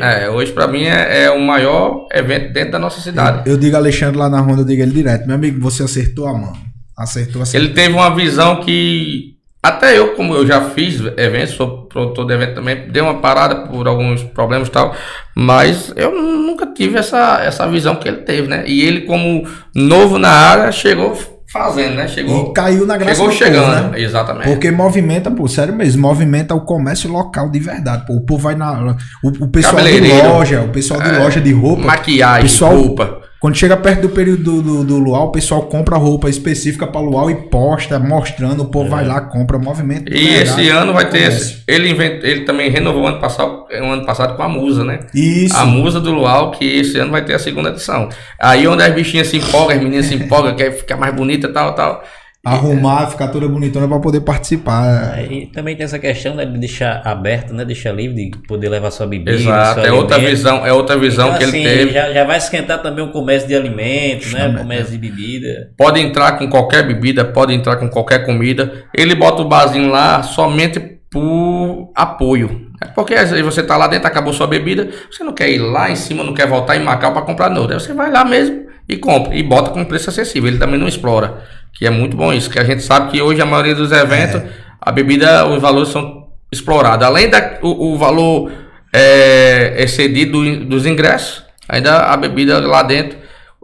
[SPEAKER 5] é, hoje pra mim é, é o maior evento dentro da nossa cidade.
[SPEAKER 1] Eu digo Alexandre lá na ronda, eu digo ele direto. Meu amigo, você acertou a mão. Acertou, acertou.
[SPEAKER 5] Ele teve uma visão que até eu, como eu já fiz eventos, sou produtor de evento também, dei uma parada por alguns problemas e tal, mas eu nunca tive essa, essa visão que ele teve, né? E ele, como novo na área, chegou fazendo, né? Chegou,
[SPEAKER 1] E caiu na graça
[SPEAKER 5] chegou
[SPEAKER 1] do povo,
[SPEAKER 5] chegando,
[SPEAKER 1] né?
[SPEAKER 5] exatamente.
[SPEAKER 1] Porque movimenta, pô, sério mesmo, movimenta o comércio local de verdade. Pô, o povo vai na. O, o pessoal de loja, o pessoal de loja de roupa.
[SPEAKER 5] Maquiagem,
[SPEAKER 1] pessoal-
[SPEAKER 5] roupa.
[SPEAKER 1] Quando chega perto do período do, do, do luau, o pessoal compra roupa específica para luau e posta, mostrando, o povo vai lá, compra, movimento.
[SPEAKER 5] É. E
[SPEAKER 1] verdade,
[SPEAKER 5] esse ano vai ter esse. Ele, invent, ele também renovou o ano passado, o ano passado com a Musa, né?
[SPEAKER 1] Isso.
[SPEAKER 5] A Musa do Luau, que esse ano vai ter a segunda edição. Aí onde as bichinhas se empolgam, as meninas se empolgam, quer ficar mais bonita e tal, tal.
[SPEAKER 1] Arrumar, ficar toda bonitona para poder participar.
[SPEAKER 2] E também tem essa questão né, de deixar aberto, né? Deixar livre, de poder levar sua bebida.
[SPEAKER 5] Exato, é outra visão, é outra visão
[SPEAKER 2] Então,
[SPEAKER 5] que
[SPEAKER 2] assim,
[SPEAKER 5] ele teve.
[SPEAKER 2] Já, já vai esquentar também o comércio de alimentos, né? O comércio de bebida.
[SPEAKER 5] Pode entrar com qualquer bebida, pode entrar com qualquer comida. Ele bota o barzinho lá somente por apoio. É Porque às vezes você tá lá dentro, acabou sua bebida, você não quer ir lá em cima, não quer voltar em Macau para comprar novo. Aí você vai lá mesmo e compra. E bota com preço acessível. Ele também não explora. Que é muito bom isso. Que a gente sabe que hoje a maioria dos eventos, a bebida, os valores são explorados. Além da, o, o valor é, excedido do- dos ingressos, ainda a bebida lá dentro.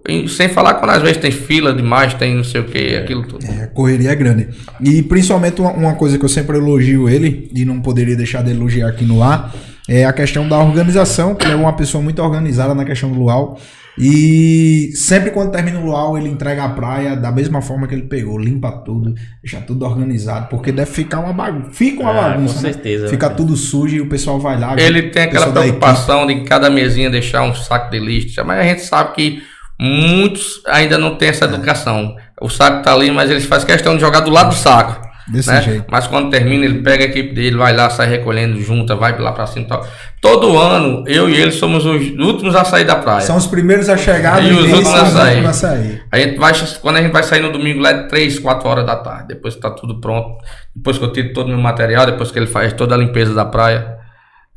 [SPEAKER 5] E sem falar quando às vezes tem fila demais, tem não sei o que, aquilo tudo.
[SPEAKER 1] É, a correria é grande. E principalmente uma, uma coisa que eu sempre elogio ele, e não poderia deixar de elogiar aqui no ar, é a questão da organização, que é uma pessoa muito organizada na questão do luau. E sempre quando termina o luau, ele entrega a praia da mesma forma que ele pegou, limpa tudo, deixa tudo organizado, porque deve ficar uma bagunça. Fica uma
[SPEAKER 2] Ah,
[SPEAKER 1] bagunça,
[SPEAKER 2] com
[SPEAKER 1] né?
[SPEAKER 2] certeza,
[SPEAKER 1] Fica
[SPEAKER 2] né?
[SPEAKER 1] tudo sujo e o pessoal vai lá.
[SPEAKER 5] Ele tem aquela preocupação de em cada mesinha deixar um saco de lixo, mas a gente sabe que muitos ainda não têm essa educação. O saco tá ali, mas eles fazem questão de jogar do lado do saco.
[SPEAKER 1] Desse
[SPEAKER 5] né?
[SPEAKER 1] jeito.
[SPEAKER 5] Mas quando termina, ele pega a equipe dele, vai lá, sai recolhendo, junta, vai lá pra cima e tal. Todo ano, eu e ele somos os últimos a sair da praia.
[SPEAKER 1] São os primeiros a chegar
[SPEAKER 5] E
[SPEAKER 1] no
[SPEAKER 5] os
[SPEAKER 1] início,
[SPEAKER 5] outros a
[SPEAKER 1] os
[SPEAKER 5] sair.
[SPEAKER 1] últimos a sair.
[SPEAKER 5] A gente vai, quando a gente vai sair no domingo lá é 3, 4 horas da tarde. Depois que tá tudo pronto. Depois que eu tiro todo o meu material, depois que ele faz toda a limpeza da praia.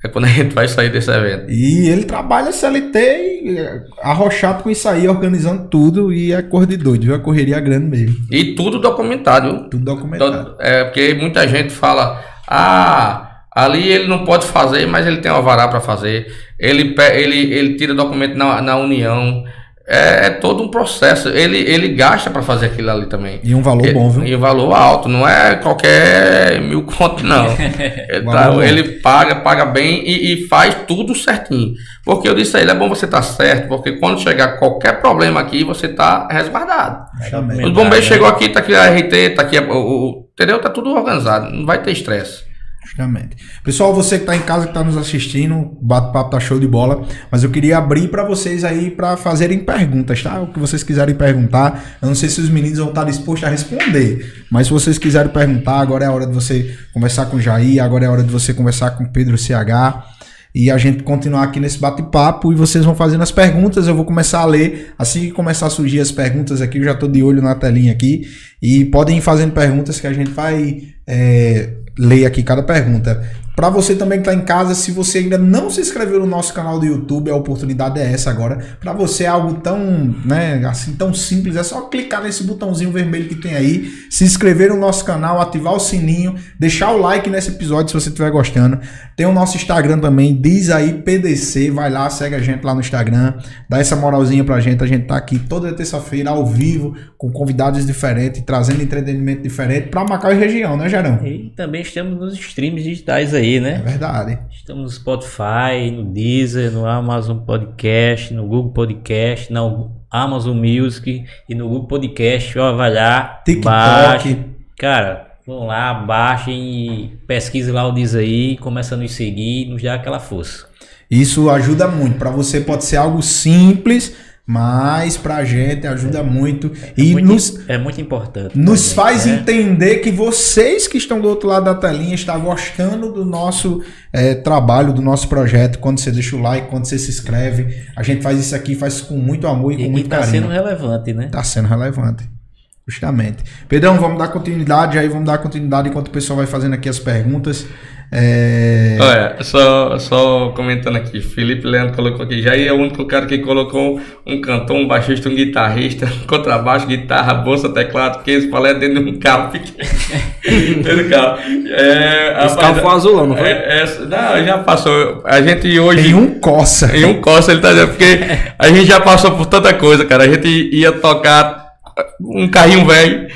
[SPEAKER 5] É quando a gente vai sair desse evento.
[SPEAKER 1] E ele trabalha CLT e é, arrochado com isso aí, organizando tudo e é cor de doido, viu? A correria grande mesmo.
[SPEAKER 5] E tudo documentado, viu?
[SPEAKER 1] Tudo documentado.
[SPEAKER 5] Todo- é, porque muita gente fala, ah, ali ele não pode fazer, mas ele tem uma vará para fazer. Ele, ele, ele tira documento na, na União. É, é todo um processo. Ele, ele gasta para fazer aquilo ali também.
[SPEAKER 1] E um valor bom, viu?
[SPEAKER 5] E um valor alto, não é qualquer mil conto, não. <laughs> Tá-
[SPEAKER 1] bom.
[SPEAKER 5] ele paga, paga bem e, e faz tudo certinho. Porque eu disse a ele, é bom você estar certo, porque quando chegar qualquer problema aqui, você tá resguardado. Os bombeiros chegou aqui, tá aqui a RT, tá aqui a- o, o- entendeu? Tá tudo organizado, não vai ter estresse.
[SPEAKER 1] Justamente. Pessoal, você que tá em casa, que tá nos assistindo, o bate-papo tá show de bola. Mas eu queria abrir para vocês aí para fazerem perguntas, tá? O que vocês quiserem perguntar. Eu não sei se os meninos vão estar dispostos a responder. Mas se vocês quiserem perguntar, agora é a hora de você conversar com o Jair, agora é a hora de você conversar com o Pedro CH. E a gente continuar aqui nesse bate-papo e vocês vão fazendo as perguntas. Eu vou começar a ler. Assim que começar a surgir as perguntas aqui, eu já tô de olho na telinha aqui. E podem ir fazendo perguntas que a gente vai é, ler aqui cada pergunta. Para você também que está em casa, se você ainda não se inscreveu no nosso canal do YouTube, a oportunidade é essa agora. Para você é algo tão, né, assim tão simples, é só clicar nesse botãozinho vermelho que tem aí, se inscrever no nosso canal, ativar o sininho, deixar o like nesse episódio se você estiver gostando. Tem o nosso Instagram também, diz aí PDC, vai lá, segue a gente lá no Instagram, dá essa moralzinha pra gente. A gente tá aqui toda terça-feira ao vivo com convidados diferentes, trazendo entretenimento diferente para Macau e região, né, Gerão?
[SPEAKER 2] E também estamos nos streams digitais aí, aí,
[SPEAKER 1] É
[SPEAKER 2] né?
[SPEAKER 1] verdade.
[SPEAKER 2] Estamos no Spotify, no Deezer, no Amazon Podcast, no Google Podcast, no Amazon Music e no Google Podcast. Ó, vai lá,
[SPEAKER 1] TikTok.
[SPEAKER 2] baixe. Cara, vão lá, baixem e pesquisem lá o Deezer aí, começa a nos seguir, nos dá aquela força.
[SPEAKER 1] Isso ajuda muito. Para você pode ser algo simples, mas pra gente ajuda muito. E
[SPEAKER 2] muito,
[SPEAKER 1] nos,
[SPEAKER 2] é muito importante.
[SPEAKER 1] nos faz
[SPEAKER 2] né?
[SPEAKER 1] entender que vocês que estão do outro lado da telinha estão gostando do nosso eh, trabalho, do nosso projeto. Quando você deixa o like, quando você se inscreve. A gente faz isso aqui, faz com muito amor e,
[SPEAKER 2] E
[SPEAKER 1] com muito
[SPEAKER 2] tá
[SPEAKER 1] carinho.
[SPEAKER 2] sendo relevante, né?
[SPEAKER 1] Tá sendo relevante. Justamente. Pedrão, vamos dar continuidade aí, vamos dar continuidade enquanto o pessoal vai fazendo aqui as perguntas. É...
[SPEAKER 5] Olha, só, só comentando aqui, Felipe Leandro colocou aqui, Jair é o único cara que colocou um cantor, um baixista, um guitarrista, <laughs> contrabaixo, guitarra, bolsa, teclado, queijo, paleta dentro de um carro pequeno. <laughs> dentro do carro. É,
[SPEAKER 3] Esse
[SPEAKER 5] rapaz,
[SPEAKER 3] carro foi azul, não foi?
[SPEAKER 5] É, é, não, já passou. A gente hoje.
[SPEAKER 1] Em um coça.
[SPEAKER 5] Em um Costa, ele tá dizendo, porque a gente já passou por tanta coisa, cara. A gente ia tocar um carrinho velho,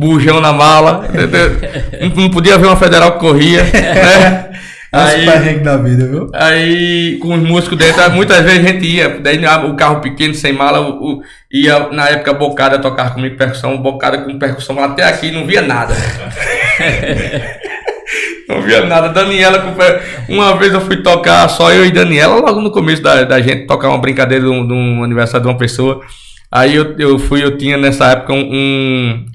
[SPEAKER 5] bujão na mala, <laughs> não, podia ver uma federal que corria, né? <laughs>
[SPEAKER 1] Aí... Da vida, viu?
[SPEAKER 5] aí, com os músicos dentro, muitas vezes a gente ia, daí ah, o carro pequeno, sem mala, o, o- ia, na época, Bocada tocar comigo percussão, Bocada com percussão até aqui, não via nada. <laughs> Não via nada. Daniela, uma vez eu fui tocar, só eu e Daniela, logo no começo da, da gente tocar uma brincadeira de um, de um aniversário de uma pessoa. Aí eu, eu fui, eu tinha nessa época um, um-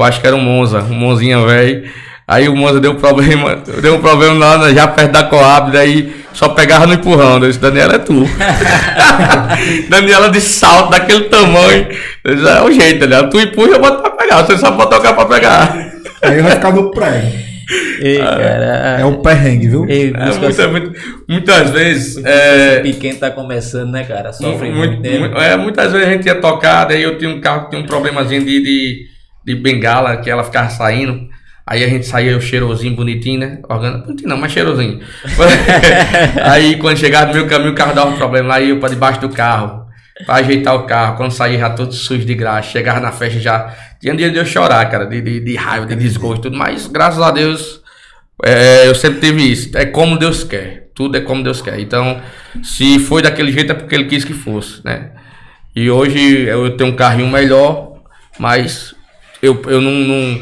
[SPEAKER 5] eu acho que era um Monza, um Monzinha velho. Aí o Monza deu problema, <laughs> deu um problema lá já perto da Coab, daí só pegava no empurrão. Eu disse, Daniela é tu. <laughs> Daniela de salto daquele tamanho. Eu disse, é o jeito, Daniela. Tu empurra, eu boto pra pegar. Você só pode tocar pra pegar.
[SPEAKER 1] Aí vai ficar no prego.
[SPEAKER 2] Ei, cara.
[SPEAKER 1] É o perrengue, viu?
[SPEAKER 2] Ei,
[SPEAKER 5] É, muita- muito- muitas vezes. É,
[SPEAKER 2] pequeno tá começando, né, cara? Sofre
[SPEAKER 5] muito-
[SPEAKER 2] muito, né?
[SPEAKER 5] muito- é, muitas vezes a gente ia tocar, daí eu tinha um carro que tinha um problemazinho de, de, de bengala, que ela ficava saindo. Aí a gente saía o cheirosinho bonitinho, né? Organo, bonitinho não, mas cheirosinho. <laughs> aí quando chegava no meu caminho, o carro dava um problema. Lá ia pra debaixo do carro, pra ajeitar o carro. Quando saía já todo sujo de graxa. Chegava na festa já. Tinha dia de eu chorar, cara, de, de, de raiva, de desgosto tudo. Mas graças a Deus, é, eu sempre tive isso. É como Deus quer. Tudo é como Deus quer. Então, se foi daquele jeito é porque Ele quis que fosse, né? E hoje eu tenho um carrinho melhor, mas eu, eu não, não,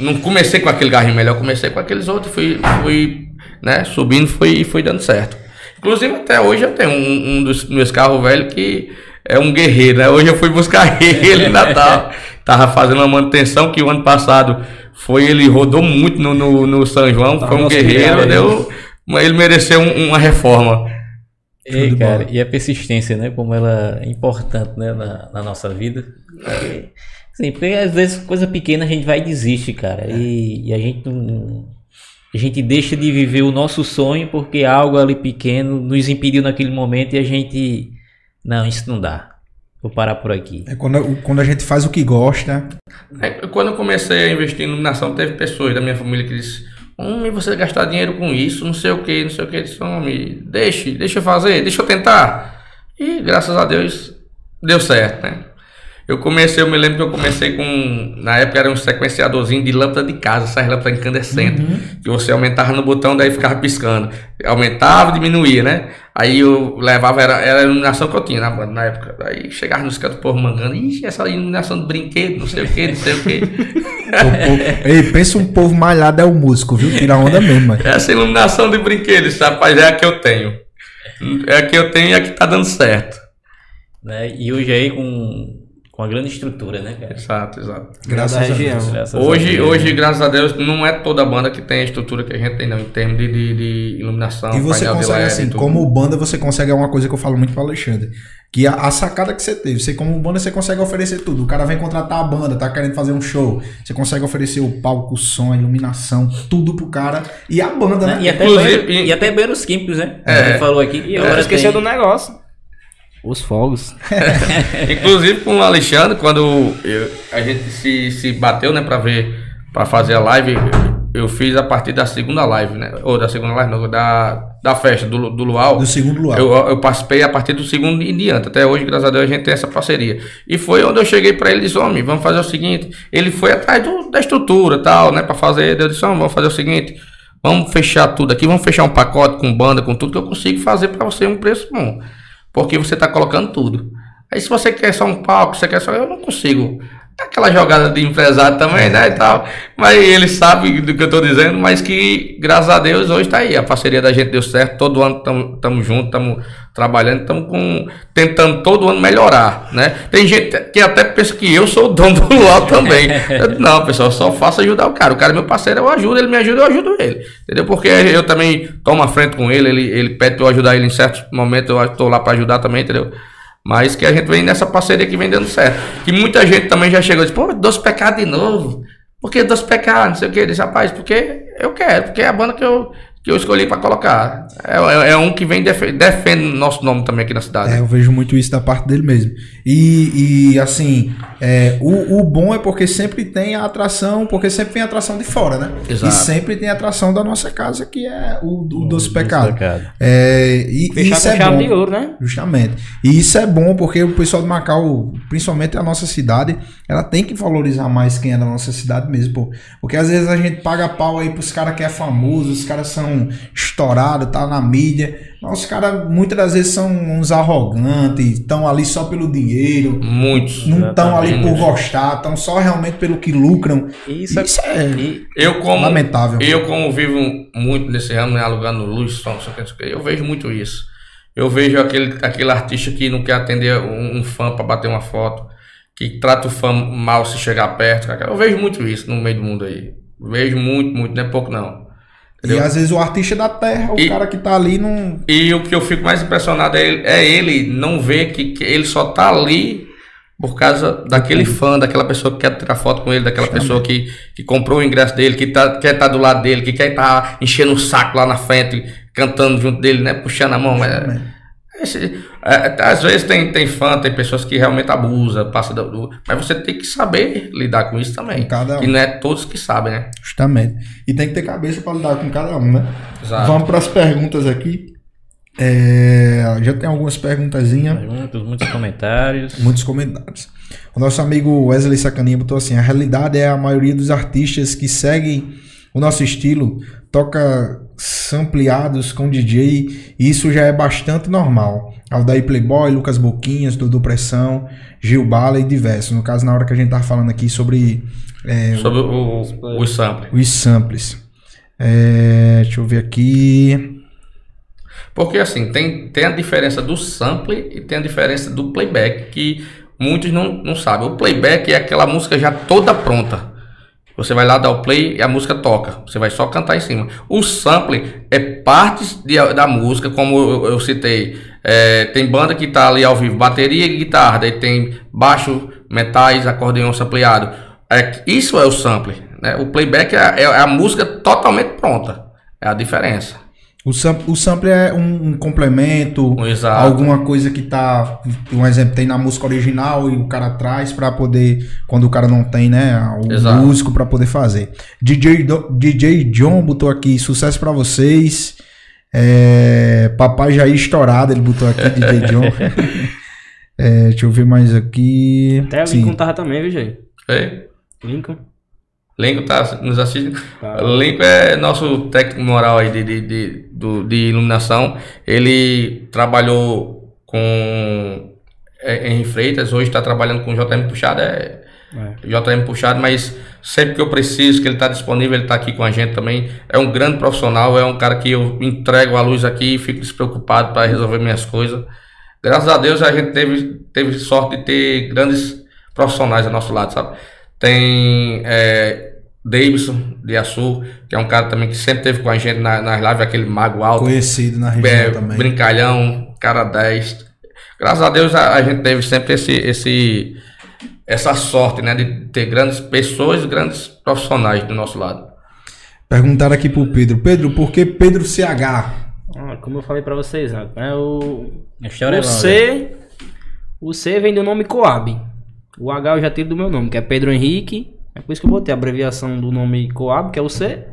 [SPEAKER 5] não comecei com aquele carrinho melhor, comecei com aqueles outros, fui, fui né, subindo foi, e foi dando certo. Inclusive até hoje eu tenho um, um dos meus carros velhos que é um guerreiro, né? Hoje eu fui buscar <laughs> ele em Natal, tava fazendo uma manutenção que o ano passado foi, ele rodou muito no, no, no São João,
[SPEAKER 3] Tava
[SPEAKER 5] foi um guerreiro, deu, mas ele mereceu um- uma reforma.
[SPEAKER 2] Ei, cara, e a persistência, né? Como ela é importante, né? Na, na nossa vida. Porque, assim, porque às vezes coisa pequena a gente vai e desiste, cara. E, e a gente não. A gente deixa de viver o nosso sonho porque algo ali pequeno nos impediu naquele momento e a gente. Não, isso não dá. Vou parar por aqui.
[SPEAKER 1] É quando, quando a gente faz o que gosta.
[SPEAKER 5] Aí, Quando eu comecei a investir em iluminação, teve pessoas da minha família que disse Homem, você gastar dinheiro com isso, não sei o que, não sei o que. Eu disse, homem, deixe, deixa eu fazer, deixa eu tentar. E graças a Deus deu certo, né? Eu comecei, eu me lembro que eu comecei com. Na época era um sequenciadorzinho de lâmpada de casa, essas lâmpadas incandescentes. Que você aumentava no botão, daí ficava piscando. Aumentava, diminuía, né? Aí eu levava, era, era a iluminação que eu tinha na na época. Aí chegava nos cantos, povo mangando, ixi, essa iluminação de brinquedo, não sei o que, não sei o que. <laughs>
[SPEAKER 1] Ei, pensa um povo malhado é o músico, viu? Tira onda mesmo, mano.
[SPEAKER 5] Essa iluminação de brinquedo, esse rapaz, é a que eu tenho. É a que eu tenho e a que tá dando certo.
[SPEAKER 2] Né? E hoje aí com, com a grande estrutura, né, cara?
[SPEAKER 5] Exato, exato.
[SPEAKER 1] Graças a. Deus.
[SPEAKER 2] Graças a
[SPEAKER 5] Hoje,
[SPEAKER 2] Deus.
[SPEAKER 5] hoje, graças a Deus, não é toda banda que tem a estrutura que a gente tem, não, em termos de, de, de iluminação.
[SPEAKER 1] E você
[SPEAKER 5] painel de
[SPEAKER 1] consegue,
[SPEAKER 5] LED,
[SPEAKER 1] assim,
[SPEAKER 5] tudo.
[SPEAKER 1] como banda, você consegue é uma coisa que eu falo muito pro Alexandre. Que a, a sacada que você teve, você como banda, você consegue oferecer tudo. O cara vem contratar a banda, tá querendo fazer um show. Você consegue oferecer o palco, o som, a iluminação, tudo pro cara. E a banda, né?
[SPEAKER 2] E até,
[SPEAKER 5] Inclusive-
[SPEAKER 2] banheiro, e até banheiros químicos, né?
[SPEAKER 5] É.
[SPEAKER 2] Ele falou aqui. E
[SPEAKER 3] Agora
[SPEAKER 2] agora
[SPEAKER 3] esqueceu
[SPEAKER 2] tem...
[SPEAKER 3] do negócio. Os fogos. <laughs>
[SPEAKER 5] Inclusive com o Alexandre, quando eu- a gente se, se bateu, né, pra ver, pra fazer a live, eu fiz a partir da segunda live, né? Ou da segunda live, não, da, da festa do, do Luau.
[SPEAKER 1] Do segundo luar.
[SPEAKER 5] Eu, eu participei a partir do segundo em diante. Até hoje, graças a Deus, a gente tem essa parceria. E foi onde eu cheguei pra ele e disse: Homem, vamos fazer o seguinte. Ele foi atrás do- da estrutura e tal, né? Pra fazer. Eu disse: "Homem, vamos fazer o seguinte. Vamos fechar tudo aqui, vamos fechar um pacote com banda, com tudo que eu consigo fazer para você um preço bom. Porque você tá colocando tudo. Aí se você quer só um palco, você quer só. Eu não consigo. Aquela jogada de empresário também, né? E tal. Mas ele sabe do que eu tô dizendo, mas que, graças a Deus, hoje tá aí. A parceria da gente deu certo. Todo ano estamos juntos, estamos trabalhando, estamos com. tentando todo ano melhorar, né? Tem gente que até pensa que eu sou o dono do luau também. <laughs> Eu, não, pessoal, só faço ajudar o cara. O cara é meu parceiro, eu ajudo, ele me ajuda, eu ajudo ele. Entendeu? Porque eu também tomo a frente com ele, ele, ele pede pra eu ajudar ele em certos momentos, eu estou lá para ajudar também, entendeu? Mas que a gente vem nessa parceria que vem dando certo. Que muita gente também já chegou e disse, pô, dois pecados de novo. Por que dois pecados? Não sei o que. Disse, rapaz, porque eu quero, porque é a banda que eu, que eu escolhi para colocar. É, é, é um que vem defe defende nosso nome também aqui na cidade.
[SPEAKER 1] É, eu vejo muito isso da parte dele mesmo. E, e assim, é, o, o bom é porque sempre tem a atração, porque sempre tem atração de fora, né?
[SPEAKER 5] Exato.
[SPEAKER 1] E sempre tem a atração da nossa casa, que é o, o Doce
[SPEAKER 2] Doce
[SPEAKER 1] Pecado.
[SPEAKER 2] Pecado.
[SPEAKER 1] É, e
[SPEAKER 3] Fechar
[SPEAKER 1] isso
[SPEAKER 3] com
[SPEAKER 1] é
[SPEAKER 3] chave
[SPEAKER 1] bom.
[SPEAKER 3] de ouro, né?
[SPEAKER 1] Justamente. E isso é bom porque o pessoal de Macau, principalmente a nossa cidade, ela tem que valorizar mais quem é da nossa cidade mesmo, pô. Porque às vezes a gente paga pau aí pros caras que é famoso, os caras são estourados, tá na mídia. Mas os caras muitas das vezes são uns arrogantes, estão ali só pelo dinheiro,
[SPEAKER 5] Muitos.
[SPEAKER 1] não estão ali por gostar, estão só realmente pelo que lucram.
[SPEAKER 2] Isso, é-
[SPEAKER 1] Isso é
[SPEAKER 2] e-
[SPEAKER 5] Eu como,
[SPEAKER 1] lamentável.
[SPEAKER 5] eu como vivo muito nesse ramo, né, alugando luz, som, não sei o que, não sei o que, eu vejo muito isso. Eu vejo aquele, aquele artista que não quer atender um, um fã para bater uma foto, que trata o fã mal se chegar perto. Eu vejo muito isso no meio do mundo aí. Vejo muito, muito, não é pouco não.
[SPEAKER 1] E
[SPEAKER 5] Entendeu?
[SPEAKER 1] às vezes o artista da terra, o
[SPEAKER 5] E-
[SPEAKER 1] cara que tá ali não.
[SPEAKER 5] E o que eu fico mais impressionado é ele, é ele não ver que, que ele só tá ali por causa daquele fã, daquela pessoa que quer tirar foto com ele, daquela pessoa que, que comprou o ingresso dele, que tá, quer estar do lado dele, que quer estar enchendo o saco lá na frente, cantando junto dele, né? Puxando a mão. Mas, esse- é, às vezes tem, tem fã, tem pessoas que realmente abusam, passa do, do- mas você tem que saber lidar com isso também.
[SPEAKER 1] Com cada um.
[SPEAKER 5] Que não é todos que sabem, né?
[SPEAKER 1] Justamente. E tem que ter cabeça para lidar com cada um, né?
[SPEAKER 5] Exato.
[SPEAKER 1] Vamos para as perguntas aqui. É, já tem algumas perguntazinhas,
[SPEAKER 2] Perguntas, muitos comentários.
[SPEAKER 1] muitos comentários. O nosso amigo Wesley Sacaninha botou assim: a realidade é a maioria dos artistas que seguem o nosso estilo toca sampleados com DJ e isso já é bastante normal. Aldair Playboy, Lucas Boquinhas, Dudu Pressão, Gil Bala e diversos. No caso, na hora que a gente tava falando aqui sobre é,
[SPEAKER 5] Sobre o, o, o sample.
[SPEAKER 1] os samples. É, deixa eu ver aqui.
[SPEAKER 5] Porque assim, tem, tem a diferença do sample e tem a diferença do playback, que muitos não, não sabem. O playback é aquela música já toda pronta. Você vai lá dar o play e a música toca. Você vai só cantar em cima. O sample é partes de- da música, como eu, eu citei. É, tem banda que tá ali ao vivo, bateria e guitarra. Daí tem baixo, metais, acordeão sampleado. É, isso é o sample. Né? O playback é, é a música totalmente pronta. É a diferença.
[SPEAKER 1] O sample, o sample é um, um complemento,
[SPEAKER 5] Exato.
[SPEAKER 1] alguma coisa que tá. Um exemplo, tem na música original e o cara traz pra poder. Quando o cara não tem, né? O
[SPEAKER 5] Exato.
[SPEAKER 1] músico pra poder fazer. DJ, Do- DJ John botou aqui sucesso pra vocês. É, Papai Jair estourado, ele botou aqui, DJ <laughs> John. É, deixa eu ver mais aqui.
[SPEAKER 3] Até o
[SPEAKER 1] Sim.
[SPEAKER 3] Lincoln tava também, viu, gente?
[SPEAKER 5] Ei,
[SPEAKER 3] Lincoln.
[SPEAKER 5] Lincoln tá nos assistindo.
[SPEAKER 3] Tá.
[SPEAKER 5] Lincoln é nosso técnico moral aí de, de, de, do- de iluminação. Ele trabalhou com é, Henry Freitas, hoje está trabalhando com JM Puxado. É,
[SPEAKER 3] É.
[SPEAKER 5] JM Puxado, mas sempre que eu preciso, que ele está disponível, ele está aqui com a gente também. É um grande profissional, é um cara que eu entrego a luz aqui e fico despreocupado para resolver minhas coisas. Graças a Deus a gente teve, teve sorte de ter grandes profissionais ao nosso lado, sabe? Tem é, Davidson de Açu, que é um cara também que sempre teve com a gente na- nas lives, aquele mago alto.
[SPEAKER 1] Conhecido na região
[SPEAKER 5] É,
[SPEAKER 1] também.
[SPEAKER 5] brincalhão, cara 10. Graças a Deus a, a gente teve sempre esse, esse, essa sorte, né? De ter grandes pessoas, grandes profissionais do nosso lado.
[SPEAKER 1] Perguntaram aqui pro Pedro. Pedro, por que Pedro CH?
[SPEAKER 3] Ah, como eu falei pra vocês, né? É o,
[SPEAKER 2] A história é
[SPEAKER 3] o. C. O C vem do nome Coab. O H eu já tiro do meu nome, que é Pedro Henrique. É por isso que eu botei a abreviação do nome Coab, que é o C.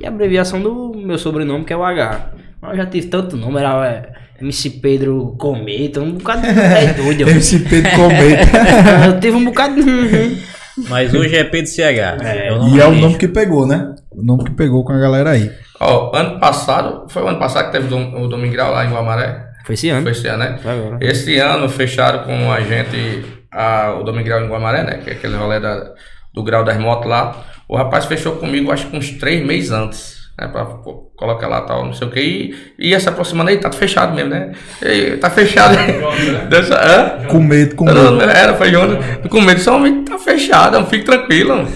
[SPEAKER 3] E a abreviação do meu sobrenome, que é o H. Mas eu já tive tanto nome, era é, MC Pedro Cometa, um bocado de <laughs> é doido.
[SPEAKER 1] MC Pedro Cometa. <laughs>
[SPEAKER 3] eu tive um bocado de.
[SPEAKER 2] Mas hoje é Pedro CH.
[SPEAKER 3] É.
[SPEAKER 2] o nome
[SPEAKER 1] e é o nome que pegou, né? o nome que pegou com a galera aí.
[SPEAKER 5] Ó, ano passado, foi o ano passado que teve o Dom- o Domingral lá em Guamaré?
[SPEAKER 3] Foi esse ano.
[SPEAKER 5] Foi esse ano, né?
[SPEAKER 3] Foi agora.
[SPEAKER 5] Esse ano fecharam com a gente a, o Domingral em Guamaré, né? Que é aquele rolê da- do grau das motos lá. O rapaz fechou comigo, acho que uns três meses antes. Né, pra colocar lá tal, não sei o que. E ia se aproximando aí, tá fechado mesmo, né? E, tá fechado. <laughs> Dessa, hã?
[SPEAKER 1] Com medo, com medo.
[SPEAKER 5] não era, foi Jonas. Com medo, só tá fechado, não, fique tranquilo.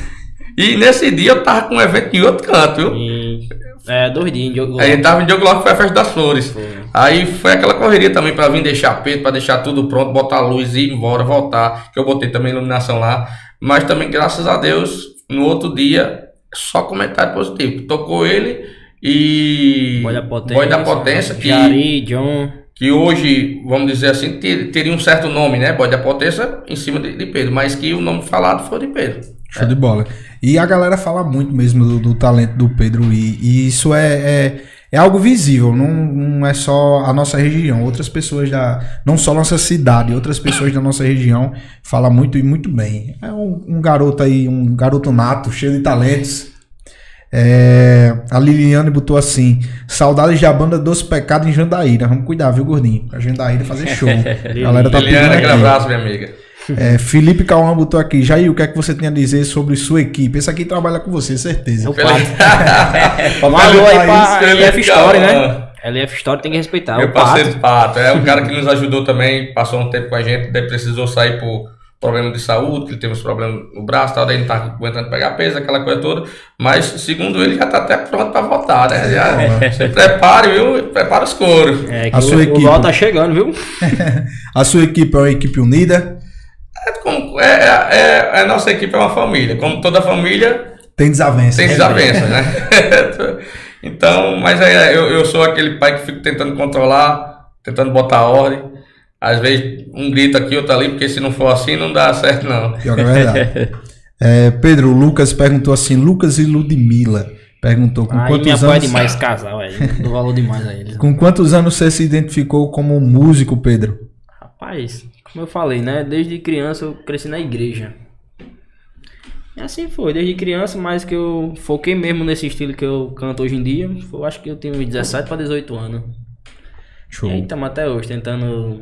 [SPEAKER 5] E nesse dia eu tava com um evento em outro canto, viu?
[SPEAKER 3] E, é, dois dias em jogo.
[SPEAKER 5] Aí a gente tava em Diogo Lopes, foi a festa das flores. Aí foi aquela correria também pra vir deixar peito, pra deixar tudo pronto, botar a luz, ir embora, voltar. Que eu botei também iluminação lá. Mas também, graças a Deus, no outro dia, só comentário positivo. Tocou ele e.
[SPEAKER 3] Boi da Potência.
[SPEAKER 5] Boi da Potência, que,
[SPEAKER 3] Jari, John.
[SPEAKER 5] que hoje, vamos dizer assim, ter- teria um certo nome, né? Boi da Potência em cima de, de Pedro. Mas que o nome falado foi de Pedro.
[SPEAKER 1] Show de bola. E a galera fala muito mesmo do, do talento do Pedro e, e isso é, é, é algo visível, não, não é só a nossa região. Outras pessoas da. Não só nossa cidade, outras pessoas da nossa região falam muito e muito bem. É um, um garoto aí, um garoto nato, cheio de talentos. É, a Liliane botou assim: saudades da banda Dos Pecados em Jandaíra. Vamos cuidar, viu, gordinho? Pra Jandaíra fazer show. a <laughs> galera tá pedindo
[SPEAKER 5] Liliana, aquele abraço, minha amiga.
[SPEAKER 1] É, Felipe Cauã botou aqui. Jair, o que é que você tem a dizer sobre sua equipe? Esse aqui trabalha com você, certeza. <laughs>
[SPEAKER 3] É o pato. Um alô aí pra LF Story, né? LF Story tem que respeitar.
[SPEAKER 5] Meu
[SPEAKER 3] o pato.
[SPEAKER 5] parceiro Pato, é um cara que nos ajudou também, passou um tempo com a gente, daí precisou sair por problema de saúde, que ele teve uns problemas no braço e tal, daí ele não tá aguentando pegar peso, aquela coisa toda, mas segundo ele já tá até pronto pra voltar, né? Já, se prepare, viu? Prepara os coros.
[SPEAKER 3] É,
[SPEAKER 1] A
[SPEAKER 3] o,
[SPEAKER 1] sua
[SPEAKER 3] o
[SPEAKER 1] equipe.
[SPEAKER 3] LOL tá chegando, viu? <laughs>
[SPEAKER 1] A sua equipe é uma equipe unida?
[SPEAKER 5] É, é, é, é- a nossa equipe é uma família, como toda família,
[SPEAKER 1] Tem desavença.
[SPEAKER 5] tem desavenças, né? <laughs> então, mas é, eu, eu sou aquele pai que fico tentando controlar, tentando botar ordem. Às vezes um grita aqui, outro ali, porque se não for assim não dá certo não.
[SPEAKER 1] Pior que é verdade. <laughs> É, Pedro, Lucas perguntou assim: Lucas e Ludmilla. Perguntou com quantos
[SPEAKER 3] apoia
[SPEAKER 1] anos.
[SPEAKER 3] demais esse casal, aí. Dou valor demais a eles. <laughs>
[SPEAKER 1] Com quantos anos você se identificou como músico, Pedro?
[SPEAKER 3] Rapaz, como eu falei, né? Desde criança eu cresci na igreja. E assim foi, desde criança, mas que eu foquei mesmo nesse estilo que eu canto hoje em dia. Eu acho que eu tenho uns 17 para 18 anos.
[SPEAKER 1] Show.
[SPEAKER 3] E aí estamos até hoje tentando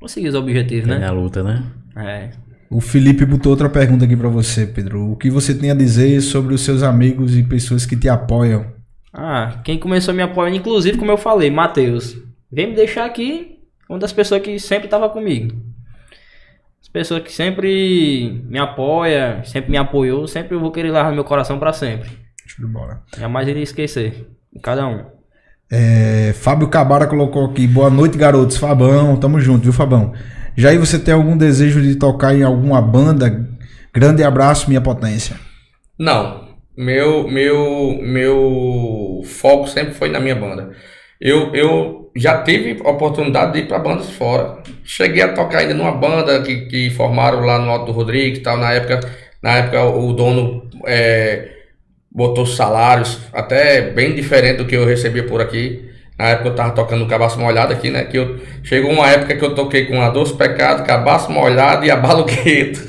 [SPEAKER 3] conseguir os objetivos,
[SPEAKER 2] Tem
[SPEAKER 3] né?
[SPEAKER 2] a luta, né?
[SPEAKER 3] É.
[SPEAKER 1] O Felipe botou outra pergunta aqui pra você, Pedro. O que você tem a dizer sobre os seus amigos e pessoas que te apoiam?
[SPEAKER 3] Ah, quem começou me apoiando, inclusive, como eu falei, Matheus. Vem me deixar aqui, uma das pessoas que sempre estava comigo. As pessoas que sempre me apoia, sempre me apoiou, sempre eu vou querer levar no meu coração para sempre.
[SPEAKER 1] Show de bola.
[SPEAKER 3] Jamais iria esquecer. Cada um.
[SPEAKER 1] É, Fábio Cabara colocou aqui: boa noite, garotos. Fabão, tamo junto, viu, Fabão? Já aí você tem algum desejo de tocar em alguma banda? Grande abraço, minha potência.
[SPEAKER 5] Não, meu, meu, meu foco sempre foi na minha banda. Eu, eu já tive oportunidade de ir para bandas fora. Cheguei a tocar ainda numa banda que, que formaram lá no Alto do Rodrigues tal. Na época, na época o dono é, botou salários até bem diferente do que eu recebia por aqui. Na época eu tava tocando Cabaço Molhado aqui, né? Que eu, chegou uma época que eu toquei com a Doce Pecado, Cabaço Molhado e a Baluqueto.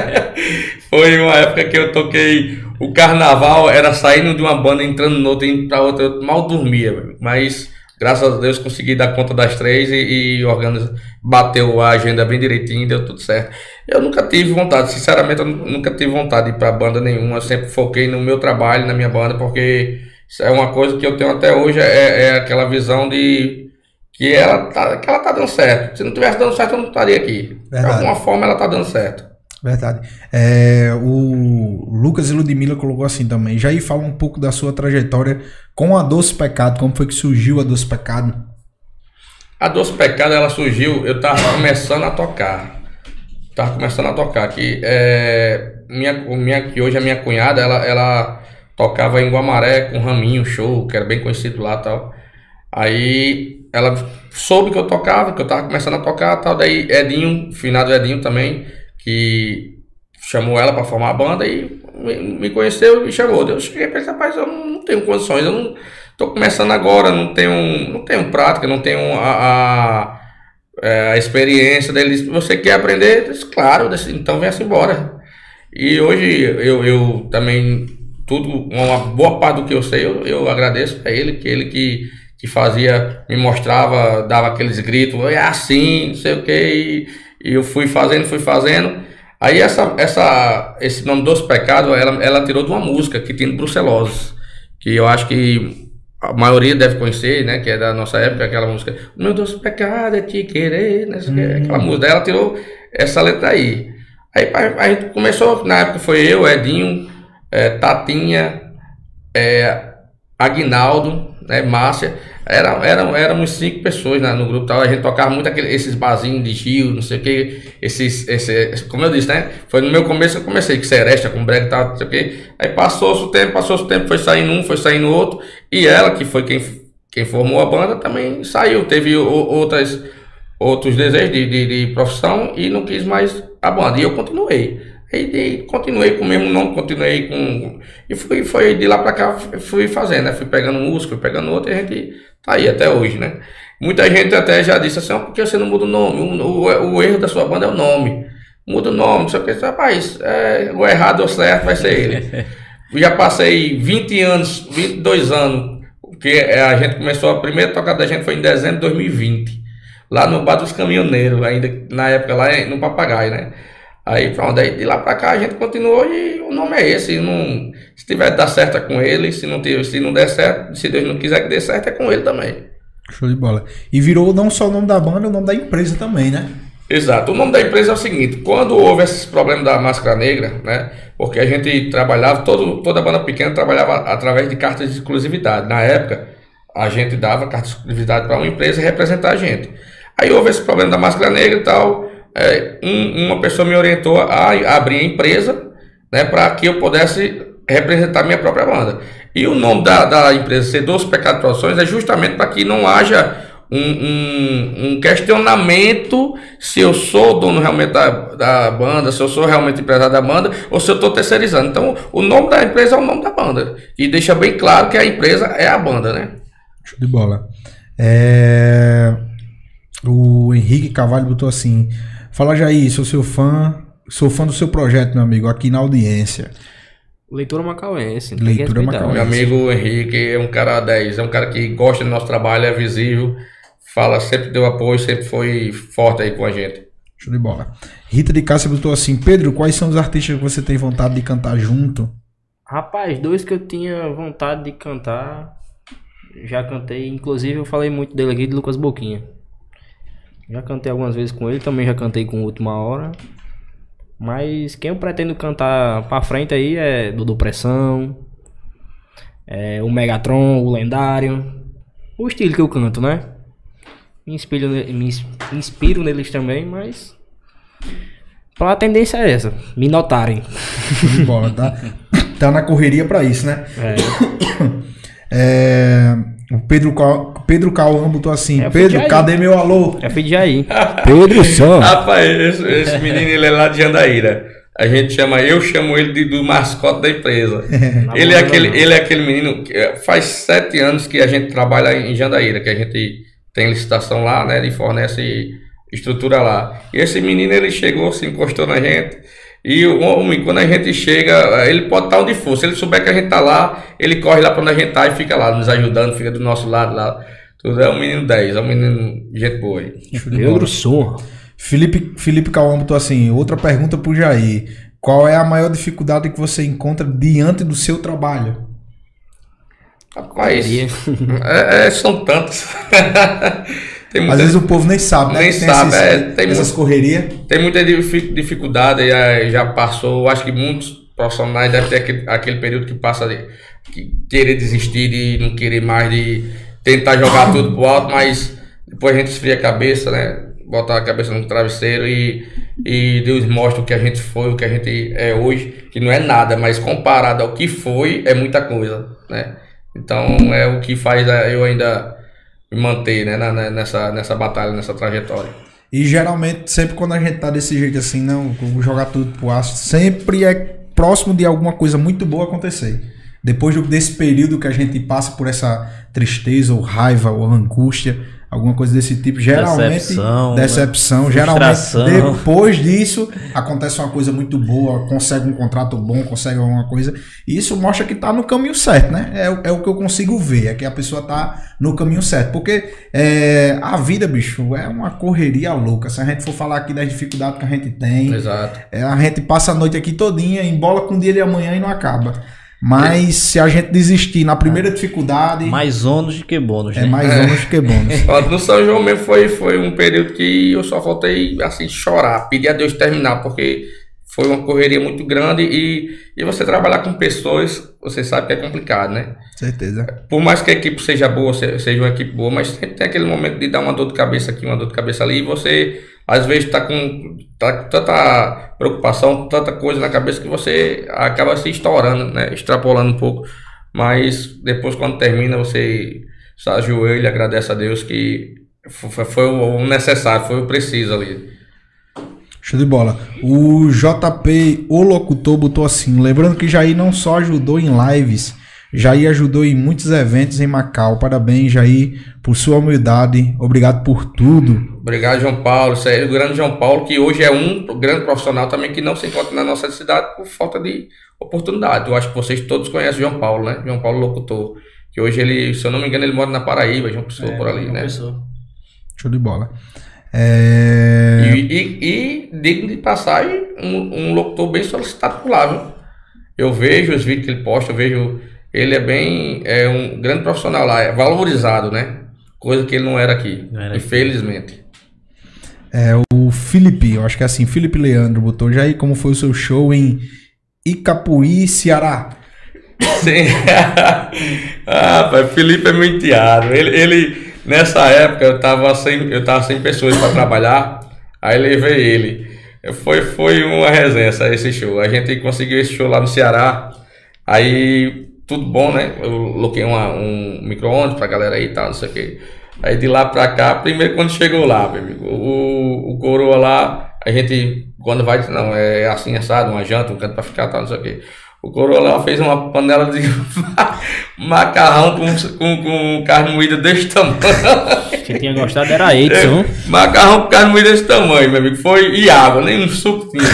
[SPEAKER 5] <laughs> Foi uma época que eu toquei o carnaval, era saindo de uma banda, entrando noutra, indo pra outra, eu mal dormia, mas graças a Deus consegui dar conta das três e, e organiza, bateu a agenda bem direitinho, deu tudo certo. Eu nunca tive vontade, sinceramente, eu nu- nunca tive vontade de ir pra banda nenhuma, eu sempre foquei no meu trabalho, na minha banda, porque isso é uma coisa que eu tenho até hoje, é, é aquela visão de que ela, tá, que ela tá dando certo. Se não tivesse dando certo, eu não estaria aqui. De
[SPEAKER 1] Verdade.
[SPEAKER 5] alguma forma ela tá dando certo.
[SPEAKER 1] Verdade. É, o Lucas e Ludmilla colocou assim também. Já aí fala um pouco da sua trajetória com a Doce Pecado. Como foi que surgiu a Doce Pecado?
[SPEAKER 5] A Doce Pecado, ela surgiu, eu tava começando a tocar. Tava começando a tocar. Que, é, minha, minha, que hoje a minha cunhada, ela, ela tocava em Guamaré com Raminho Show, que era bem conhecido lá tal. Aí ela soube que eu tocava, que eu tava começando a tocar tal. Daí Edinho, finado Edinho também, que chamou ela para formar a banda e me, conheceu e chamou. Eu cheguei pra ele, rapaz, eu não, tenho condições, eu não tô começando agora, não tenho, não tenho prática, não tenho a, a, é, a experiência dele. Você quer aprender? Disse, claro, disse, então venha-se embora. E hoje eu, eu também tudo, uma boa parte do que eu sei, eu, eu agradeço a ele, que ele que, que fazia, me mostrava, dava aqueles gritos, é assim, não sei o que, e, eu fui fazendo, fui fazendo. Aí essa, essa, esse nome dos pecados, ela, ela tirou de uma música que tem Brucelose, que eu acho que a maioria deve conhecer, né, que é da nossa época, aquela música, o meu doce pecado é te querer, né, aquela música, ela tirou essa letra aí. Aí a, a gente começou, na época foi eu, Edinho, é, Tatinha, é, Aguinaldo, né, Márcia, era, era, éramos cinco pessoas né, no grupo tal, a gente tocava muito aquele, esses barzinhos de Gil, não sei o que, esses, esse, como eu disse, né, foi no meu começo que eu comecei, que Seresta, com brega e tal, não sei o que, aí passou o tempo, passou o tempo, foi saindo um, foi saindo outro, e ela, que foi quem, quem formou a banda, também saiu, teve o, outras, outros desejos de, de, de profissão e não quis mais a banda, e eu continuei. E, continuei com o mesmo nome, continuei com. E fui, foi de lá pra cá, fui fazendo, né? Fui pegando música, fui pegando outro e a gente tá aí até hoje, né? Muita gente até já disse assim, por que você não muda o nome? O, o, o erro da sua banda é o nome. Muda o nome, só que, rapaz, é, o errado ou certo vai ser ele. <laughs> já passei 20 anos, 22 anos, porque é, a gente começou, a primeira tocada da gente foi em dezembro de 2020, lá no Bar dos Caminhoneiros, ainda na época lá no Papagaio, né? Aí pronto, aí de lá pra cá a gente continuou e o nome é esse. Não, se tiver dar certo é com ele, se não, tiver, se não der certo, se Deus não quiser que dê certo, é com ele também.
[SPEAKER 1] Show de bola. E virou não só o nome da banda, o nome da empresa também, né?
[SPEAKER 5] Exato. O nome da empresa é o seguinte: quando houve esses problemas da máscara negra, né? Porque a gente trabalhava, todo, toda a banda pequena trabalhava através de cartas de exclusividade. Na época, a gente dava carta de exclusividade para uma empresa representar a gente. Aí houve esse problema da máscara negra e tal é, um, uma pessoa me orientou a, abrir a empresa né, para que eu pudesse representar minha própria banda. E o nome da, da empresa ser Doce Pecado Produções é justamente para que não haja um, um, um, questionamento se eu sou dono realmente da, da banda, se eu sou realmente empresário da banda ou se eu estou terceirizando. Então, o nome da empresa é o nome da banda. E deixa bem claro que a empresa é a banda, né?
[SPEAKER 1] Show de bola. É... O Henrique Cavalho botou assim: Fala, Jair, sou seu fã, sou fã do seu projeto, meu amigo, aqui na audiência.
[SPEAKER 3] Leitura macauense.
[SPEAKER 1] Leitura macauense.
[SPEAKER 5] Meu amigo Henrique é um cara 10, é um cara que gosta do nosso trabalho, é visível, fala, sempre deu apoio, sempre foi forte aí com a gente.
[SPEAKER 1] Show de bola. Rita de Cássia botou assim, Pedro, quais são os artistas que você tem vontade de cantar junto?
[SPEAKER 3] Rapaz, dois que eu tinha vontade de cantar, já cantei, inclusive eu falei muito dele aqui, de Lucas Boquinha. Já cantei algumas vezes com ele, também já cantei com Última Hora. Mas quem eu pretendo cantar pra frente aí é Dudu Pressão, é o Megatron, o Lendário. O estilo que eu canto, né? Me inspiro, me inspiro neles também, mas. A tendência é essa, me notarem.
[SPEAKER 1] Bola, tá, <laughs> tá na correria pra isso, né?
[SPEAKER 3] É. <coughs>
[SPEAKER 1] é o Pedro, Pedro Cauã botou assim: é Pedro, cadê meu alô?
[SPEAKER 3] É filho de aí.
[SPEAKER 1] Pedro Só.
[SPEAKER 5] Rapaz, esse, esse, menino ele é lá de Jandaíra. A gente chama, eu chamo ele de, do mascote da empresa. <laughs> ele, é aquele, ele é aquele menino que é, faz sete anos que a gente trabalha em Jandaíra, que a gente tem licitação lá, né? E fornece estrutura lá. E esse menino ele chegou, se encostou na gente. E o homem, quando a gente chega, ele pode estar onde for. Se ele souber que a gente está lá, ele corre lá para onde a gente está e fica lá, nos ajudando, fica do nosso lado lá. Tudo é um menino 10, é um menino gente boa aí.
[SPEAKER 3] Pedro Som.
[SPEAKER 1] Felipe, Felipe Cauã botou assim: outra pergunta pro Jair. Qual é a maior dificuldade que você encontra diante do seu trabalho?
[SPEAKER 5] Rapaz, <laughs> é, é, são tantas. <laughs>
[SPEAKER 1] Às vezes o povo nem sabe, né?
[SPEAKER 5] Nem tem sabe, esses, é, tem
[SPEAKER 1] essas correrias.
[SPEAKER 5] Tem muita dificuldade, já, já passou. Acho que muitos profissionais devem ter aquele, aquele período que passa de que querer desistir, de não querer mais, de tentar jogar tudo pro alto, mas depois a gente esfria a cabeça, né? Botar a cabeça no travesseiro e, e Deus mostra o que a gente foi, o que a gente é hoje, que não é nada, mas comparado ao que foi, é muita coisa, né? Então é o que faz eu ainda me manter né, na, nessa, nessa batalha, nessa trajetória.
[SPEAKER 1] E geralmente, sempre quando a gente tá desse jeito assim, não, jogar tudo pro aço, sempre é próximo de alguma coisa muito boa acontecer. Depois desse período que a gente passa por essa tristeza, ou raiva, ou angústia, alguma coisa desse tipo. Geralmente,
[SPEAKER 2] Decepção,
[SPEAKER 1] decepção.
[SPEAKER 2] né?
[SPEAKER 1] Geralmente, depois disso, acontece uma coisa muito boa, consegue um contrato bom, consegue alguma coisa. E isso mostra que tá no caminho certo, né? É, o- é o que eu consigo ver, é que a pessoa tá no caminho certo. Porque é, a vida, bicho, é uma correria louca. Se a gente for falar aqui das dificuldades que a gente tem,
[SPEAKER 5] Exato.
[SPEAKER 1] é, a gente passa a noite aqui todinha, embola com o dia de amanhã e não acaba. Mas se a gente desistir na primeira dificuldade,
[SPEAKER 2] Mais ônus do que bônus,
[SPEAKER 1] é
[SPEAKER 2] né?
[SPEAKER 1] mais ônus que bônus. <laughs>
[SPEAKER 5] No São João mesmo foi, foi um período que eu só faltei assim chorar, pedir a Deus terminar, porque foi uma correria muito grande e, e você trabalhar com pessoas, você sabe que é complicado, né?
[SPEAKER 1] Certeza.
[SPEAKER 5] Por mais que a equipe seja boa, se- seja uma equipe boa, mas sempre tem aquele momento de dar uma dor de cabeça aqui, uma dor de cabeça ali, e você às vezes está com tá, tanta preocupação, tanta coisa na cabeça que você acaba se estourando, né? Extrapolando um pouco. Mas depois, quando termina, você se ajoelha agradece a Deus que foi, foi o necessário, foi o preciso ali.
[SPEAKER 1] Show de bola. O JP, o locutor, botou assim: lembrando que Jair não só ajudou em lives, Jair ajudou em muitos eventos em Macau. Parabéns, Jair, por sua humildade. Obrigado por tudo.
[SPEAKER 5] Obrigado, João Paulo. Isso aí, o grande João Paulo, que hoje é um grande profissional também que não se encontra na nossa cidade por falta de oportunidade. Eu acho que vocês todos conhecem o João Paulo, né? João Paulo Locutor. Que hoje ele, se eu não me engano, ele mora na Paraíba, João Pessoa, por ali, né?
[SPEAKER 1] Show de bola. É...
[SPEAKER 5] E, e, e digno de passagem, um, um locutor bem solicitado por lá, viu? Eu vejo os vídeos que ele posta, eu vejo. Ele é bem. É um grande profissional lá, é valorizado, né? Coisa que ele não era aqui,
[SPEAKER 2] Não era aqui.
[SPEAKER 5] infelizmente.
[SPEAKER 1] É o Felipe, eu acho que é assim, Felipe Leandro botou. Jair, como foi o seu show em Icapuí, Ceará?
[SPEAKER 5] Sim. <laughs> ah, pai, Felipe é meu enteado. Ele, ele, nessa época, eu tava sem, eu tava sem pessoas para trabalhar, aí levei ele. Foi, foi uma resenha esse show. A gente conseguiu esse show lá no Ceará. Aí, tudo bom, né? Eu coloquei um micro-ondas pra galera aí e tal, não sei o quê. Aí de lá pra cá, primeiro quando chegou lá, meu amigo, o, o coroa lá, a gente, quando vai, não, é assim, assado, uma janta, um canto pra ficar, tal, não sei o quê. O coroa lá fez uma panela de <laughs> macarrão com, com, com carne moída desse tamanho.
[SPEAKER 3] Quem tinha gostado era Edson.
[SPEAKER 5] Macarrão com carne moída desse tamanho, meu amigo. Foi e água, nem um suco tinha.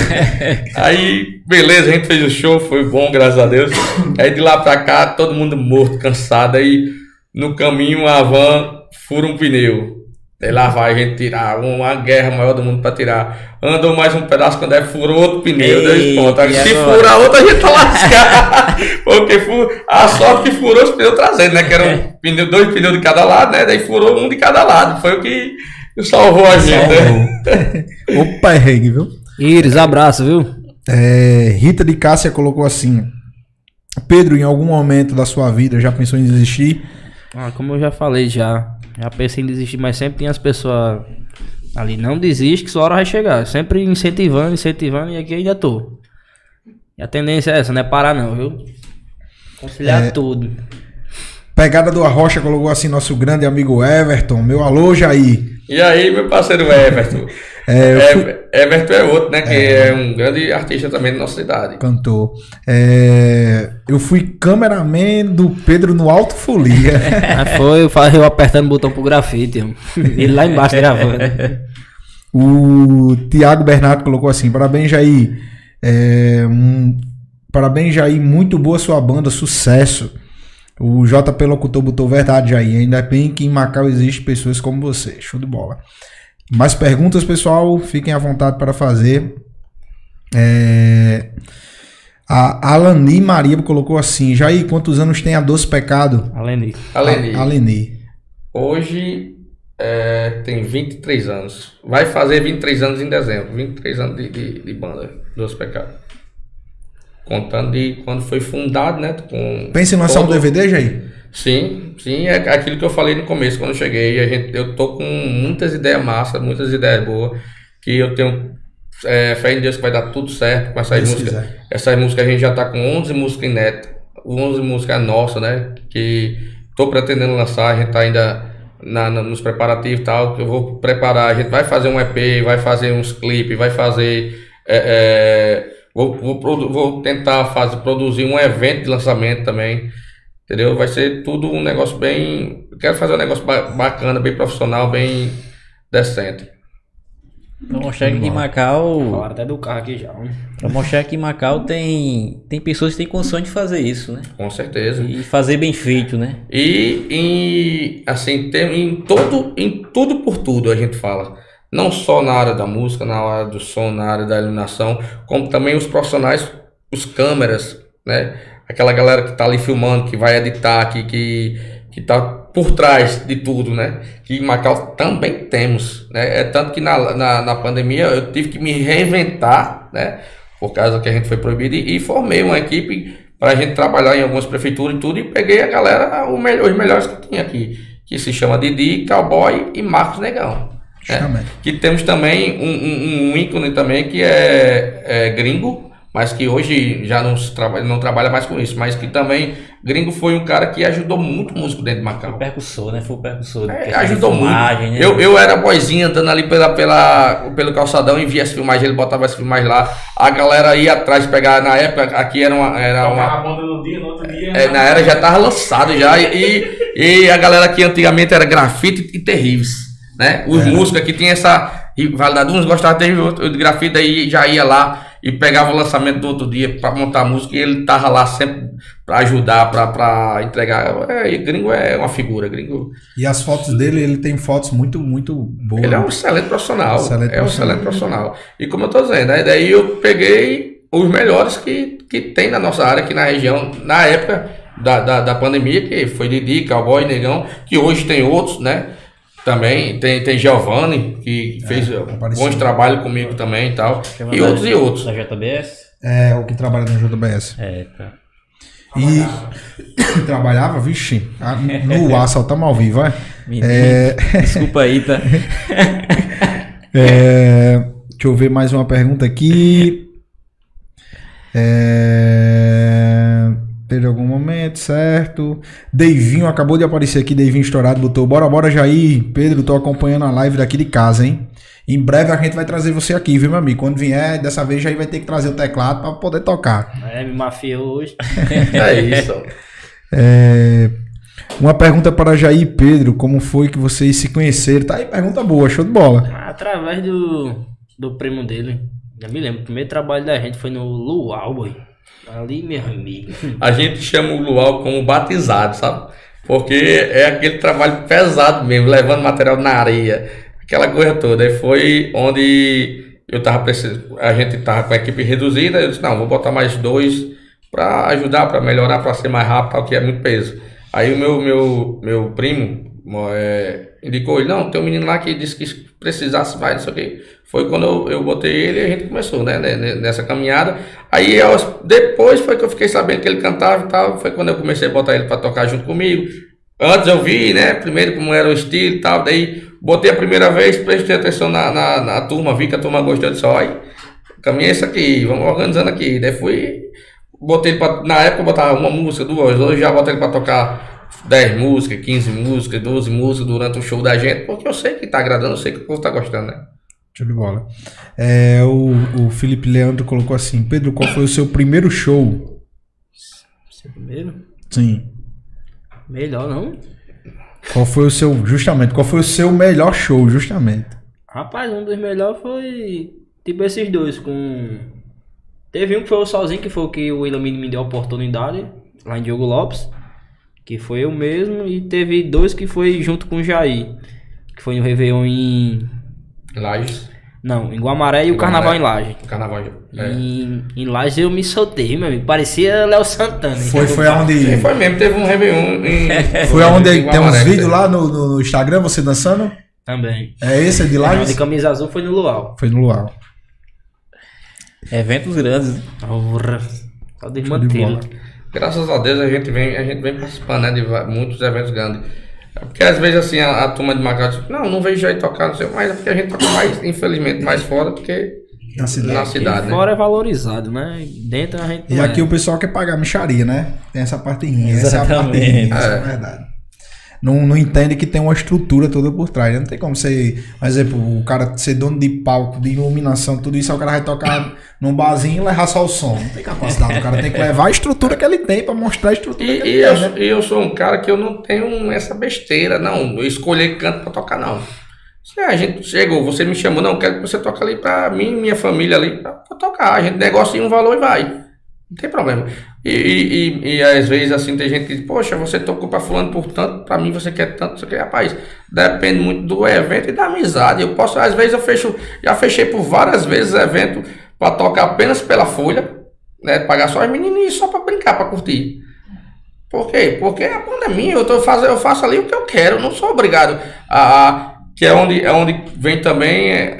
[SPEAKER 5] <laughs> Aí, beleza, a gente fez o show, foi bom, graças a Deus. Aí de lá pra cá, todo mundo morto, cansado. Aí no caminho a van fura um pneu. Aí lá vai a gente tirar, uma guerra maior do mundo pra tirar. Andou mais um pedaço, quando é furou outro pneu, dois
[SPEAKER 2] Eita,
[SPEAKER 5] pontos.
[SPEAKER 2] E
[SPEAKER 5] Se
[SPEAKER 2] agora?
[SPEAKER 5] furar outro, a gente tá lascado. <laughs> Porque fu- a sorte que furou os pneus traseiros, né? Que eram pneu, dois pneus de cada lado, né? Daí furou um de cada lado. Foi o que salvou a gente, né? <laughs>
[SPEAKER 1] Opa, é reggae, viu?
[SPEAKER 3] Iris, abraço, viu?
[SPEAKER 1] É, Rita de Cássia colocou assim: Pedro, em algum momento da sua vida já pensou em desistir?
[SPEAKER 3] Ah, como eu já falei já. Já pensei em desistir, mas sempre tem as pessoas ali. Não desiste que sua hora vai chegar. Sempre incentivando, incentivando e aqui ainda tô. E a tendência é essa, não é parar não, viu? Conciliar tudo.
[SPEAKER 1] Pegada do Arrocha colocou assim: nosso grande amigo Everton, meu alô, Jair.
[SPEAKER 5] E aí, meu parceiro Everton? <laughs>
[SPEAKER 1] É, eu fui-
[SPEAKER 5] Ever- Everton é outro, né? Que é. um grande artista também da nossa cidade.
[SPEAKER 1] Cantor. É, eu fui cameraman do Pedro no Alto Folia.
[SPEAKER 3] Aí <laughs> foi, eu apertando o botão pro grafite. Ele lá embaixo gravando.
[SPEAKER 1] o Tiago Bernardo colocou assim: parabéns, Jair. É, um- parabéns, Jair. Muito boa sua banda, sucesso. O JP Locutor botou verdade, Jair. Ainda bem que em Macau existem pessoas como você. Show de bola. Mais perguntas, pessoal? Fiquem à vontade para fazer. É, a Alani Maria colocou assim: Jair, quantos anos tem a Doce Pecado?
[SPEAKER 3] Além disso,
[SPEAKER 1] Aleni.
[SPEAKER 5] hoje é, tem 23 anos. Vai fazer 23 anos em dezembro. 23 anos de, de, de banda, Doce Pecado. Contando de quando foi fundado, né? Com
[SPEAKER 1] Pensa em lançar um
[SPEAKER 5] todo-
[SPEAKER 1] DVD, Jair?
[SPEAKER 5] Sim, sim, é aquilo que eu falei no começo, quando eu cheguei. A gente, eu tô com muitas ideias massas, muitas ideias boas, que eu tenho é, fé em Deus que vai dar tudo certo com essas
[SPEAKER 1] Deus
[SPEAKER 5] músicas.
[SPEAKER 1] quiser.
[SPEAKER 5] Essas músicas a gente já tá com 11 músicas inéditas, 11 músicas nossas, né? Que tô pretendendo lançar, a gente tá ainda na, na- nos preparativos e tal, que eu vou preparar, a gente vai fazer um EP, vai fazer uns clipes, vai fazer. é, é, vou, vou, vou tentar fazer, produzir um evento de lançamento também. Entendeu? Vai ser tudo um negócio bem. Quero fazer um negócio ba- bacana, bem profissional, bem decente.
[SPEAKER 2] Pra mostrar que em Macau.
[SPEAKER 3] Falaram até do carro aqui já.
[SPEAKER 2] Pra mostrar que em Macau tem, tem pessoas que têm condições de fazer isso, né?
[SPEAKER 5] Com certeza.
[SPEAKER 2] E fazer bem feito, né?
[SPEAKER 5] E em, assim, tem, em, todo, em tudo por tudo a gente fala. Não só na área da música, na área do som, na área da iluminação, como também os profissionais, os câmeras, né? Aquela galera que tá ali filmando, que vai editar, que, que, que tá por trás de tudo, né? Que em Macau também temos, né? É tanto que na, na, na pandemia eu tive que me reinventar, né? Por causa que a gente foi proibido e, formei uma equipe para a gente trabalhar em algumas prefeituras e tudo e peguei a galera, melhor, os melhores que tinha aqui, que se chama Didi, Cowboy e Marcos Negão. Né?
[SPEAKER 1] Justamente.
[SPEAKER 5] Que temos também um, um, um ícone também que é, é gringo, mas que hoje já não, trabalha, não trabalha mais com isso, mas que também gringo foi um cara que ajudou muito o músico dentro de Macau.
[SPEAKER 2] O percussor, né? Foi o percussor.
[SPEAKER 5] É, ajudou muito.
[SPEAKER 2] filmagem, né?
[SPEAKER 5] Eu, eu era boizinho andando ali pela, pela, pelo calçadão e via as filmagens, ele botava as filmagens lá. A galera ia atrás pegar, na época, aqui era uma. Era uma
[SPEAKER 4] a banda no dia, no outro dia.
[SPEAKER 5] é, na era já tava lançado já. E, e a galera que antigamente era grafite e terríveis. Né? Os músicos aqui tinham essa rivalidade. Uns gostavam de outro de grafite, aí já ia lá e pegava o lançamento do outro dia para montar a música e ele tava lá sempre para ajudar, para entregar. É, gringo é uma figura, gringo.
[SPEAKER 1] E as fotos dele, ele tem fotos muito, muito boas.
[SPEAKER 5] Ele é um excelente profissional.
[SPEAKER 1] Excelente
[SPEAKER 5] é um
[SPEAKER 1] profissional.
[SPEAKER 5] excelente profissional. E como eu tô dizendo, aí daí eu peguei os melhores que, que tem na nossa área aqui na região, na época da, da, da pandemia, que foi Didi, Cowboy, Negão, que hoje tem outros, né? Também tem, tem Giovanni, que fez
[SPEAKER 1] apareceu.
[SPEAKER 5] bons trabalhos comigo também e tal. E
[SPEAKER 2] da-
[SPEAKER 5] outros e outros.
[SPEAKER 2] Da JBS?
[SPEAKER 1] É, o que trabalha no JBS.
[SPEAKER 2] É, tá.
[SPEAKER 1] E <coughs> trabalhava, vixe, no <laughs> ar, saltamos ao vivo.
[SPEAKER 2] Menino,
[SPEAKER 1] É,
[SPEAKER 2] Desculpa aí, tá? <laughs>
[SPEAKER 1] é, deixa eu ver mais uma pergunta aqui. É, teve algum momento, certo? Deivinho acabou de aparecer aqui, Deivinho estourado, botou bora, bora, Jair. Pedro, tô acompanhando a live daqui de casa, hein? Em breve a gente vai trazer você aqui, viu, meu amigo? Quando vier, dessa vez Jair vai ter que trazer o teclado pra poder tocar.
[SPEAKER 3] É, me mafiou hoje. <laughs>
[SPEAKER 5] É isso.
[SPEAKER 1] É, uma pergunta para Jair e Pedro, como foi que vocês se conheceram? Tá aí, pergunta boa, show de bola.
[SPEAKER 3] Através do, do primo dele. Já me lembro, o primeiro trabalho da gente foi no Luau, boy. Ali, meu amigo.
[SPEAKER 5] A gente chama o Luau como batizado, sabe? Porque é aquele trabalho pesado mesmo, levando material na areia, aquela coisa toda. E foi onde eu tava precisando, a gente tava com a equipe reduzida, eu disse, não, vou botar mais dois para ajudar, para melhorar, para ser mais rápido, tal, que é muito peso. Aí o meu, meu, meu primo é, indicou ele, não, tem um menino lá que disse que se precisasse mais, não sei o. Foi quando eu, eu botei ele e a gente começou, né, né, né, nessa caminhada. Aí aos- depois foi que eu fiquei sabendo que ele cantava e tal, foi quando eu comecei a botar ele para tocar junto comigo. Antes eu vi, né, primeiro como era o estilo e tal, daí botei a primeira vez, prestei atenção na, na, na turma, vi que a turma gostou disso, caminho é isso aqui, vamos organizando aqui. Daí fui, botei na época eu botava uma música, duas, hoje já botei ele pra tocar 10 músicas, 15 músicas, 12 músicas durante o show da gente, porque eu sei que tá agradando, eu sei que o povo tá gostando, né?
[SPEAKER 1] Show de bola. É, o, o Felipe Leandro colocou assim: Pedro, qual foi o seu primeiro show?
[SPEAKER 3] Seu primeiro?
[SPEAKER 1] Sim.
[SPEAKER 3] Melhor não?
[SPEAKER 1] Qual foi o seu, justamente, qual foi o seu melhor show, justamente?
[SPEAKER 3] Rapaz, um dos melhores foi tipo esses dois com. Teve um que foi o sozinho, que foi o que o William me deu a oportunidade, lá em Diogo Lopes. Que foi eu mesmo. E teve dois que foi junto com o Jair. Que foi no Réveillon em.
[SPEAKER 5] Lages,
[SPEAKER 3] Não, em Guamaré e o Carnaval
[SPEAKER 5] Guamaré.
[SPEAKER 3] em Laje.
[SPEAKER 5] carnaval. É.
[SPEAKER 3] Em, em Laje eu me soltei, meu amigo. Parecia Léo Santana.
[SPEAKER 1] Foi, foi aonde.
[SPEAKER 5] Sim, foi mesmo, teve um Réveillon em. <laughs>
[SPEAKER 1] Foi aonde
[SPEAKER 5] em
[SPEAKER 1] tem uns vídeos lá no, no- Instagram, você dançando?
[SPEAKER 3] Também.
[SPEAKER 1] É esse, é de?
[SPEAKER 3] Não, de camisa azul foi no Luau.
[SPEAKER 1] Foi no Luau.
[SPEAKER 2] Eventos grandes. né?
[SPEAKER 3] Porra. Só
[SPEAKER 1] de
[SPEAKER 3] desmantelo.
[SPEAKER 5] Graças a Deus a gente vem, a gente vem participando né, de muitos eventos grandes. É Porque às vezes assim a, a turma de Macau diz, não, não vejo aí tocar, não sei, mas é porque a gente toca mais, infelizmente, mais fora do que
[SPEAKER 1] Na cidade.
[SPEAKER 5] na cidade, né?
[SPEAKER 3] Fora é valorizado, né? Dentro a gente.
[SPEAKER 1] E
[SPEAKER 3] não
[SPEAKER 1] aqui
[SPEAKER 3] é.
[SPEAKER 1] o pessoal quer pagar micharia, né? Tem essa parte ruim. Essa é a parte
[SPEAKER 2] Exatamente.
[SPEAKER 1] ruim, é
[SPEAKER 5] É.
[SPEAKER 1] verdade. Não, não entende que tem uma estrutura toda por trás. Não tem como você, por exemplo, o cara ser dono de palco, de iluminação, tudo isso, aí o cara vai tocar num barzinho e levar só o som. Não tem capacidade. O cara tem que levar a estrutura que ele tem pra mostrar a estrutura
[SPEAKER 5] E,
[SPEAKER 1] que
[SPEAKER 5] e
[SPEAKER 1] ele
[SPEAKER 5] eu,
[SPEAKER 1] tem. né?
[SPEAKER 5] e eu sou um cara que eu não tenho essa besteira, não. Eu escolher canto pra tocar, não. Se a gente chegou, você me chamou, não, quero que você toque ali pra mim e minha família ali, pra tocar. A gente negocia um valor e vai. Não tem problema. E, e, e- às vezes assim tem gente que diz, poxa, você tocou pra fulano por tanto, pra mim você quer tanto, você quer, rapaz, depende muito do evento e da amizade. Eu posso, às vezes eu fecho, já fechei por várias vezes evento pra tocar apenas pela folha, né? Pagar só as menininhas só pra brincar, pra curtir. Por quê? Porque a banda é minha, eu, tô fazendo, eu faço ali o que eu quero, não sou obrigado a. a- que é onde, é onde vem também, é,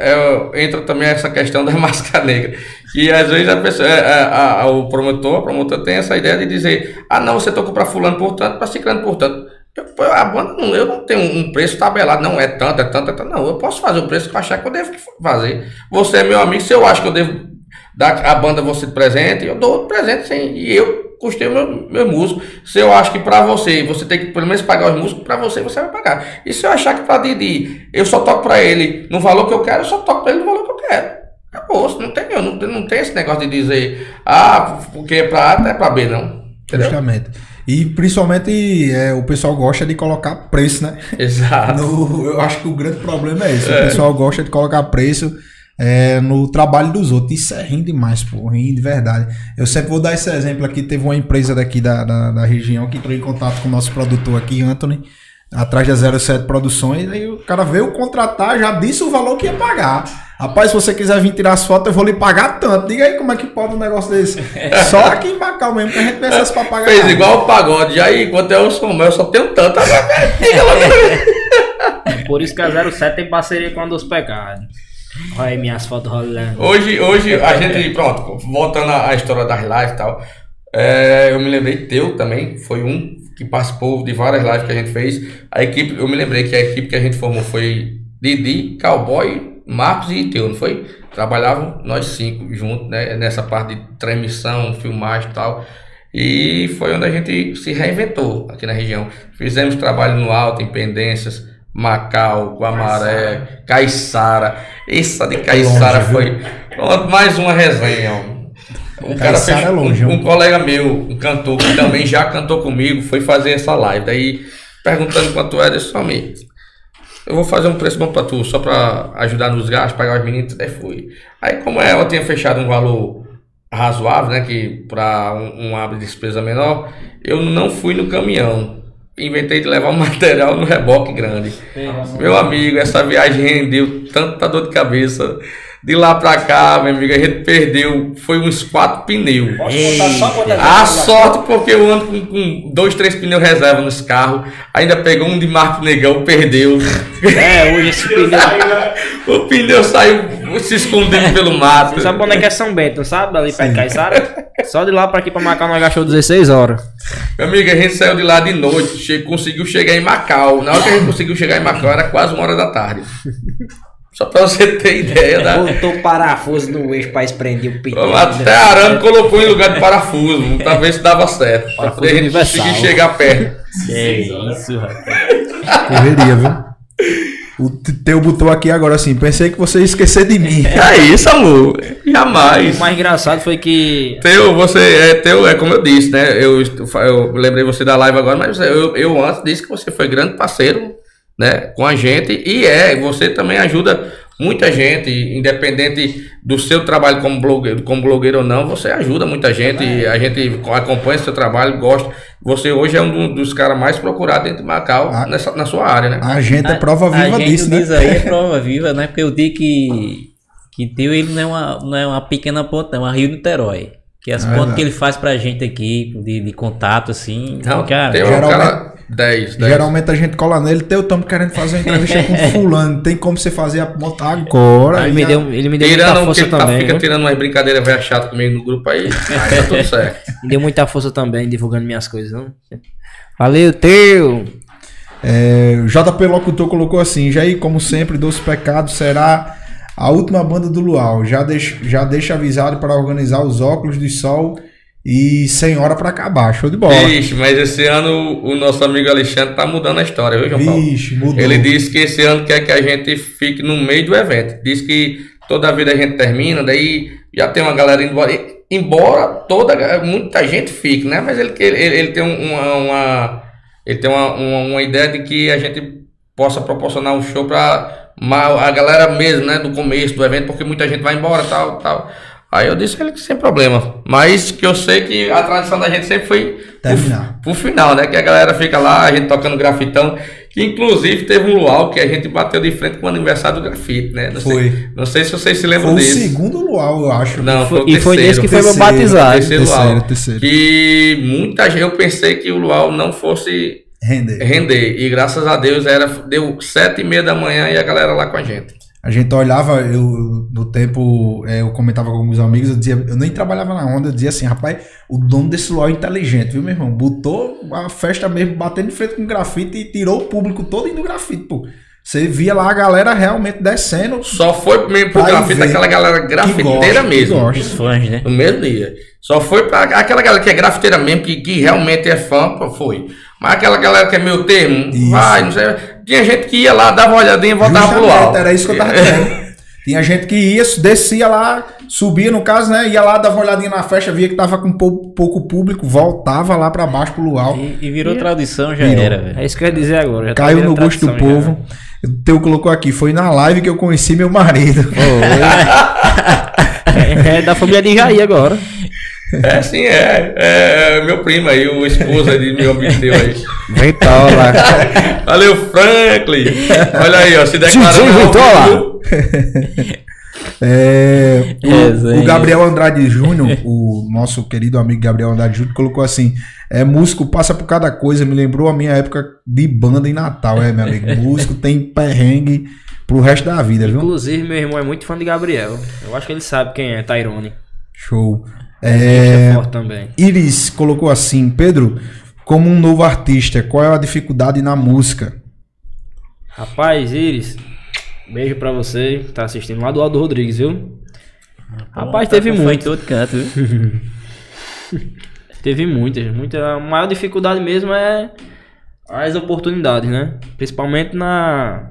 [SPEAKER 5] é, entra também essa questão <laughs> da máscara negra. Que às vezes a pessoa, é, é, a- a- o promotor, a tem essa ideia de dizer, ah não, você tocou para fulano por tanto, para ciclano por tanto. Eu, a banda, não- eu não tenho um preço tabelado, não é tanto, é tanto, é tanto. Não, eu posso fazer o preço que eu achar que eu devo fazer. Você é meu amigo, se eu acho que eu devo dar a banda você de presente, eu dou presente sim. E eu custei o meu, meu músico. Se eu acho que pra você, você tem que pelo menos pagar os músicos, pra você, você vai pagar. E se eu achar que pra Didi, eu só toco pra ele no valor que eu quero, eu só toco pra ele no valor que eu quero. Acabou, não tem, não, não tem esse negócio de dizer, ah, porque é pra A, não é pra B, não. Entendeu?
[SPEAKER 1] Justamente. E principalmente é, o pessoal gosta de colocar preço, né? <laughs>
[SPEAKER 5] Exato.
[SPEAKER 1] No- eu acho que o grande problema é esse. O pessoal gosta de colocar preço é, no trabalho dos outros. Isso é ruim demais, pô. Ruim de verdade. Eu sempre vou dar esse exemplo aqui. Teve uma empresa daqui da, da, da região que entrou em contato com o nosso produtor aqui, Anthony, atrás da 07 Produções. Aí o cara veio contratar, já disse o valor que ia pagar. Rapaz, se você quiser vir tirar as fotos, eu vou lhe pagar tanto. Diga aí como é que pode um negócio desse. <laughs> Só aqui em Macau mesmo, que a gente acesso pra pagar.
[SPEAKER 5] Fez
[SPEAKER 1] nada.
[SPEAKER 5] igual o pagode. E aí, quanto é o som? Mas eu só tenho tanto. Diga <laughs> logo.
[SPEAKER 3] Por isso que a 07 tem parceria com a dos pecados. Olha aí minhas fotos rolando.
[SPEAKER 5] Hoje, hoje a gente, pronto, voltando à à história das lives e tal, é, eu me lembrei teu também, foi um que participou de várias lives que a gente fez. A equipe, eu me lembrei que a equipe que a gente formou foi Didi, Cowboy, Marcos e teu, não foi? Trabalhavam nós cinco juntos, né, nessa parte de transmissão, filmagem e tal. E foi onde a gente se reinventou aqui na região. Fizemos trabalho no alto, em Pendências, Macau, Guamaré, Caiçara. Essa de Caiçara
[SPEAKER 1] longe, viu?
[SPEAKER 5] foi. Pronto, mais uma resenha. Um cara
[SPEAKER 1] Caiçara
[SPEAKER 5] fez,
[SPEAKER 1] é longe,
[SPEAKER 5] um, um colega meu, um cantor que também já cantou comigo, foi fazer essa live. Daí, perguntando quanto é, desse amigo. Eu vou fazer um preço bom pra tu, só pra ajudar nos gastos, pagar os meninos, daí fui. Aí, como ela tinha fechado um valor razoável, né, que pra um, um abre despesa menor, eu não fui no caminhão. Inventei de levar o <laughs> material no reboque grande. Meu amigo, essa viagem rendeu tanta dor de cabeça. De lá pra cá, meu amigo, a gente perdeu, foi uns quatro pneus.
[SPEAKER 6] Posso contar só quantas
[SPEAKER 5] A sorte porque eu ando com, com dois, três pneus reserva nos carros. Ainda pegou um de Marco Negão, perdeu.
[SPEAKER 3] É, hoje esse pneu.
[SPEAKER 5] o pneu saiu se escondendo pelo mato.
[SPEAKER 3] Você sabe onde é que é São Bento, sabe? Ali perto de Caiçara? Só de lá pra aqui pra Macau nós gastou 16 horas.
[SPEAKER 5] Meu amigo, a gente saiu de lá de noite, che- conseguiu chegar em Macau. Na hora que a gente conseguiu chegar em Macau, era quase uma hora da tarde. Só pra você ter ideia da.
[SPEAKER 6] Botou parafuso no eixo pra esprender o pneu.
[SPEAKER 5] Até arame colocou em lugar de parafuso, pra ver se dava certo. Pra
[SPEAKER 3] Parafuso
[SPEAKER 5] poder a gente conseguir chegar perto.
[SPEAKER 3] É isso, rapaz.
[SPEAKER 1] Correria, viu? O teu botou aqui agora assim. Pensei que você ia esquecer de mim.
[SPEAKER 5] É isso, amor.
[SPEAKER 3] O
[SPEAKER 5] Jamais.
[SPEAKER 3] mais engraçado foi que.
[SPEAKER 5] Teu, você é teu, é como eu disse, né? Eu, eu lembrei você da live agora, mas eu, eu antes disse que você foi grande parceiro, né? Com a gente e é, você também ajuda muita gente, independente do seu trabalho como blogueiro, como blogueiro ou não, você ajuda muita gente, e a gente acompanha seu trabalho, gosta. Você hoje é um do- dos caras mais procurados dentro de Macau
[SPEAKER 1] Ah.
[SPEAKER 5] nessa, na sua área, né?
[SPEAKER 1] A gente é prova
[SPEAKER 2] a
[SPEAKER 1] viva
[SPEAKER 2] gente
[SPEAKER 1] disso, né?
[SPEAKER 2] diz aí é <laughs> prova viva, né? Porque eu digo que, que Teu ele não é, uma, não é uma pequena ponta, é uma Rio Niterói. Que as
[SPEAKER 1] É
[SPEAKER 2] pontas que ele faz pra gente aqui, de, de contato, assim.
[SPEAKER 5] Não,
[SPEAKER 2] cara,
[SPEAKER 5] tem um
[SPEAKER 1] geralmente-
[SPEAKER 5] cara 10, 10.
[SPEAKER 1] Geralmente a gente cola nele, teu estamos querendo fazer uma entrevista com fulano. Tem como você fazer a ponta agora.
[SPEAKER 3] Ele me deu, ele me deu muita
[SPEAKER 5] Tirando que
[SPEAKER 3] força
[SPEAKER 5] ele tá,
[SPEAKER 3] também.
[SPEAKER 5] fica
[SPEAKER 3] viu?
[SPEAKER 5] tirando umas brincadeiras velha chata comigo no grupo aí, aí tá tudo <laughs> certo.
[SPEAKER 3] Me deu muita força também, divulgando minhas coisas, não? Valeu, teu!
[SPEAKER 1] É, o JP Locutor colocou assim: Jair, como sempre, Doce Pecado será a última banda do Luau. Já deixa, já deixa avisado para organizar os óculos de sol e 100 horas pra acabar. Show de bola.
[SPEAKER 5] Vixe, mas esse ano o nosso amigo Alexandre tá mudando a história, viu, João Paulo?
[SPEAKER 1] Vixe, mudou.
[SPEAKER 5] Ele disse que esse ano quer que a gente fique no meio do evento. Diz que toda a vida a gente termina, daí já tem uma galera indo embora. Embora toda, muita gente fique, né? Mas ele, ele, ele tem um- uma, uma- ele tem uma, uma, uma ideia de que a gente possa proporcionar um show para a galera mesmo, né? Do começo do evento, porque muita gente vai embora, tal, tal. Aí eu disse ele que sem problema. Mas que eu sei que a tradição da gente sempre foi
[SPEAKER 1] Terminar.
[SPEAKER 5] pro final, né? Que a galera fica lá, a gente tocando grafitão. Que inclusive teve um luau que a gente bateu de frente com o aniversário do grafite, né? Não
[SPEAKER 1] Foi.
[SPEAKER 5] Sei, não sei se vocês se
[SPEAKER 1] Foi
[SPEAKER 5] lembram
[SPEAKER 1] o
[SPEAKER 5] desse.
[SPEAKER 1] segundo luau, eu acho.
[SPEAKER 5] Não, foi o
[SPEAKER 3] E foi nesse que foi meu
[SPEAKER 1] Terceiro,
[SPEAKER 3] batizado.
[SPEAKER 5] Terceiro
[SPEAKER 1] Terceiro,
[SPEAKER 5] luau.
[SPEAKER 1] terceiro.
[SPEAKER 5] Que muita gente, eu pensei que o luau não fosse
[SPEAKER 1] Render.
[SPEAKER 5] render. E graças a Deus era, deu sete e meia da manhã e a galera lá com a gente.
[SPEAKER 1] A gente olhava, eu no tempo, é, eu comentava com alguns amigos, eu dizia, eu nem trabalhava na onda, eu dizia assim, rapaz, o dono desse luau é inteligente, viu, meu irmão? Botou a festa mesmo, batendo em frente com grafite e tirou o público todo indo grafite, pô. Você via lá a galera realmente descendo.
[SPEAKER 5] Só foi mesmo pro grafite aquela galera
[SPEAKER 1] que
[SPEAKER 5] grafiteira
[SPEAKER 1] gosta, que
[SPEAKER 5] mesmo.
[SPEAKER 1] gosta.
[SPEAKER 2] Os fãs, né?
[SPEAKER 5] No mesmo dia. Só foi pra aquela galera que é grafiteira mesmo, que, que realmente é fã, pô, foi. Mas aquela galera que é meio termo,
[SPEAKER 1] Isso.
[SPEAKER 5] vai, não sei. Tinha gente que ia lá, dava uma olhadinha e voltava pro
[SPEAKER 1] Justamente,
[SPEAKER 5] alto.
[SPEAKER 1] Era isso que eu tava dizendo. <laughs> Tinha gente que ia, descia lá, subia no caso, né? Ia lá, dava uma olhadinha na festa, via que tava com pou- pouco público, voltava lá pra baixo pro luau.
[SPEAKER 2] E, e virou tradição, já
[SPEAKER 1] Virou.
[SPEAKER 2] era, velho.
[SPEAKER 3] É isso que eu ia dizer agora. já tá
[SPEAKER 1] Caiu no gosto do povo. O teu colocou aqui, foi na live que eu conheci meu marido. <laughs> <laughs>
[SPEAKER 3] É, é da família de Jair agora.
[SPEAKER 5] É, sim, é. É meu primo aí, o esposa de meu amigo teu aí.
[SPEAKER 3] Ventola. <laughs>
[SPEAKER 5] Valeu, Franklin. Olha aí, ó, se ao
[SPEAKER 3] Ventola. <laughs>
[SPEAKER 1] É, o,
[SPEAKER 2] Resenha.
[SPEAKER 1] o Gabriel Andrade Júnior, o nosso querido amigo Gabriel Andrade Júnior, colocou assim: é, músico passa por cada coisa, me lembrou a minha época de banda em Natal, é, meu amigo. <laughs> Músico tem perrengue pro resto da vida, viu?
[SPEAKER 3] Inclusive, meu irmão é muito fã de Gabriel. Eu acho que ele sabe quem é, Tyrone.
[SPEAKER 1] Show.
[SPEAKER 3] É,
[SPEAKER 1] É,
[SPEAKER 3] forte também.
[SPEAKER 1] Iris colocou assim: Pedro, como um novo artista, qual é a dificuldade na música?
[SPEAKER 3] Rapaz, Iris, beijo pra você que tá assistindo lá do Aldo Rodrigues, viu? Rapaz,
[SPEAKER 2] Tá
[SPEAKER 3] teve muito.
[SPEAKER 2] todo canto, viu? <laughs>
[SPEAKER 3] Teve muitas, muita. A maior dificuldade mesmo é as oportunidades, né? Principalmente na.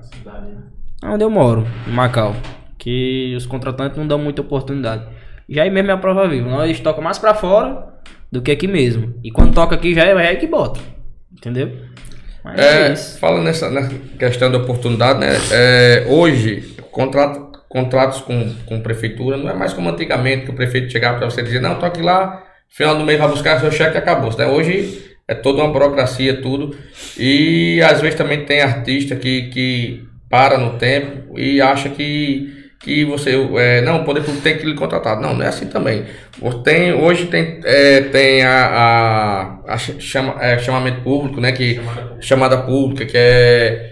[SPEAKER 3] Onde eu moro, em Macau. Que os contratantes não dão muita oportunidade. Já aí mesmo é a prova viva. Nós toca mais pra fora do que aqui mesmo. E quando toca aqui já é, já é que bota. Entendeu? Mas é,
[SPEAKER 5] É,
[SPEAKER 3] isso.
[SPEAKER 5] falando nessa, nessa questão da oportunidade, né? é, hoje, contrato, contratos com, com prefeitura não é mais como antigamente, que o prefeito chegava para você dizer, não, toque lá, final do mês vai buscar seu cheque e acabou. Né? Hoje é toda uma burocracia, tudo. E às vezes também tem artista que, que para no tempo e acha que, que você. É, não, o poder público tem que lhe contratar. Não, não é assim também. Tem, hoje tem, é, tem a, a, a chama, é, chamamento público, né? Que, chamada pública, que é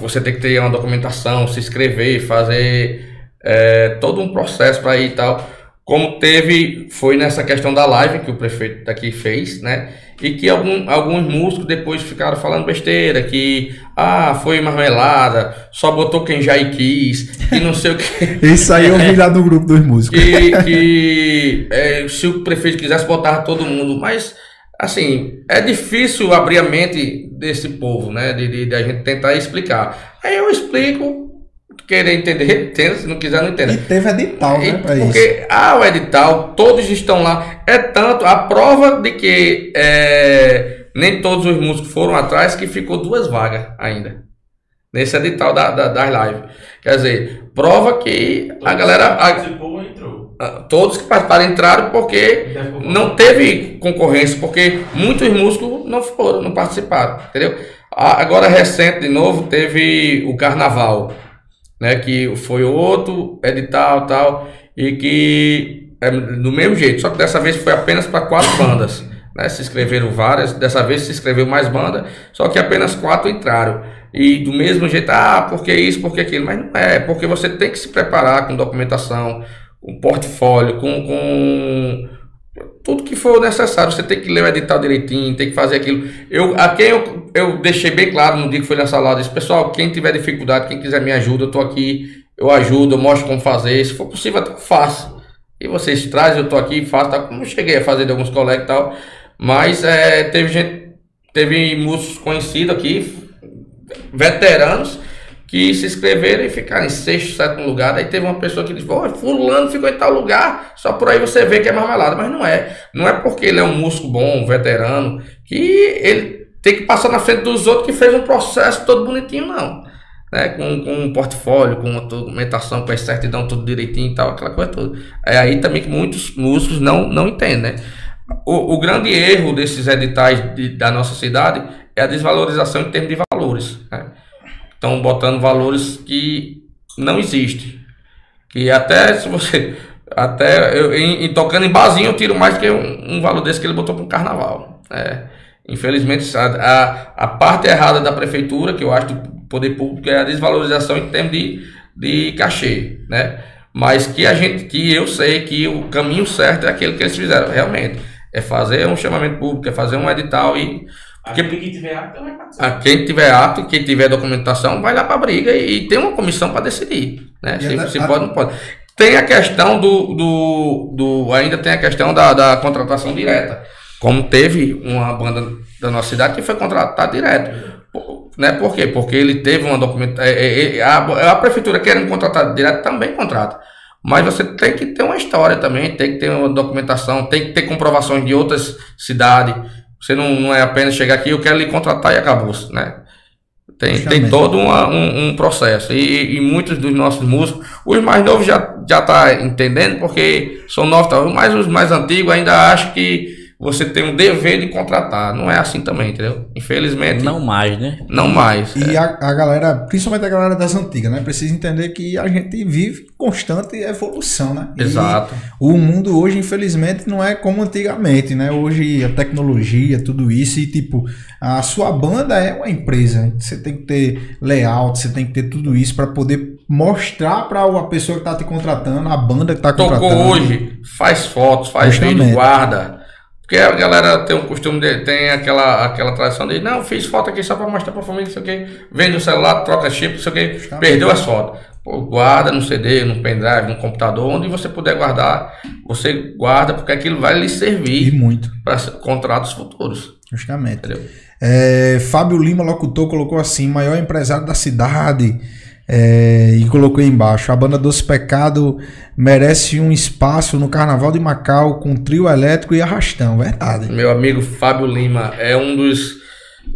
[SPEAKER 5] você tem que ter uma documentação, se inscrever, fazer é, todo um processo para ir e tal. Como teve, foi nessa questão da live que o prefeito daqui fez, né? E que algum, alguns músicos depois ficaram falando besteira, que ah, foi marmelada, só botou quem já quis, e não sei o que. <laughs>
[SPEAKER 1] Isso aí eu vi lá no grupo dos músicos.
[SPEAKER 5] que, que é, se o prefeito quisesse botar todo mundo, mas assim, é difícil abrir a mente desse povo, né? De, de, de a gente tentar explicar. Aí eu explico, querer entender, <laughs> entenda, se não quiser, não entenda.
[SPEAKER 1] E teve edital, né,
[SPEAKER 5] E-
[SPEAKER 1] pra isso.
[SPEAKER 5] porque há o edital, todos estão lá. É tanto a prova de que é, nem todos os músicos foram atrás que ficou duas vagas ainda. Nesse edital da, da, das lives. Quer dizer, prova que a galera. a-
[SPEAKER 4] Participou, entrou.
[SPEAKER 5] a- todos que participaram entraram porque não teve concorrência, porque muitos músicos não foram, não participaram, entendeu? A- Agora recente de novo teve o carnaval, né? Que foi outro edital tal, e que é do mesmo jeito, só que dessa vez foi apenas para quatro bandas. Né? Se inscreveram várias, dessa vez se inscreveu mais banda, só que apenas quatro entraram. E do mesmo jeito, ah, porque isso, porque aquilo, mas não é, porque você tem que se preparar com documentação, com portfólio, com, com tudo que for necessário. Você tem que ler o edital direitinho, tem que fazer aquilo. Eu, a quem eu, eu deixei bem claro no dia que foi nessa aula, disse, pessoal, quem tiver dificuldade, quem quiser me ajuda, eu tô aqui, eu ajudo, eu mostro como fazer. Se for possível, até eu faço. E vocês trazem, eu tô aqui, faço, tá, não cheguei a fazer de alguns colegas e tal, mas é, teve gente, teve músicos conhecidos aqui, veteranos, que se inscreveram e ficaram em sexto, sétimo lugar. Aí teve uma pessoa que disse, "Ô, fulano ficou em tal lugar, só por aí você vê que é marmelada. Mas não é. Não é porque ele é um músico bom, um veterano, que ele tem que passar na frente dos outros que fez um processo todo bonitinho, não. Né? Com, com um portfólio, com uma documentação, com a certidão tudo direitinho e tal, aquela coisa toda. É aí também que muitos músicos não, não entendem, né? O, o grande erro desses editais de- da nossa cidade é a desvalorização em termos de valores. Né? Estão botando valores que não existem. Que até se você. <laughs> Até eu, em, em tocando em barzinho eu tiro mais que um, um valor desse que ele botou para um carnaval. É, infelizmente, a, a, a parte errada da prefeitura, que eu acho do poder público, é a desvalorização em termos de, de cachê. Né? Mas que a gente, que eu sei que o caminho certo é aquele que eles fizeram, realmente. É fazer um chamamento público, é fazer um edital e. Porque
[SPEAKER 4] Aquele que tiver apto vai participar.
[SPEAKER 5] a quem tiver ato, quem tiver documentação, vai lá para a briga e, e tem uma comissão para decidir. Né? Se, se pode ou não pode. Tem a questão do. do, do ainda tem a questão da, da contratação direta. Como teve uma banda da nossa cidade que foi contratada direto. Por- Né? Por quê? Porque ele teve uma documentação. a, a prefeitura querendo contratar direto também contrata. Mas você tem que ter uma história também, tem que ter uma documentação, tem que ter comprovações de outras cidades. Você não, não é apenas chegar aqui, eu quero lhe contratar e acabou, né? Tem, tem todo uma- um, um processo. E, e muitos dos nossos músicos, os mais novos já, já tá entendendo, porque são novos, tá? mas os mais antigos ainda acham que você tem um dever de contratar. Não é assim também, entendeu? Infelizmente,
[SPEAKER 2] Não
[SPEAKER 5] não,
[SPEAKER 2] mais, né?
[SPEAKER 5] mais.
[SPEAKER 1] E a, a galera, principalmente a galera das antigas, né? Precisa entender que a gente vive constante evolução, né? E
[SPEAKER 5] Exato.
[SPEAKER 1] o mundo hoje, infelizmente, não é como antigamente, né? Hoje a tecnologia, tudo isso, e tipo, a sua banda é uma empresa. Você tem que ter layout, você tem que ter tudo isso para poder mostrar para a pessoa que tá te contratando, a banda que tá contratando.
[SPEAKER 5] Tocou hoje, faz fotos, faz
[SPEAKER 1] Justamente.
[SPEAKER 5] vídeo, guarda. Porque a galera tem um costume, de, tem aquela, aquela tradição de, não, fiz foto aqui só pra mostrar pra família, não sei o quê. Vende o celular, troca chip, não sei o quê.
[SPEAKER 1] Justamente.
[SPEAKER 5] Perdeu as fotos. Pô, guarda no CD, no pendrive, no computador, onde você puder guardar, você guarda, porque aquilo vai lhe
[SPEAKER 1] E
[SPEAKER 5] servir
[SPEAKER 1] muito,
[SPEAKER 5] para contratos futuros.
[SPEAKER 1] justamente.
[SPEAKER 5] Entendeu?
[SPEAKER 1] É, Fábio Lima, locutor, colocou assim: maior empresário da cidade. É, e colocou embaixo: a banda Doce Pecado merece um espaço no Carnaval de Macau com trio elétrico e arrastão. Verdade.
[SPEAKER 5] Meu amigo Fábio Lima é um dos.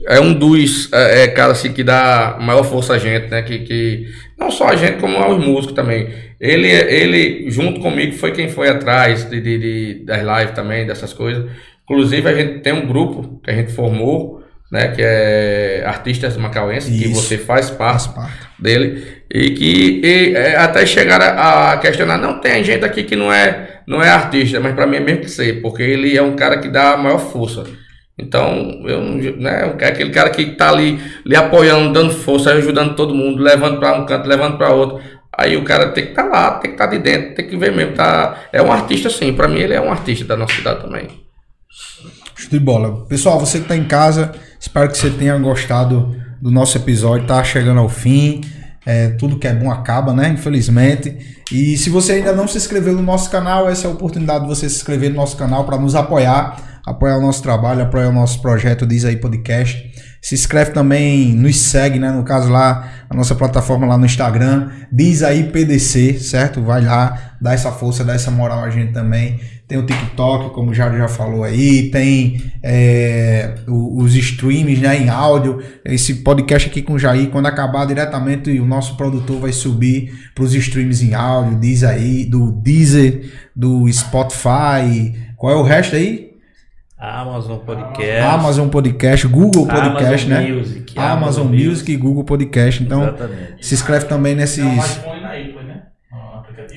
[SPEAKER 5] É um dos é, é, cara assim, que dá maior força a gente, né? Que, que não só a gente, como aos músicos também. Ele, ele junto comigo, foi quem foi atrás de, de, de- das lives também, dessas coisas. Inclusive, a gente tem um grupo que a gente formou, né? Que é Artistas Macauenses, que
[SPEAKER 1] Isso.
[SPEAKER 5] você faz
[SPEAKER 1] Faz
[SPEAKER 5] parte
[SPEAKER 1] parte.
[SPEAKER 5] dele e que e, é, até chegar a, a questionar não tem gente aqui que não é não é artista mas para mim é mesmo que ser porque ele é um cara que dá a maior força então eu né aquele cara que tá ali lhe apoiando dando força ajudando todo mundo levando para um canto levando para outro aí o cara tem que estar lá tem que estar de dentro tem que ver mesmo tá é um artista sim para mim ele é um artista da nossa cidade também
[SPEAKER 1] Show de bola. Pessoal, você que tá em casa, espero que você tenha gostado do nosso episódio. Tá chegando ao fim. É, tudo que é bom acaba, né? Infelizmente. E se você ainda não se inscreveu no nosso canal, essa é a oportunidade de você se inscrever no nosso canal para nos apoiar, apoiar o nosso trabalho, apoiar o nosso projeto Diz aí Podcast. Se inscreve também, nos segue, né? No caso lá, a nossa plataforma lá no Instagram, Diz aí PDC, certo? Vai lá, dá essa força, dá essa moral a gente também. Tem o TikTok, como o Jário já falou aí, tem é, o- os streams né, em áudio. Esse podcast aqui com o Jair, quando acabar diretamente, o nosso produtor vai subir para os streams em áudio, diz aí, do Deezer, do Spotify. Qual é o resto aí?
[SPEAKER 2] Amazon Podcast.
[SPEAKER 1] Amazon Podcast, Google Podcast,
[SPEAKER 2] Amazon
[SPEAKER 1] né?
[SPEAKER 2] Music,
[SPEAKER 1] Amazon Music e Google Podcast. Então,
[SPEAKER 2] Exatamente.
[SPEAKER 1] se inscreve também nesses.
[SPEAKER 4] Tem um iPhone na Apple, né?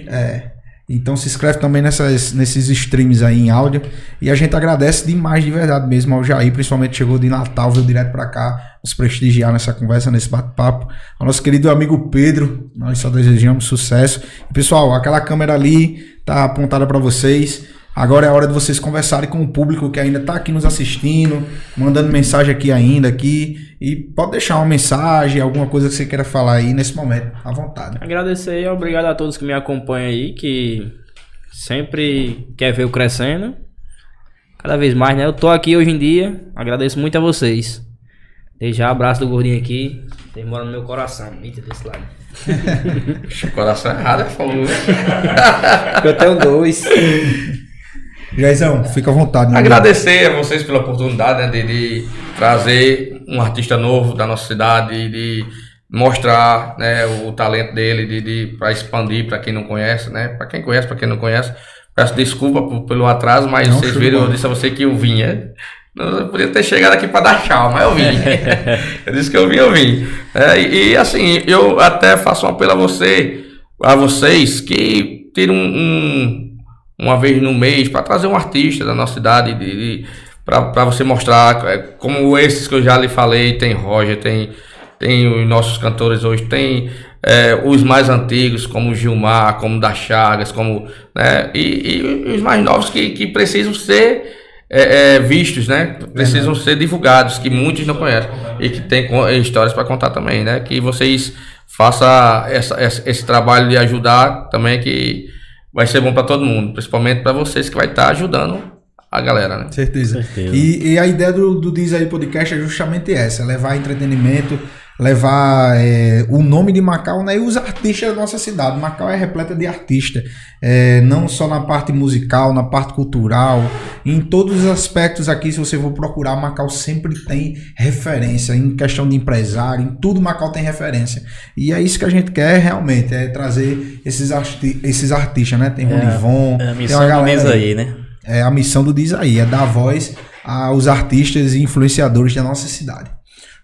[SPEAKER 1] É. Então se inscreve também nessas, nesses streams aí em áudio. E a gente agradece demais de verdade mesmo ao Jair, principalmente chegou de Natal, veio direto pra cá, nos prestigiar nessa conversa, nesse bate-papo. Ao nosso querido amigo Pedro, nós só desejamos sucesso. Pessoal, aquela câmera ali tá apontada pra vocês. Agora é a hora de vocês conversarem com o público que ainda tá aqui nos assistindo, mandando mensagem aqui ainda aqui. E pode deixar uma mensagem, alguma coisa que você queira falar aí nesse momento, à vontade.
[SPEAKER 3] Agradecer e obrigado a todos que me acompanham aí, que sempre quer ver eu crescendo. Cada vez mais, né? Eu tô aqui hoje em dia, agradeço muito a vocês. Desde já, abraço do gordinho aqui. Moram no meu coração. Eita, desse lado.
[SPEAKER 5] Acho que o coração errado, ele <laughs> falou.
[SPEAKER 6] Eu tenho dois. <laughs>
[SPEAKER 1] Jaizão, fica à vontade.
[SPEAKER 5] Agradecer a vocês pela oportunidade né, de, de trazer um artista novo da nossa cidade, de mostrar né, o talento dele, de, de para expandir para quem não conhece, né? Para quem conhece, para quem não conhece. Peço desculpa por- pelo atraso, mas
[SPEAKER 1] Não,
[SPEAKER 5] vocês viram, eu disse a você que eu vinha. Eu podia ter chegado aqui para dar tchau, mas eu vim. <laughs> eu disse que eu vim, eu vim. É, e, e, assim, eu até faço um apelo a você, a vocês, que um, um- uma vez no mês para trazer um artista da nossa cidade, de, de, para você mostrar, é, como esses que eu já lhe falei, tem Roger, tem, tem os nossos cantores hoje, tem é, os mais antigos, como Gilmar, como o da Chagas, como, né, e, e os mais novos que, que precisam ser é, é, vistos, né? Precisam ser divulgados, que muitos não conhecem e que tem histórias para contar também, né? Que vocês façam essa- esse trabalho de ajudar também, que vai ser bom para todo mundo, principalmente para vocês que vai estar ajudando a galera, né?
[SPEAKER 1] Certeza.
[SPEAKER 2] Certeza.
[SPEAKER 1] E, e a ideia do, do Diz aí Podcast é justamente essa: é levar entretenimento, levar é, o nome de Macau né, e os artistas da nossa cidade. Macau é repleta de artistas, é, não só na parte musical, na parte cultural, em todos os aspectos aqui. Se você for procurar, Macau sempre tem referência em questão de empresário, em tudo Macau tem referência. E é isso que a gente quer realmente: é trazer esses, arti esses artistas, né? Tem Ronivon,
[SPEAKER 2] É a
[SPEAKER 1] tem uma
[SPEAKER 2] do
[SPEAKER 1] galera aí.
[SPEAKER 2] aí, né?
[SPEAKER 1] É a missão do Diz aí, é dar voz aos artistas e influenciadores da nossa cidade.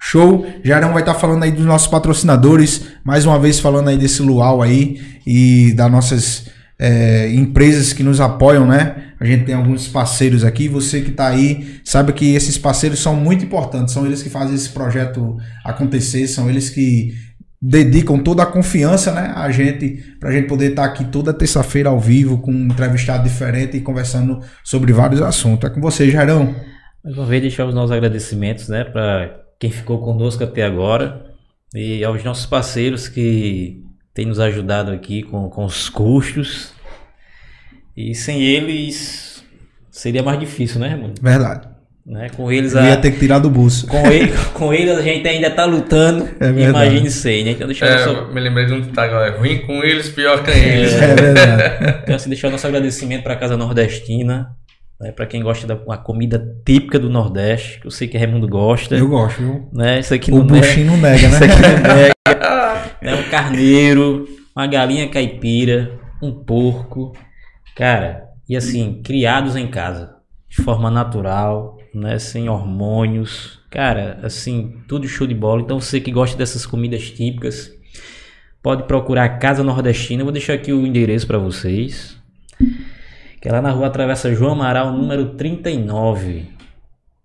[SPEAKER 1] Show! Jarão vai estar falando aí dos nossos patrocinadores, mais uma vez falando aí desse luau aí e das nossas é, empresas que nos apoiam, né? A gente tem alguns parceiros aqui. Você que está aí, sabe que esses parceiros são muito importantes. São eles que fazem esse projeto acontecer, são eles que dedicam toda a confiança, né, a gente, pra gente poder estar aqui toda terça-feira ao vivo com um entrevistado diferente e conversando sobre vários assuntos. É com você, Jairão.
[SPEAKER 2] Mais uma vez, deixar os nossos agradecimentos, né, para quem ficou conosco até agora e aos nossos parceiros que têm nos ajudado aqui com, com os custos. E sem eles seria mais difícil, né, Raimundo?
[SPEAKER 1] Verdade.
[SPEAKER 2] Né? Com eles,
[SPEAKER 1] Eu ia
[SPEAKER 2] a,
[SPEAKER 1] ter que tirar do bolso.
[SPEAKER 2] com, ele, <laughs> com eles a gente ainda tá lutando.
[SPEAKER 1] É verdade.
[SPEAKER 2] imagine sem, né? Então deixar
[SPEAKER 5] É,
[SPEAKER 2] nosso,
[SPEAKER 5] me lembrei de um ditado agora, ruim com eles, pior que eles. <laughs>
[SPEAKER 1] É verdade.
[SPEAKER 2] então, assim, deixar nosso agradecimento para a Casa Nordestina. Né, para quem gosta da uma comida típica do Nordeste, que eu sei que Raimundo gosta.
[SPEAKER 1] Eu gosto, viu?
[SPEAKER 2] Né? Isso aqui
[SPEAKER 1] O
[SPEAKER 2] não é,
[SPEAKER 1] buchinho não nega, <laughs>
[SPEAKER 2] isso
[SPEAKER 1] né?
[SPEAKER 2] aqui não nega. <laughs> né? Um carneiro, uma galinha caipira, um porco. Cara, e assim, criados em casa, de forma natural, né? Sem hormônios. Cara, assim, tudo show de bola. Então você que gosta dessas comidas típicas, pode procurar a Casa Nordestina. Eu vou deixar aqui o endereço para vocês. Que é lá na rua Travessa João Amaral, número 39.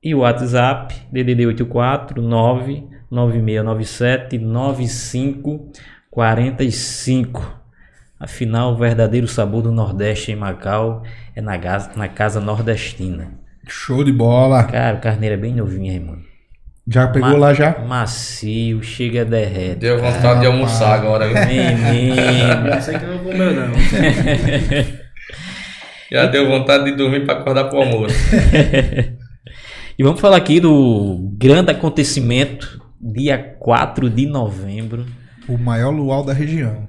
[SPEAKER 2] E o WhatsApp, DDD 84 99697 9545. Afinal, o verdadeiro sabor do Nordeste em Macau é na, gas- na Casa Nordestina.
[SPEAKER 1] Show de bola.
[SPEAKER 2] Cara, o carneiro é bem novinho, irmão.
[SPEAKER 1] Já pegou
[SPEAKER 2] Ma-
[SPEAKER 1] lá já?
[SPEAKER 2] Macio, chega derrete.
[SPEAKER 5] Deu vontade de almoçar agora, viu?
[SPEAKER 2] Menino.
[SPEAKER 3] Não sei que não comeu, <laughs> não.
[SPEAKER 5] Já deu vontade de dormir para acordar pro almoço. <laughs>
[SPEAKER 2] E vamos falar aqui do grande acontecimento, dia 4 de novembro.
[SPEAKER 1] O maior luau da região.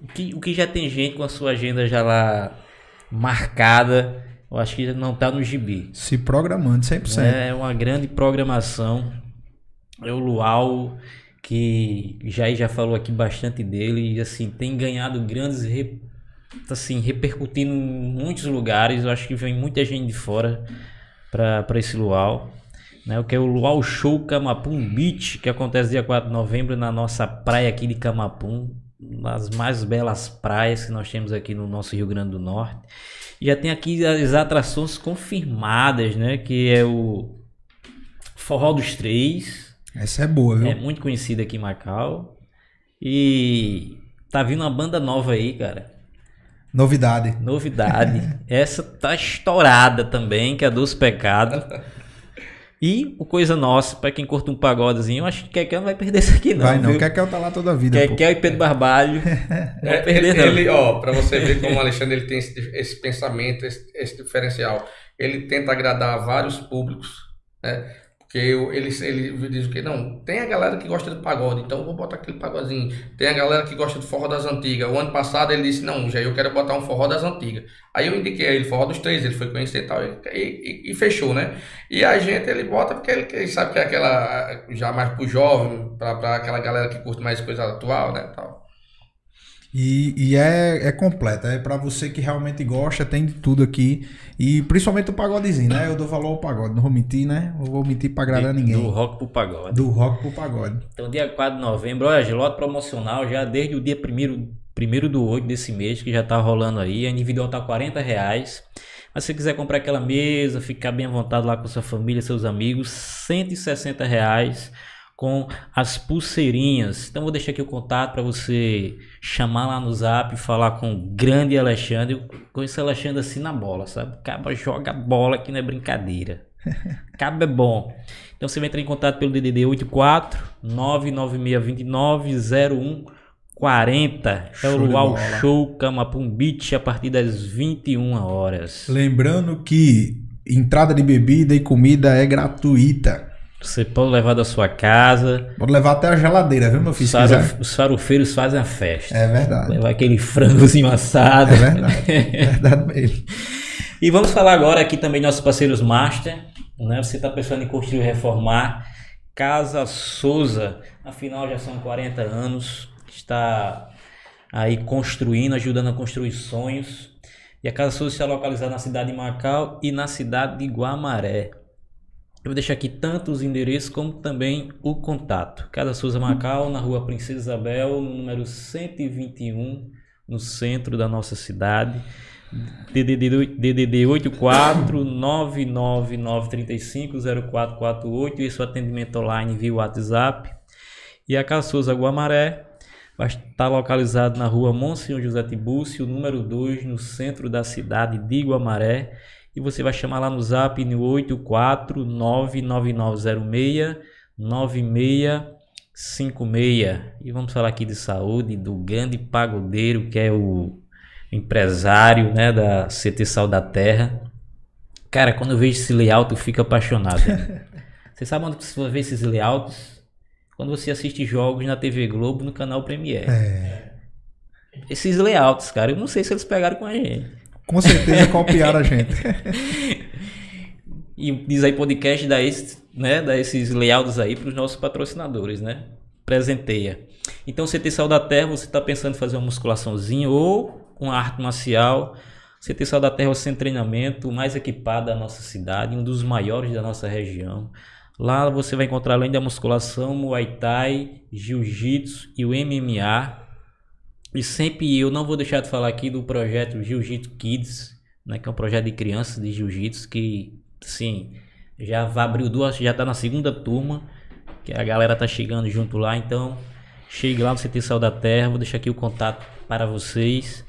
[SPEAKER 2] O que, o que já tem gente com a sua agenda já lá marcada, eu acho que não tá no gibi.
[SPEAKER 1] Se programando 100%.
[SPEAKER 2] É uma grande programação. É o Luau, que Jair já falou aqui bastante dele, e assim, tem ganhado grandes re- assim, repercutindo em muitos lugares. Eu acho que vem muita gente de fora para esse Luau. Né, o que é o Luau Show Camapum Beach, que acontece dia 4 de novembro na nossa praia aqui de Camapum, nas mais belas praias que nós temos aqui no nosso Rio Grande do Norte. E já tem aqui as atrações confirmadas, né? Que é o Forró dos Três,
[SPEAKER 1] Essa é boa, viu?
[SPEAKER 2] é muito conhecido aqui em Macau. E tá vindo uma banda nova aí, cara.
[SPEAKER 1] Novidade.
[SPEAKER 2] Novidade. Essa tá estourada também, que é a Dos Pecados. E o Coisa Nossa, pra quem curte um pagodezinho, eu acho que Kekel não vai perder isso aqui não,
[SPEAKER 1] Vai não,
[SPEAKER 2] viu?
[SPEAKER 1] eu tá lá toda a vida.
[SPEAKER 2] Kekel e Pedro Barbalho, <laughs> não
[SPEAKER 5] É,
[SPEAKER 2] vai perder
[SPEAKER 5] ele,
[SPEAKER 2] não.
[SPEAKER 5] ele, ó, pra você ver como o Alexandre ele tem esse, esse pensamento, esse, esse diferencial. Ele tenta agradar vários públicos, né? Eu- ele, ele diz que não, tem a galera que gosta de pagode, então vou botar aquele pagodinho. Tem a galera que gosta de forró das antigas. O ano passado ele disse, não, já eu quero botar um forró das antigas. Aí eu indiquei a ele forró dos três, ele foi conhecer e tal, e, e- fechou, né? E a gente ele bota porque ele, ele sabe que é aquela, já mais pro jovem, pra aquela galera que curte mais coisa atual, né? Tal.
[SPEAKER 1] E, e é, é completa, é pra você que realmente gosta, tem de tudo aqui. E principalmente o pagodezinho, né? Eu dou valor ao pagode, não vou mentir, né? Não vou mentir pra agradar
[SPEAKER 2] Do
[SPEAKER 1] ninguém.
[SPEAKER 2] rock pro pagode.
[SPEAKER 1] Do rock pro pagode.
[SPEAKER 2] Então, dia 4 de novembro, olha, lote promocional já desde o dia 1 primeiro do 8 desse mês, que já tá rolando aí. A individual tá 40 reais. Mas se você quiser comprar aquela mesa, ficar bem à vontade lá com sua família, seus amigos, 160 reais com as pulseirinhas. Então vou deixar aqui o contato para você chamar lá no zap, falar com o grande Alexandre. Eu conheço o Alexandre assim na bola, sabe? O Caba joga bola que não é brincadeira. <laughs> Cabo é bom. Então você vai entrar em contato pelo DDD 84 99629 0140. É o Luau. Show Camapum Beach a partir das 21 horas.
[SPEAKER 1] Lembrando que entrada de bebida e comida é gratuita.
[SPEAKER 2] Você pode levar da sua casa.
[SPEAKER 1] Pode levar até a geladeira, viu, meu filho? Quiser.
[SPEAKER 2] os farofeiros fazem a festa.
[SPEAKER 1] É verdade.
[SPEAKER 2] Levar aquele frangozinho assado.
[SPEAKER 1] É verdade. É <laughs> verdade mesmo.
[SPEAKER 2] E vamos falar agora aqui também nossos parceiros Master. Né? Você está pensando em construir e reformar. Casa Souza, afinal já são 40 anos, está aí construindo, ajudando a construir sonhos. E a Casa Souza está localizada na cidade de Macau e na cidade de Guamaré. Eu vou deixar aqui tanto os endereços como também o contato. Casa Souza Macau, na rua Princesa Isabel, no número 121, no centro da nossa cidade. DDD, DDD 84 99935 0448 e seu atendimento online via WhatsApp. E a Casa Souza Guamaré estar localizado na rua Monsenhor José Tibúrcio, número 2, no centro da cidade de Guamaré. E você vai chamar lá no zap no 84 99906 9656. E vamos falar aqui de saúde do grande pagodeiro que é o empresário né, da CT Sal da Terra. Cara, quando eu vejo esse layout, eu fico apaixonado. <laughs> você sabe onde você vê esses layouts? Quando você assiste jogos na TV Globo no canal Premiere.
[SPEAKER 1] É.
[SPEAKER 2] Esses layouts, cara, eu não sei se eles pegaram com a gente.
[SPEAKER 1] Com certeza copiaram a gente. <laughs>
[SPEAKER 2] E diz aí podcast dá, esse, né, dá esses layouts aí para os nossos patrocinadores, né? Presenteia. Então, CT Sal da Terra, você está pensando em fazer uma musculaçãozinha ou uma arte marcial. CT Sal da Terra é o centro treinamento mais equipado da nossa cidade, um dos maiores da nossa região. Lá você vai encontrar além da musculação, Muay Thai, Jiu-Jitsu e o MMA. E sempre eu não vou deixar de falar aqui do projeto Jiu-Jitsu Kids, né, que é um projeto de crianças de jiu-jitsu que, sim, já abriu duas, já tá na segunda turma, que a galera tá chegando junto lá, então chegue lá no CT Sal da Terra, vou deixar aqui o contato para vocês.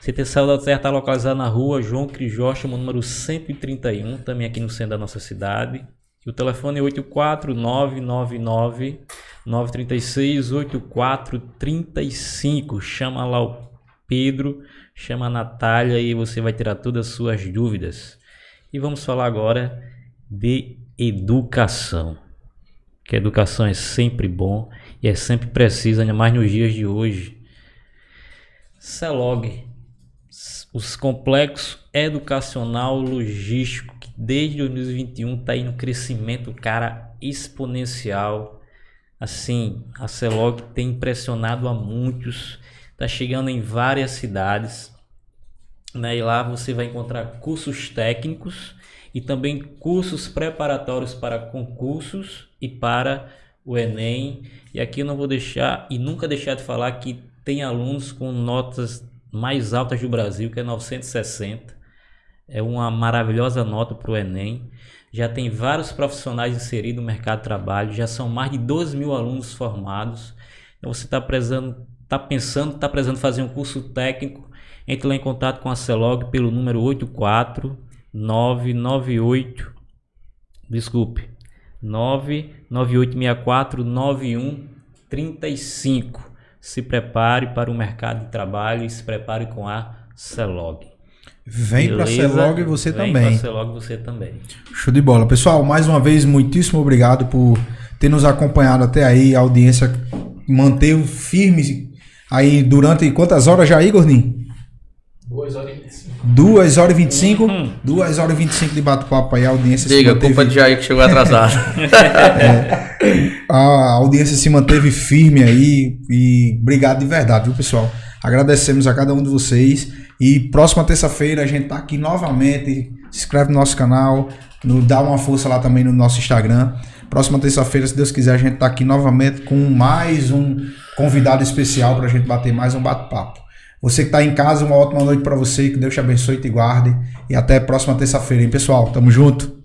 [SPEAKER 2] CT Sal da Terra está localizado na rua João Crisóstomo, número 131, também aqui no centro da nossa cidade. E o telefone é 84999 936 8435. Chama lá o Pedro, chama a Natália e você vai tirar todas as suas dúvidas. E vamos falar agora de educação. Que educação é sempre bom e é sempre preciso, ainda mais nos dias de hoje. CELOG, os complexos educacional logístico que desde 2021 está indo crescimento, cara, exponencial. Assim, a CELOG tem impressionado a muitos, está chegando em várias cidades. Né? E lá você vai encontrar cursos técnicos e também cursos preparatórios para concursos e para o Enem. E aqui eu não vou deixar e nunca deixar de falar que tem alunos com notas mais altas do Brasil, que é 960. É uma maravilhosa nota para o Enem. Já tem vários profissionais inseridos no mercado de trabalho, já são mais de 12 mil alunos formados. Então você está tá pensando, está precisando fazer um curso técnico, entre lá em contato com a Celog pelo número 84 998 desculpe 99864 9135. Se prepare para o mercado de trabalho e se prepare com a Celog.
[SPEAKER 1] Vem pra
[SPEAKER 2] Beleza?
[SPEAKER 1] Celog e você
[SPEAKER 2] Vem
[SPEAKER 1] também.
[SPEAKER 2] Pra Celog você também.
[SPEAKER 1] Show de bola. Pessoal, mais uma vez, muitíssimo obrigado por ter nos acompanhado até aí. A audiência manteve firme aí durante quantas horas já aí, Gordinho?
[SPEAKER 4] 2 horas e 25.
[SPEAKER 1] 2 horas e 25? 2 horas e 25 de bate-papo aí. A audiência se
[SPEAKER 5] Diga,
[SPEAKER 1] manteve,
[SPEAKER 5] culpa de Jair que chegou atrasado. <laughs>
[SPEAKER 1] a audiência se manteve firme aí. E obrigado de verdade, viu, pessoal? Agradecemos a cada um de vocês. E próxima terça-feira a gente tá aqui novamente. Se inscreve no nosso canal, no, dá uma força lá também no nosso Instagram. Próxima terça-feira, se Deus quiser, a gente tá aqui novamente com mais um convidado especial pra gente bater mais um bate-papo. Você que tá em casa, uma ótima noite pra você, que Deus te abençoe e te guarde. E até a próxima terça-feira, hein, pessoal? Tamo junto.